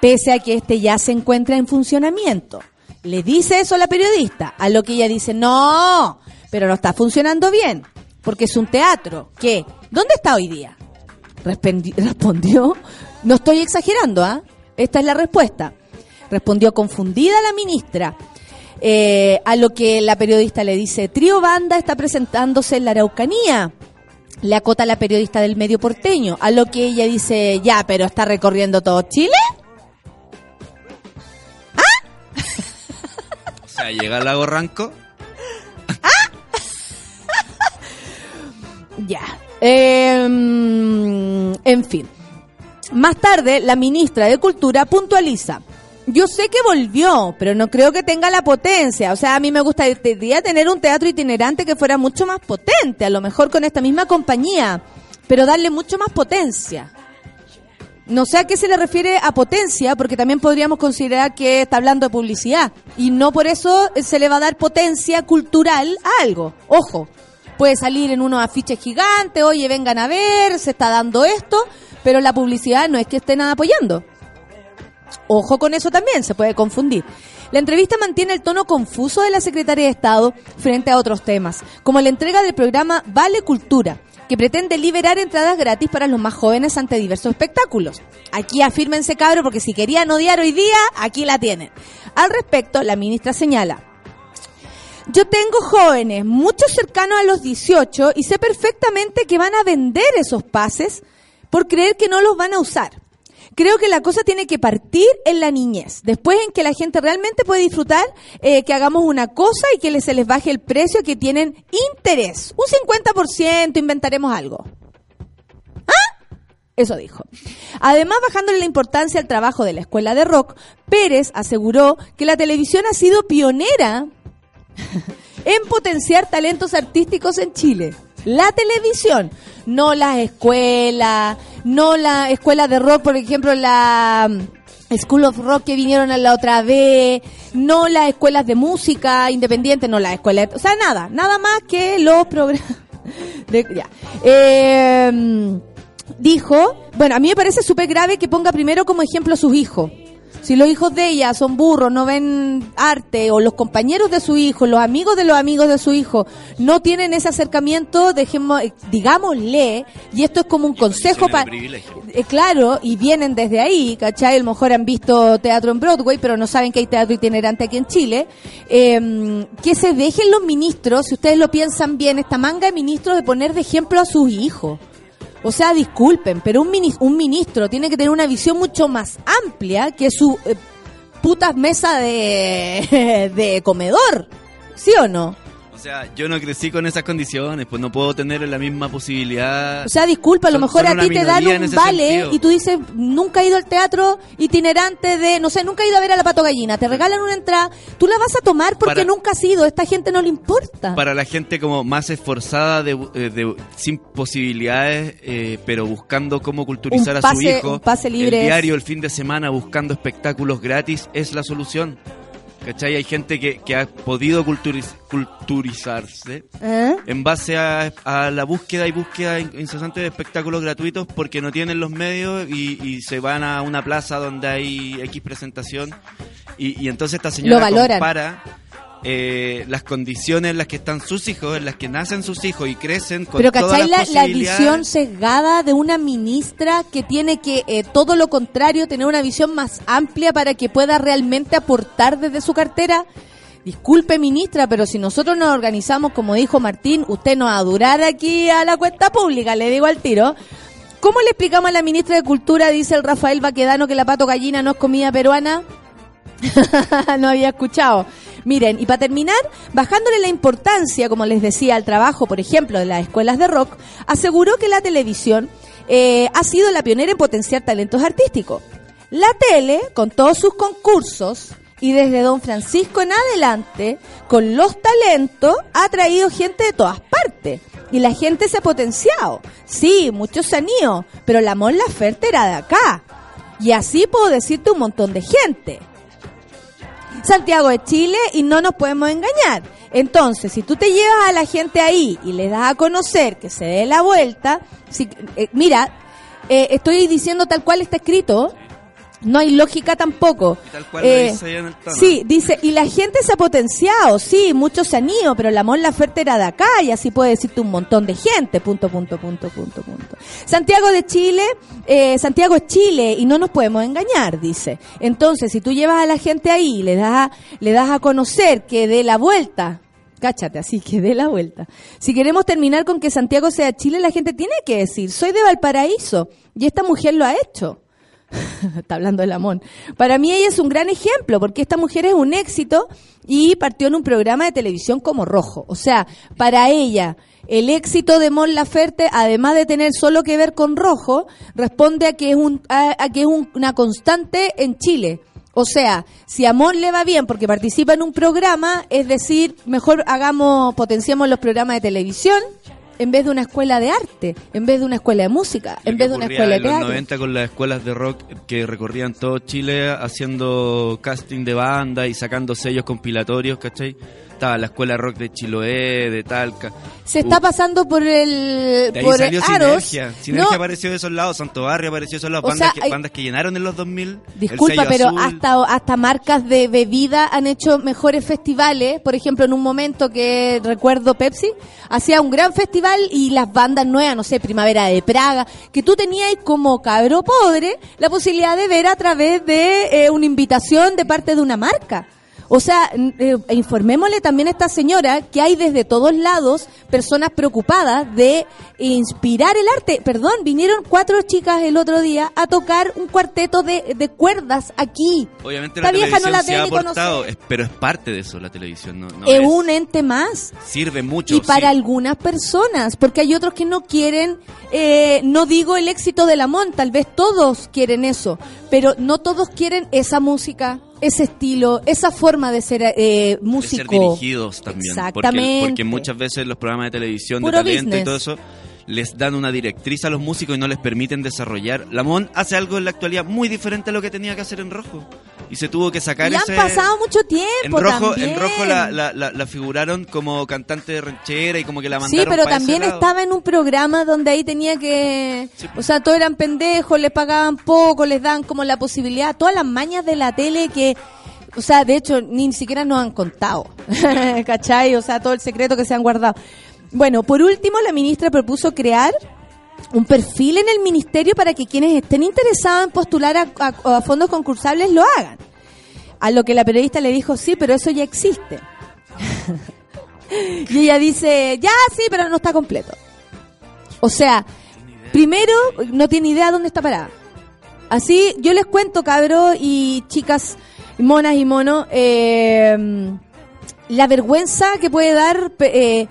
Speaker 2: pese a que este ya se encuentra en funcionamiento. Le dice eso a la periodista, a lo que ella dice, no, pero no está funcionando bien, porque es un teatro. ¿Qué? ¿Dónde está hoy día? Respondió, no estoy exagerando, ¿ah? Esta es la respuesta. Respondió confundida la ministra. Eh, a lo que la periodista le dice, Trío Banda está presentándose en la Araucanía. Le acota la periodista del medio porteño. A lo que ella dice, ya, pero está recorriendo todo Chile.
Speaker 4: O sea, llega al lago Ranco.
Speaker 2: Ya. Eh, en fin. Más tarde, la ministra de Cultura puntualiza. Yo sé que volvió, pero no creo que tenga la potencia. O sea, a mí me gustaría tener un teatro itinerante que fuera mucho más potente, a lo mejor con esta misma compañía, pero darle mucho más potencia. No sé a qué se le refiere a potencia, porque también podríamos considerar que está hablando de publicidad. Y no por eso se le va a dar potencia cultural a algo. Ojo, puede salir en unos afiches gigantes, oye, vengan a ver, se está dando esto, pero la publicidad no es que estén apoyando. Ojo con eso también, se puede confundir. La entrevista mantiene el tono confuso de la secretaria de Estado frente a otros temas, como la entrega del programa Vale Cultura, que pretende liberar entradas gratis para los más jóvenes ante diversos espectáculos. Aquí afírmense, cabro, porque si querían odiar hoy día, aquí la tienen. Al respecto, la ministra señala, yo tengo jóvenes, muchos cercanos a los 18, y sé perfectamente que van a vender esos pases por creer que no los van a usar. Creo que la cosa tiene que partir en la niñez, después en que la gente realmente puede disfrutar, eh, que hagamos una cosa y que se les baje el precio, que tienen interés. Un 50%, inventaremos algo. ¿Ah? Eso dijo. Además, bajándole la importancia al trabajo de la escuela de rock, Pérez aseguró que la televisión ha sido pionera en potenciar talentos artísticos en Chile. La televisión, no las escuelas, no las escuelas de rock, por ejemplo, la mm, School of Rock que vinieron a la otra vez, no las escuelas de música independiente, no las escuelas, o sea, nada, nada más que los programas. Eh, dijo, bueno, a mí me parece súper grave que ponga primero como ejemplo a sus hijos. Si los hijos de ella son burros, no ven arte, o los compañeros de su hijo, los amigos de los amigos de su hijo, no tienen ese acercamiento, dejemos, eh, digámosle, y esto es como un consejo para... Eh, claro, y vienen desde ahí, ¿cachai? A lo mejor han visto teatro en Broadway, pero no saben que hay teatro itinerante aquí en Chile. Eh, que se dejen los ministros, si ustedes lo piensan bien, esta manga de ministros de poner de ejemplo a sus hijos. O sea, disculpen, pero un, mini- un ministro tiene que tener una visión mucho más amplia que su eh, putas mesa de, de comedor. ¿Sí o no?
Speaker 4: Sea, yo no crecí con esas condiciones, pues no puedo tener la misma posibilidad.
Speaker 2: O sea, disculpa, a lo
Speaker 4: Son-
Speaker 2: mejor
Speaker 4: son
Speaker 2: a ti te dan un vale
Speaker 4: sentido.
Speaker 2: y tú dices, nunca he ido al teatro itinerante de, no sé, nunca he ido a ver a la pato gallina, te regalan una entrada, tú la vas a tomar porque
Speaker 4: Para-
Speaker 2: nunca has ido, a esta gente no le importa.
Speaker 4: Para la gente como más esforzada, de, eh, de- sin posibilidades, eh, pero buscando cómo culturizar a su hijo,
Speaker 2: pase libre
Speaker 4: el diario, el fin de semana, buscando espectáculos gratis, es la solución. ¿Cachai? Hay gente que, que ha podido culturiz- culturizarse
Speaker 2: ¿Eh?
Speaker 4: en base a, a la búsqueda y búsqueda in- incesante de espectáculos gratuitos porque no tienen los medios y, y se van a una plaza donde hay X presentación y, y entonces esta señora compara eh, las condiciones en las que están sus hijos, en las que nacen sus hijos y crecen con
Speaker 2: Pero
Speaker 4: todas
Speaker 2: ¿cachai
Speaker 4: las
Speaker 2: la, la visión sesgada de una ministra que tiene que, eh, todo lo contrario, tener una visión más amplia para que pueda realmente aportar desde su cartera? Disculpe, ministra, pero si nosotros nos organizamos, como dijo Martín, usted nos va a durar aquí a la cuenta pública, le digo al tiro. ¿Cómo le explicamos a la ministra de Cultura, dice el Rafael Baquedano, que la pato gallina no es comida peruana? no había escuchado. Miren, y para terminar, bajándole la importancia, como les decía, al trabajo, por ejemplo, de las escuelas de rock, aseguró que la televisión eh, ha sido la pionera en potenciar talentos artísticos. La tele, con todos sus concursos, y desde Don Francisco en adelante, con los talentos, ha traído gente de todas partes. Y la gente se ha potenciado. Sí, muchos se han ido, pero la Mon Laferte era de acá. Y así puedo decirte un montón de gente. Santiago de Chile y no nos podemos engañar. Entonces, si tú te llevas a la gente ahí y le das a conocer que se dé la vuelta, si, eh, mira, eh, estoy diciendo tal cual está escrito, no hay lógica tampoco.
Speaker 4: Tal cual lo
Speaker 2: Eh,
Speaker 4: dice ahí en el tono.
Speaker 2: sí, dice, y la gente se ha potenciado, sí, muchos se han ido, pero la Mon Laferte era de acá y así puede decirte un montón de gente, punto, punto, punto, punto, punto. Santiago de Chile, eh, Santiago es Chile y no nos podemos engañar, dice. Entonces, si tú llevas a la gente ahí le das, a- le das a conocer que dé la vuelta, cáchate, así que dé la vuelta. Si queremos terminar con que Santiago sea Chile, la gente tiene que decir, soy de Valparaíso y esta mujer lo ha hecho. Está hablando de Lamón. Para mí ella es un gran ejemplo, porque esta mujer es un éxito y partió en un programa de televisión como Rojo. O sea, para ella, el éxito de Mon Laferte, además de tener solo que ver con Rojo, responde a que es, un, a que es un- una constante en Chile. O sea, si a Mon le va bien porque participa en un programa, es decir, mejor hagamos, potenciamos los programas de televisión en vez de una escuela de arte, en vez de una escuela de música, en vez de una escuela de
Speaker 4: en los
Speaker 2: teatro.
Speaker 4: 90 con las escuelas de rock que recorrían todo Chile haciendo casting de banda y sacando sellos compilatorios, ¿cachai? Estaba la escuela rock de Chiloé, de Talca.
Speaker 2: Se está pasando por el
Speaker 4: de ahí
Speaker 2: por
Speaker 4: salió
Speaker 2: Aros.
Speaker 4: Sinergia. Sinergia
Speaker 2: No,
Speaker 4: apareció de esos lados, Santo Barrio apareció de esos lados, bandas,
Speaker 2: sea,
Speaker 4: que,
Speaker 2: hay-
Speaker 4: bandas que llenaron en los 2000. el
Speaker 2: Disculpa, pero
Speaker 4: azul.
Speaker 2: hasta hasta marcas de bebida han hecho mejores festivales. Por ejemplo, en un momento que recuerdo Pepsi hacía un gran festival y las bandas nuevas, no sé, Primavera de Praga, que tú tenías como cabro pobre la posibilidad de ver a través de eh, una invitación de parte de una marca. O sea, eh, informémosle también a esta señora que hay desde todos lados personas preocupadas de inspirar el arte. Perdón, vinieron cuatro chicas el otro día a tocar un cuarteto de, de cuerdas aquí.
Speaker 4: Obviamente la
Speaker 2: vieja no
Speaker 4: televisión
Speaker 2: la
Speaker 4: se ha aportado, es- pero es parte de eso la televisión, no, no
Speaker 2: es
Speaker 4: es-
Speaker 2: un ente más.
Speaker 4: sirve mucho.
Speaker 2: Y para
Speaker 4: sí.
Speaker 2: algunas personas, porque hay otros que no quieren, eh, no digo el éxito de la MON, tal vez todos quieren eso, pero no todos quieren esa música, ese estilo, esa forma de ser eh,
Speaker 4: de
Speaker 2: músico.
Speaker 4: ser dirigidos también.
Speaker 2: Exactamente.
Speaker 4: Porque, porque muchas veces los programas de televisión
Speaker 2: Puro
Speaker 4: de talento
Speaker 2: business.
Speaker 4: y todo eso les dan una directriz a los músicos y no les permiten desarrollar. Lamón hace algo en la actualidad muy diferente a lo que tenía que hacer en rojo. Y se tuvo que sacar
Speaker 2: Y han
Speaker 4: ese...
Speaker 2: pasado mucho
Speaker 4: En
Speaker 2: tiempo
Speaker 4: rojo,
Speaker 2: también.
Speaker 4: en rojo la, la, la- la figuraron como cantante de ranchera y como que la
Speaker 2: Sí,
Speaker 4: mandaron
Speaker 2: pero
Speaker 4: pa' ese
Speaker 2: también
Speaker 4: lado.
Speaker 2: estaba en un programa donde ahí tenía que... O sea, todos eran pendejos, les pagaban poco, les dan como la posibilidad, todas las mañas de la tele que... O sea, de hecho, ni siquiera nos han contado. ¿Cachai? O sea, todo el secreto que se han guardado. Bueno, por último, la ministra propuso crear un perfil en el ministerio para que quienes estén interesados en postular a, fondos concursables lo hagan. A lo que la periodista le dijo, sí, pero eso ya existe. y ella dice, ya, sí, pero no está completo. O sea, primero, no tiene idea dónde está parada. Así, yo les cuento, cabros y chicas, monas y monos, eh, la vergüenza que puede dar eh,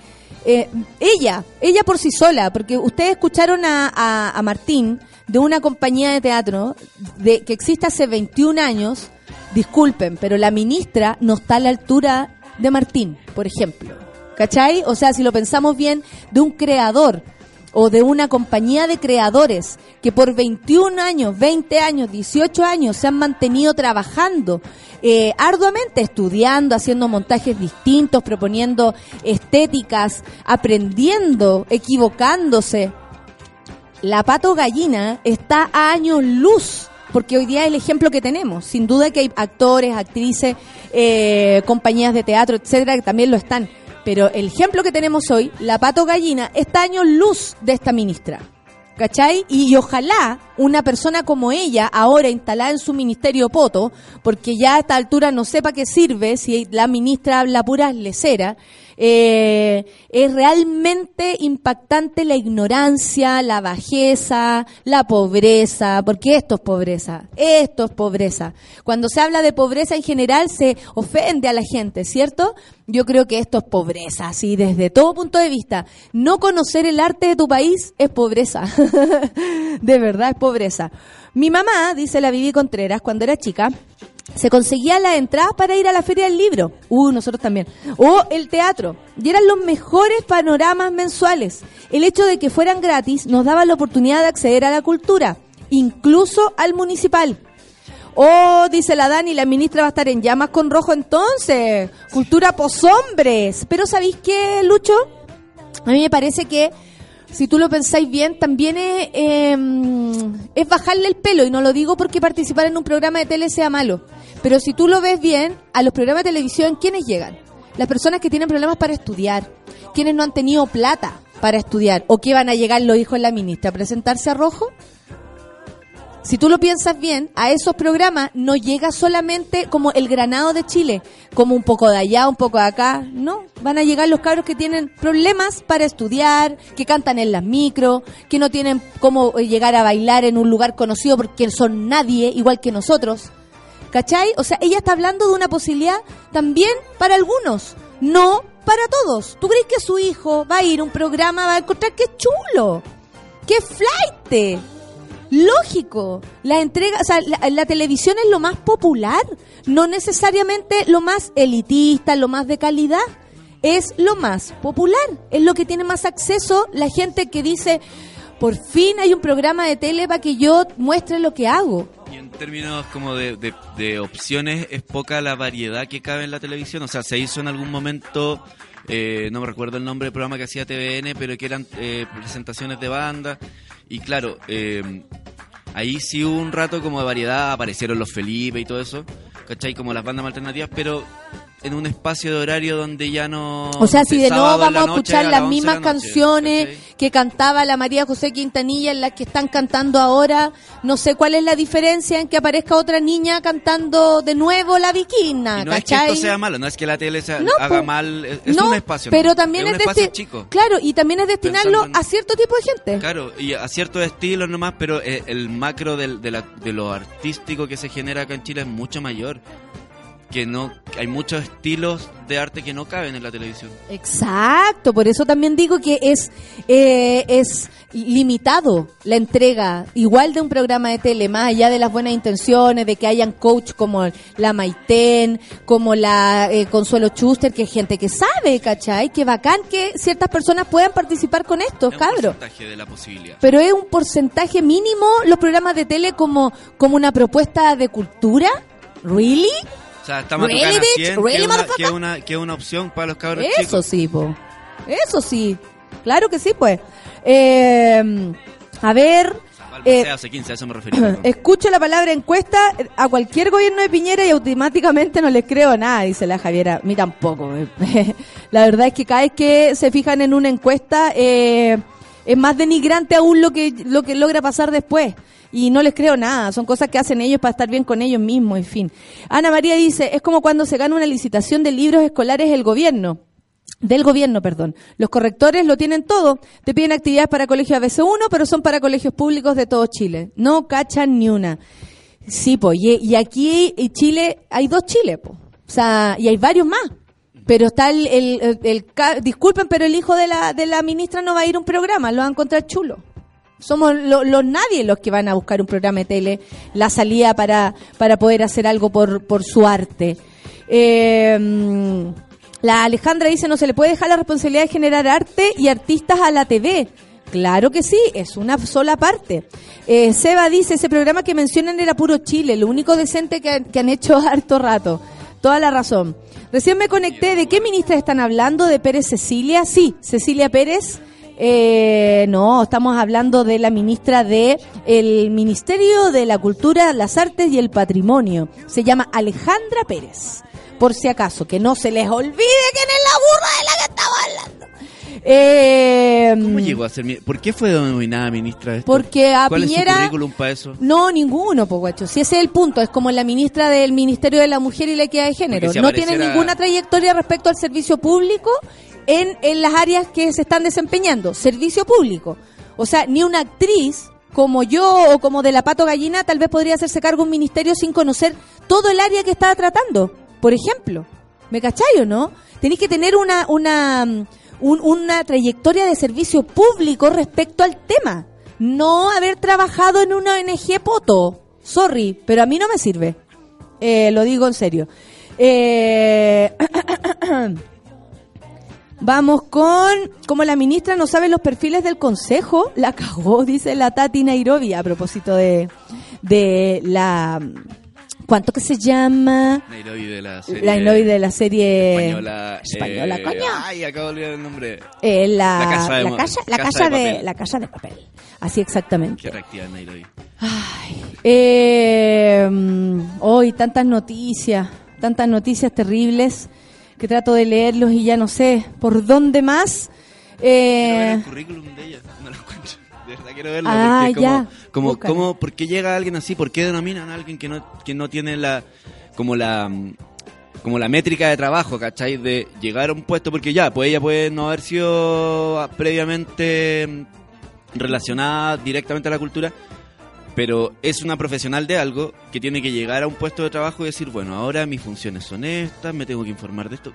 Speaker 2: eh, ella, ella por sí sola, porque ustedes escucharon a, a- Martín de una compañía de teatro de, que existe hace 21 años, disculpen, pero la ministra no está a la altura de Martín, por ejemplo. ¿Cachai? O sea, si lo pensamos bien, de un creador o de una compañía de creadores que por 21 años, 20 años, 18 años se han mantenido trabajando eh, arduamente, estudiando, haciendo montajes distintos, proponiendo estéticas, aprendiendo, equivocándose. La pato gallina está a años luz, porque hoy día es el ejemplo que tenemos. Sin duda que hay actores, actrices, eh, compañías de teatro, etcétera, que también lo están. Pero el ejemplo que tenemos hoy, la pato gallina, está años luz de esta ministra. ¿Cachai? Y, ojalá una persona como ella, ahora instalada en su ministerio Poto, porque ya a esta altura no sepa qué sirve si la ministra habla pura lecera, eh, es realmente impactante la ignorancia, la bajeza, la pobreza, porque esto es pobreza, esto es pobreza. Cuando se habla de pobreza en general se ofende a la gente, ¿cierto? Yo creo que esto es pobreza, así desde todo punto de vista. No conocer el arte de tu país es pobreza, de verdad es pobreza. Mi mamá, dice la Vivi Contreras, cuando era chica, se conseguía las entradas para ir a la feria del libro. Uh, nosotros también. O el teatro. Y eran los mejores panoramas mensuales. El hecho de que fueran gratis nos daba la oportunidad de acceder a la cultura, incluso al municipal. Oh, dice la Dani, la ministra va a estar en llamas con rojo entonces. Cultura poshombres. Pero ¿sabéis qué, Lucho? A mí me parece que si tú lo pensáis bien, también es, eh, es bajarle el pelo. Y no lo digo porque participar en un programa de tele sea malo. Pero si tú lo ves bien, a los programas de televisión, ¿quiénes llegan? Las personas que tienen problemas para estudiar. Quienes no han tenido plata para estudiar. ¿O que van a llegar los hijos de la ministra a presentarse a rojo? Si tú lo piensas bien, a esos programas no llega solamente como el granado de Chile, como un poco de allá, un poco de acá. No, van a llegar los cabros que tienen problemas para estudiar, que cantan en las micro, que no tienen cómo eh, llegar a bailar en un lugar conocido porque son nadie, igual que nosotros. ¿Cachai? O sea, ella está hablando de una posibilidad también para algunos, no para todos. ¿Tú crees que su hijo va a ir a un programa, va a encontrar que chulo? ¡Qué flight! Lógico, la entrega, o sea, la, televisión es lo más popular, no necesariamente lo más elitista, lo más de calidad, es lo más popular, es lo que tiene más acceso la gente que dice, por fin hay un programa de tele para que yo muestre lo que hago.
Speaker 4: Y en términos como de, de- de opciones, es poca la variedad que cabe en la televisión. O sea, se hizo en algún momento, eh, no me recuerdo el nombre del programa que hacía TVN, pero que eran eh, presentaciones de banda. Y claro, eh, ahí sí hubo un rato como de variedad, aparecieron los Felipe y todo eso, ¿cachai? Como las bandas más alternativas, pero en un espacio de horario donde ya no...
Speaker 2: O sea, si de nuevo vamos a escuchar
Speaker 4: a
Speaker 2: las
Speaker 4: 11 de
Speaker 2: mismas
Speaker 4: la noche,
Speaker 2: canciones
Speaker 4: ¿cachai?
Speaker 2: que cantaba la María José Quintanilla en las que están cantando ahora, no sé cuál es la diferencia en que aparezca otra niña cantando de nuevo la viquina,
Speaker 4: no es que esto sea malo, no es que la tele sea-
Speaker 2: No,
Speaker 4: haga
Speaker 2: po.
Speaker 4: mal, es, es
Speaker 2: No,
Speaker 4: un espacio.
Speaker 2: pero también es,
Speaker 4: espacio
Speaker 2: desti-
Speaker 4: chico.
Speaker 2: Claro, y también es destinarlo
Speaker 4: en-
Speaker 2: a cierto tipo de gente.
Speaker 4: Claro, y a ciertos estilos nomás, pero eh, el macro del- de, la- de lo artístico que se genera acá en Chile es mucho mayor. Que no, hay muchos estilos de arte que no caben en la televisión.
Speaker 2: Exacto, por eso también digo que es eh, es limitado la entrega, igual de un programa de tele, más allá de las buenas intenciones, de que hayan coach como la Maiten, como la eh, Consuelo Schuster, que es gente que sabe, ¿cachai? Que bacán que ciertas personas puedan participar con estos,
Speaker 4: Es
Speaker 2: cabros.
Speaker 4: porcentaje de la posibilidad.
Speaker 2: Pero es un porcentaje mínimo los programas de tele como, como una propuesta de cultura. ¿Really?
Speaker 4: Sea, está
Speaker 2: Really, bitch?
Speaker 4: 100,
Speaker 2: Really,
Speaker 4: que, una, que, una, que una opción para los cabros
Speaker 2: Eso
Speaker 4: chicos.
Speaker 2: sí, po. Eso sí. Claro que sí, pues. Eh, a ver. eh,
Speaker 4: hace 15, a eso me refería.
Speaker 2: escucho la palabra encuesta a cualquier gobierno de Piñera y automáticamente no les creo nada, dice la Javiera. A mí tampoco. la verdad es que cada vez que se fijan en una encuesta eh, es más denigrante aún lo que, lo que logra pasar después. Y no les creo nada, son cosas que hacen ellos para estar bien con ellos mismos, en fin. Ana María dice, es como cuando se gana una licitación de libros escolares el gobierno. Del gobierno, perdón. Los correctores lo tienen todo. Te piden actividades para colegios ABC1, pero son para colegios públicos de todo Chile. No cachan ni una. Sí, pues, y, aquí en Chile hay dos Chile, po. O sea, y hay varios más. Pero está el, el- el- el disculpen, pero el hijo de la, de la ministra no va a ir a un programa, lo van a encontrar chulo. Somos lo- los nadie los que van a buscar un programa de tele, la salida para, para poder hacer algo por, por su arte. Eh, la Alejandra dice, no se le puede dejar la responsabilidad de generar arte y artistas a la TV. Claro que sí, es una sola parte. Eh, Seba dice, ese programa que mencionan era puro Chile, lo único decente que, que han hecho harto rato. Toda la razón. Recién me conecté, ¿de qué ministra están hablando? ¿De Pérez Cecilia? Sí, Cecilia Pérez. Eh, no, estamos hablando de la ministra de el Ministerio de la Cultura, las Artes y el Patrimonio. Se llama Alejandra Pérez. Por si acaso, que no se les olvide quién es la burra de la que estaba hablando. Eh,
Speaker 4: ¿Cómo llegó a ser ¿Por qué fue denominada ministra de esto?
Speaker 2: Porque a
Speaker 4: ¿Cuál es
Speaker 2: Piñera-
Speaker 4: su currículum para eso?
Speaker 2: No, ninguno, po guacho. Si ese es el punto, es como la ministra del Ministerio de la Mujer y la Equidad de Género.
Speaker 4: Si
Speaker 2: no tiene ninguna trayectoria respecto al servicio público en, en las áreas que se están desempeñando. Servicio público. O sea, ni una actriz como yo o como de la Pato Gallina tal vez podría hacerse cargo un ministerio sin conocer todo el área que estaba tratando. Por ejemplo. ¿Me cachai o no? Tenéis que tener una, una, mm, un- una trayectoria de servicio público respecto al tema. No haber trabajado en una ONG poto. Sorry, pero a mí no me sirve. Eh, lo digo en serio. Eh, Vamos con, como la ministra no sabe los perfiles del consejo, la cagó, dice la Tati Nairobi, a propósito de, de la, ¿cuánto que se llama?
Speaker 4: Nairobi de la serie.
Speaker 2: La Nairobi de la serie
Speaker 4: Española.
Speaker 2: española,
Speaker 4: eh,
Speaker 2: coño.
Speaker 4: Ay, acabo de olvidar el nombre.
Speaker 2: Eh, la,
Speaker 4: La casa de
Speaker 2: la casa, la
Speaker 4: casa
Speaker 2: casa
Speaker 4: de
Speaker 2: de,
Speaker 4: papel.
Speaker 2: la casa de papel. Así exactamente.
Speaker 4: Qué reactiva Nairobi.
Speaker 2: Eh, mm, hoy tantas noticias, tantas noticias terribles que trato de leerlos y ya no sé por dónde más.
Speaker 4: Quiero ver
Speaker 2: Eh,
Speaker 4: el currículum de ella. No lo. De verdad quiero verlo.
Speaker 2: Ah,
Speaker 4: porque
Speaker 2: ya.
Speaker 4: como, como, como, ¿por qué llega alguien así? ¿Por qué denominan a alguien que no, que no tiene la, como la, mm, como la métrica de trabajo, ¿cachai? De llegar a un puesto, porque ya, pues ella puede no haber sido previamente mm, relacionada directamente a la cultura, pero es una profesional de algo que tiene que llegar a un puesto de trabajo y decir, bueno, ahora mis funciones son estas, me tengo que informar de esto.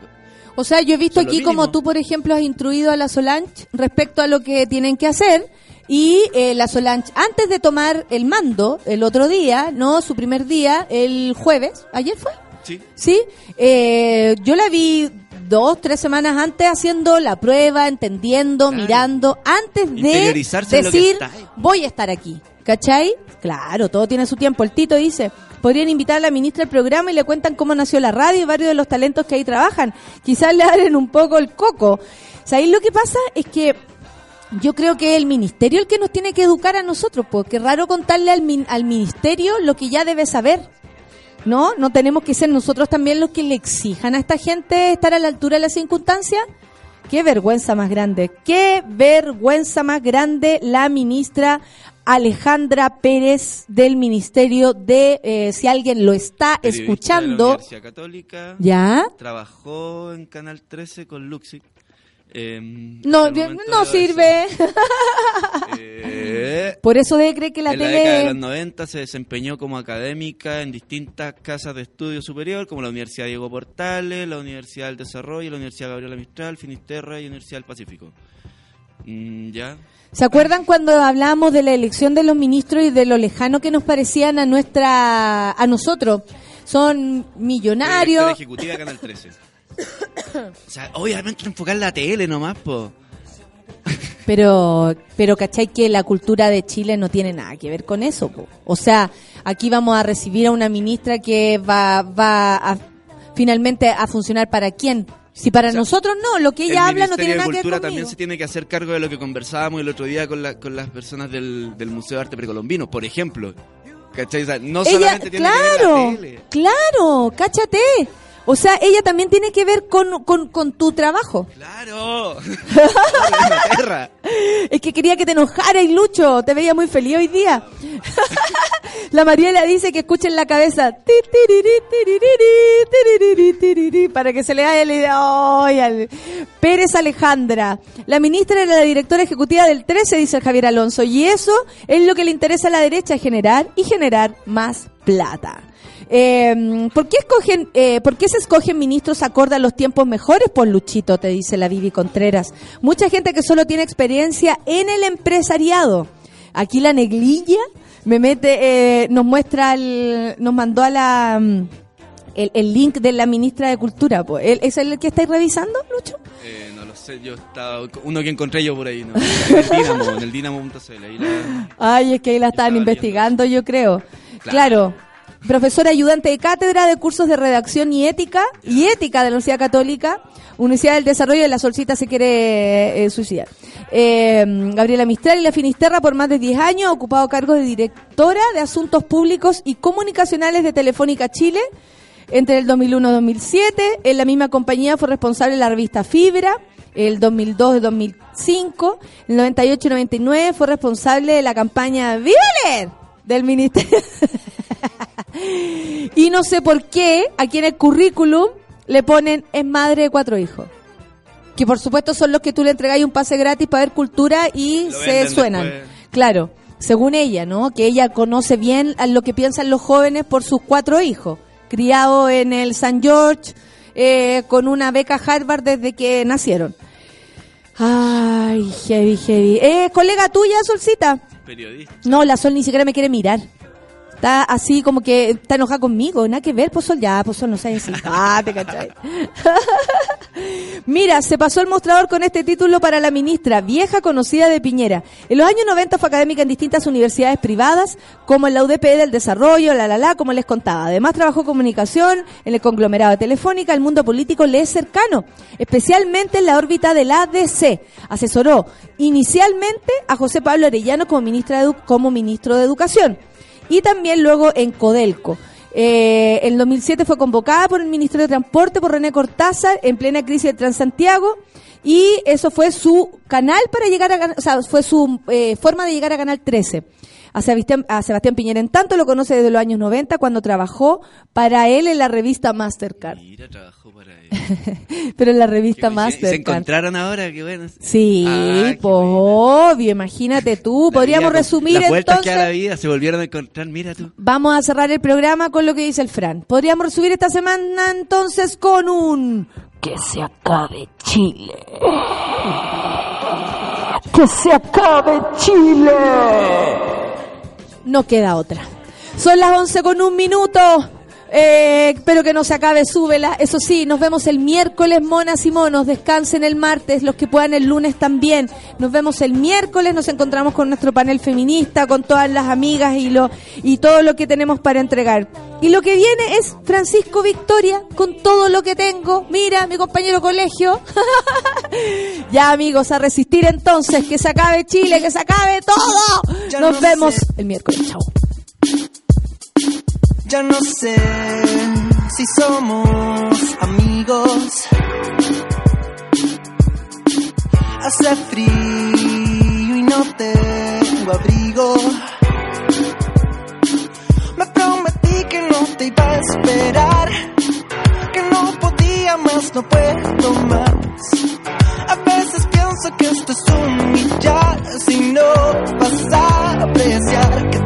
Speaker 2: o sea, yo he visto aquí como tú, por ejemplo, has instruido a la Solange respecto a lo que tienen que hacer. Y eh, la Solange, antes de tomar el mando, el otro día, no, su primer día, el jueves, ayer fue,
Speaker 4: Sí.
Speaker 2: ¿sí? Eh, yo la vi dos, tres semanas antes haciendo la prueba, entendiendo, mirando, antes de decir, voy a estar aquí. ¿Cachai? Claro, todo tiene su tiempo. El Tito dice, podrían invitar a la ministra al programa y le cuentan cómo nació la radio y varios de los talentos que ahí trabajan. Quizás le abren un poco el coco. ¿Sabéis lo que pasa? Es que yo creo que el ministerio el que nos tiene que educar a nosotros, porque es raro contarle al, min- al ministerio lo que ya debe saber. ¿No? ¿No tenemos que ser nosotros también los que le exijan a esta gente estar a la altura de las circunstancias? Qué vergüenza más grande, qué vergüenza más grande la ministra Alejandra Pérez del Ministerio de, eh, si alguien lo está
Speaker 4: Periodista de la
Speaker 2: escuchando,
Speaker 4: Católica.
Speaker 2: ¿Ya?
Speaker 4: Trabajó en Canal 13 con Luxi. Eh,
Speaker 2: no, no
Speaker 4: de
Speaker 2: sirve.
Speaker 4: Eh,
Speaker 2: Por eso debe creer que la
Speaker 4: en la década de los
Speaker 2: tele...
Speaker 4: 90 se desempeñó como académica en distintas casas de estudio superior, como la Universidad Diego Portales, la Universidad del Desarrollo, la Universidad Gabriela Mistral, Finisterra y la Universidad del Pacífico. Mm, ¿Ya?
Speaker 2: ¿Se acuerdan cuando hablábamos de la elección de los ministros y de lo lejano que nos parecían a nuestra a nosotros? Son
Speaker 4: Directora
Speaker 2: millonarios.
Speaker 4: ejecutiva de Canal 13. o sea, obviamente enfocar la tele nomás, po.
Speaker 2: Pero, pero ¿cachai que la cultura de Chile no tiene nada que ver con eso? po? O sea, aquí vamos a recibir a una ministra que va, va a, finalmente a funcionar para quién. Si para nosotros no, lo que ella
Speaker 4: el
Speaker 2: habla no tiene
Speaker 4: de
Speaker 2: nada que ver
Speaker 4: Cultura también se tiene que hacer cargo de lo que conversábamos el otro día con, la- con las personas del, del Museo de Arte Precolombino, por ejemplo. ¿Cachai? O sea, no
Speaker 2: ella,
Speaker 4: solamente tiene que ver
Speaker 2: claro,
Speaker 4: la tele.
Speaker 2: claro, cáchate. O sea, ella también tiene que ver con, con, con tu trabajo.
Speaker 4: ¡Claro!
Speaker 2: Es que quería que te enojaras, Lucho. Te veía muy feliz hoy día. La Mariela dice que escuchen la cabeza. Para que se le haga la idea. Ay, al- Pérez Alejandra. La ministra era la directora ejecutiva del 13, dice el Javier Alonso. Y eso es lo que le interesa a la derecha, generar y generar más plata. Eh, ¿por, qué escogen, eh, ¿Por qué se escogen ministros acorde a los tiempos mejores? Por Luchito, te dice la Vivi Contreras. Mucha gente que solo tiene experiencia en el empresariado. Aquí la neglilla me mete, eh, nos muestra, el, nos mandó a la mm, el, el link de la ministra de Cultura. Pues. ¿El- ¿Es el que estáis revisando, Lucho?
Speaker 4: Eh, no lo sé, yo estaba. Uno que encontré yo por ahí, ¿no? En el Dinamo, en el Dinamo.cl.
Speaker 2: Ay, es que ahí la estaban investigando, yo creo. Claro. Profesor ayudante de cátedra de cursos de redacción y ética y ética de la Universidad Católica, Universidad del Desarrollo de la Solcita se quiere eh, suicidar. Eh, Gabriela Mistral y la Finisterra por más de 10 años, ha ocupado cargos de directora de Asuntos Públicos y Comunicacionales de Telefónica Chile. Entre el 2001 y 2007, en la misma compañía fue responsable de la revista Fibra, el 2002 y 2005, el 98 y 99 fue responsable de la campaña ¡Vívale! del Ministerio. y no sé por qué aquí en el currículum le ponen es madre de cuatro hijos. Que por supuesto son los que tú le entregáis un pase gratis para ver cultura y
Speaker 4: Lo
Speaker 2: se suenan.
Speaker 4: después.
Speaker 2: Claro, según ella, ¿no? Que ella conoce bien a lo que piensan los jóvenes por sus cuatro hijos. Criado en el San George, eh, con una beca Harvard desde que nacieron. Ay, heavy, heavy. Eh, colega tuya, Solcita.
Speaker 4: Periodista.
Speaker 2: No, la Sol ni siquiera me quiere mirar. Está así como que está enojada conmigo. Nada que ver, pues Sol, ya, pues Sol, no seas simpática, ¿cachai? Mira, se pasó el mostrador con este título para la ministra, vieja conocida de Piñera. En los años 90 fue académica en distintas universidades privadas, como en la UDP del Desarrollo, la la la, como les contaba. Además trabajó comunicación en el conglomerado de Telefónica, el mundo político le es cercano, especialmente en la órbita del ADC. Asesoró inicialmente a José Pablo Arellano como, ministra de como ministro de Educación y también luego en Codelco. Eh, en 2007 fue convocada por el Ministerio de Transporte por René Cortázar en plena crisis de Transantiago y eso fue su canal para llegar a o sea, fue su eh, forma de llegar a Canal 13. A Sebastián, a Sebastián Piñera, en tanto, lo conoce desde los años 90 cuando trabajó para él en la revista Mastercard.
Speaker 4: Mira, trabajó para él.
Speaker 2: Pero en la revista
Speaker 4: Y se
Speaker 2: Mastercard.
Speaker 4: encontraron ahora, qué bueno.
Speaker 2: Sí,
Speaker 4: Ah,
Speaker 2: pues obvio, imagínate tú. Podríamos
Speaker 4: Mira,
Speaker 2: resumir
Speaker 4: Las
Speaker 2: entonces.
Speaker 4: que a la vida se volvieron a encontrar, mira tú.
Speaker 2: Vamos a cerrar el programa con lo que dice el Fran. Podríamos resumir esta semana entonces con un que se acabe Chile. Que se acabe Chile. No queda otra. Son las 11 con un minuto. Eh, espero que no se acabe, súbela. Eso sí, nos vemos el miércoles, monas y monos. Descansen el martes, los que puedan el lunes también. Nos vemos el miércoles, nos encontramos con nuestro panel feminista, con todas las amigas y, lo, y todo lo que tenemos para entregar. Y lo que viene es Francisco Victoria, con todo lo que tengo. Mira, mi compañero colegio. ya, amigos, a resistir entonces. Que se acabe Chile, que se acabe todo. Nos
Speaker 3: no
Speaker 2: vemos el miércoles. Chao.
Speaker 3: Ya no sé si somos amigos. Hace frío y no tengo abrigo. Me prometí que no te iba a esperar. Que no podía más, no puedo más. A veces pienso que esto es humillar si no vas a apreciar que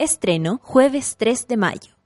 Speaker 1: Estreno jueves 3 de mayo.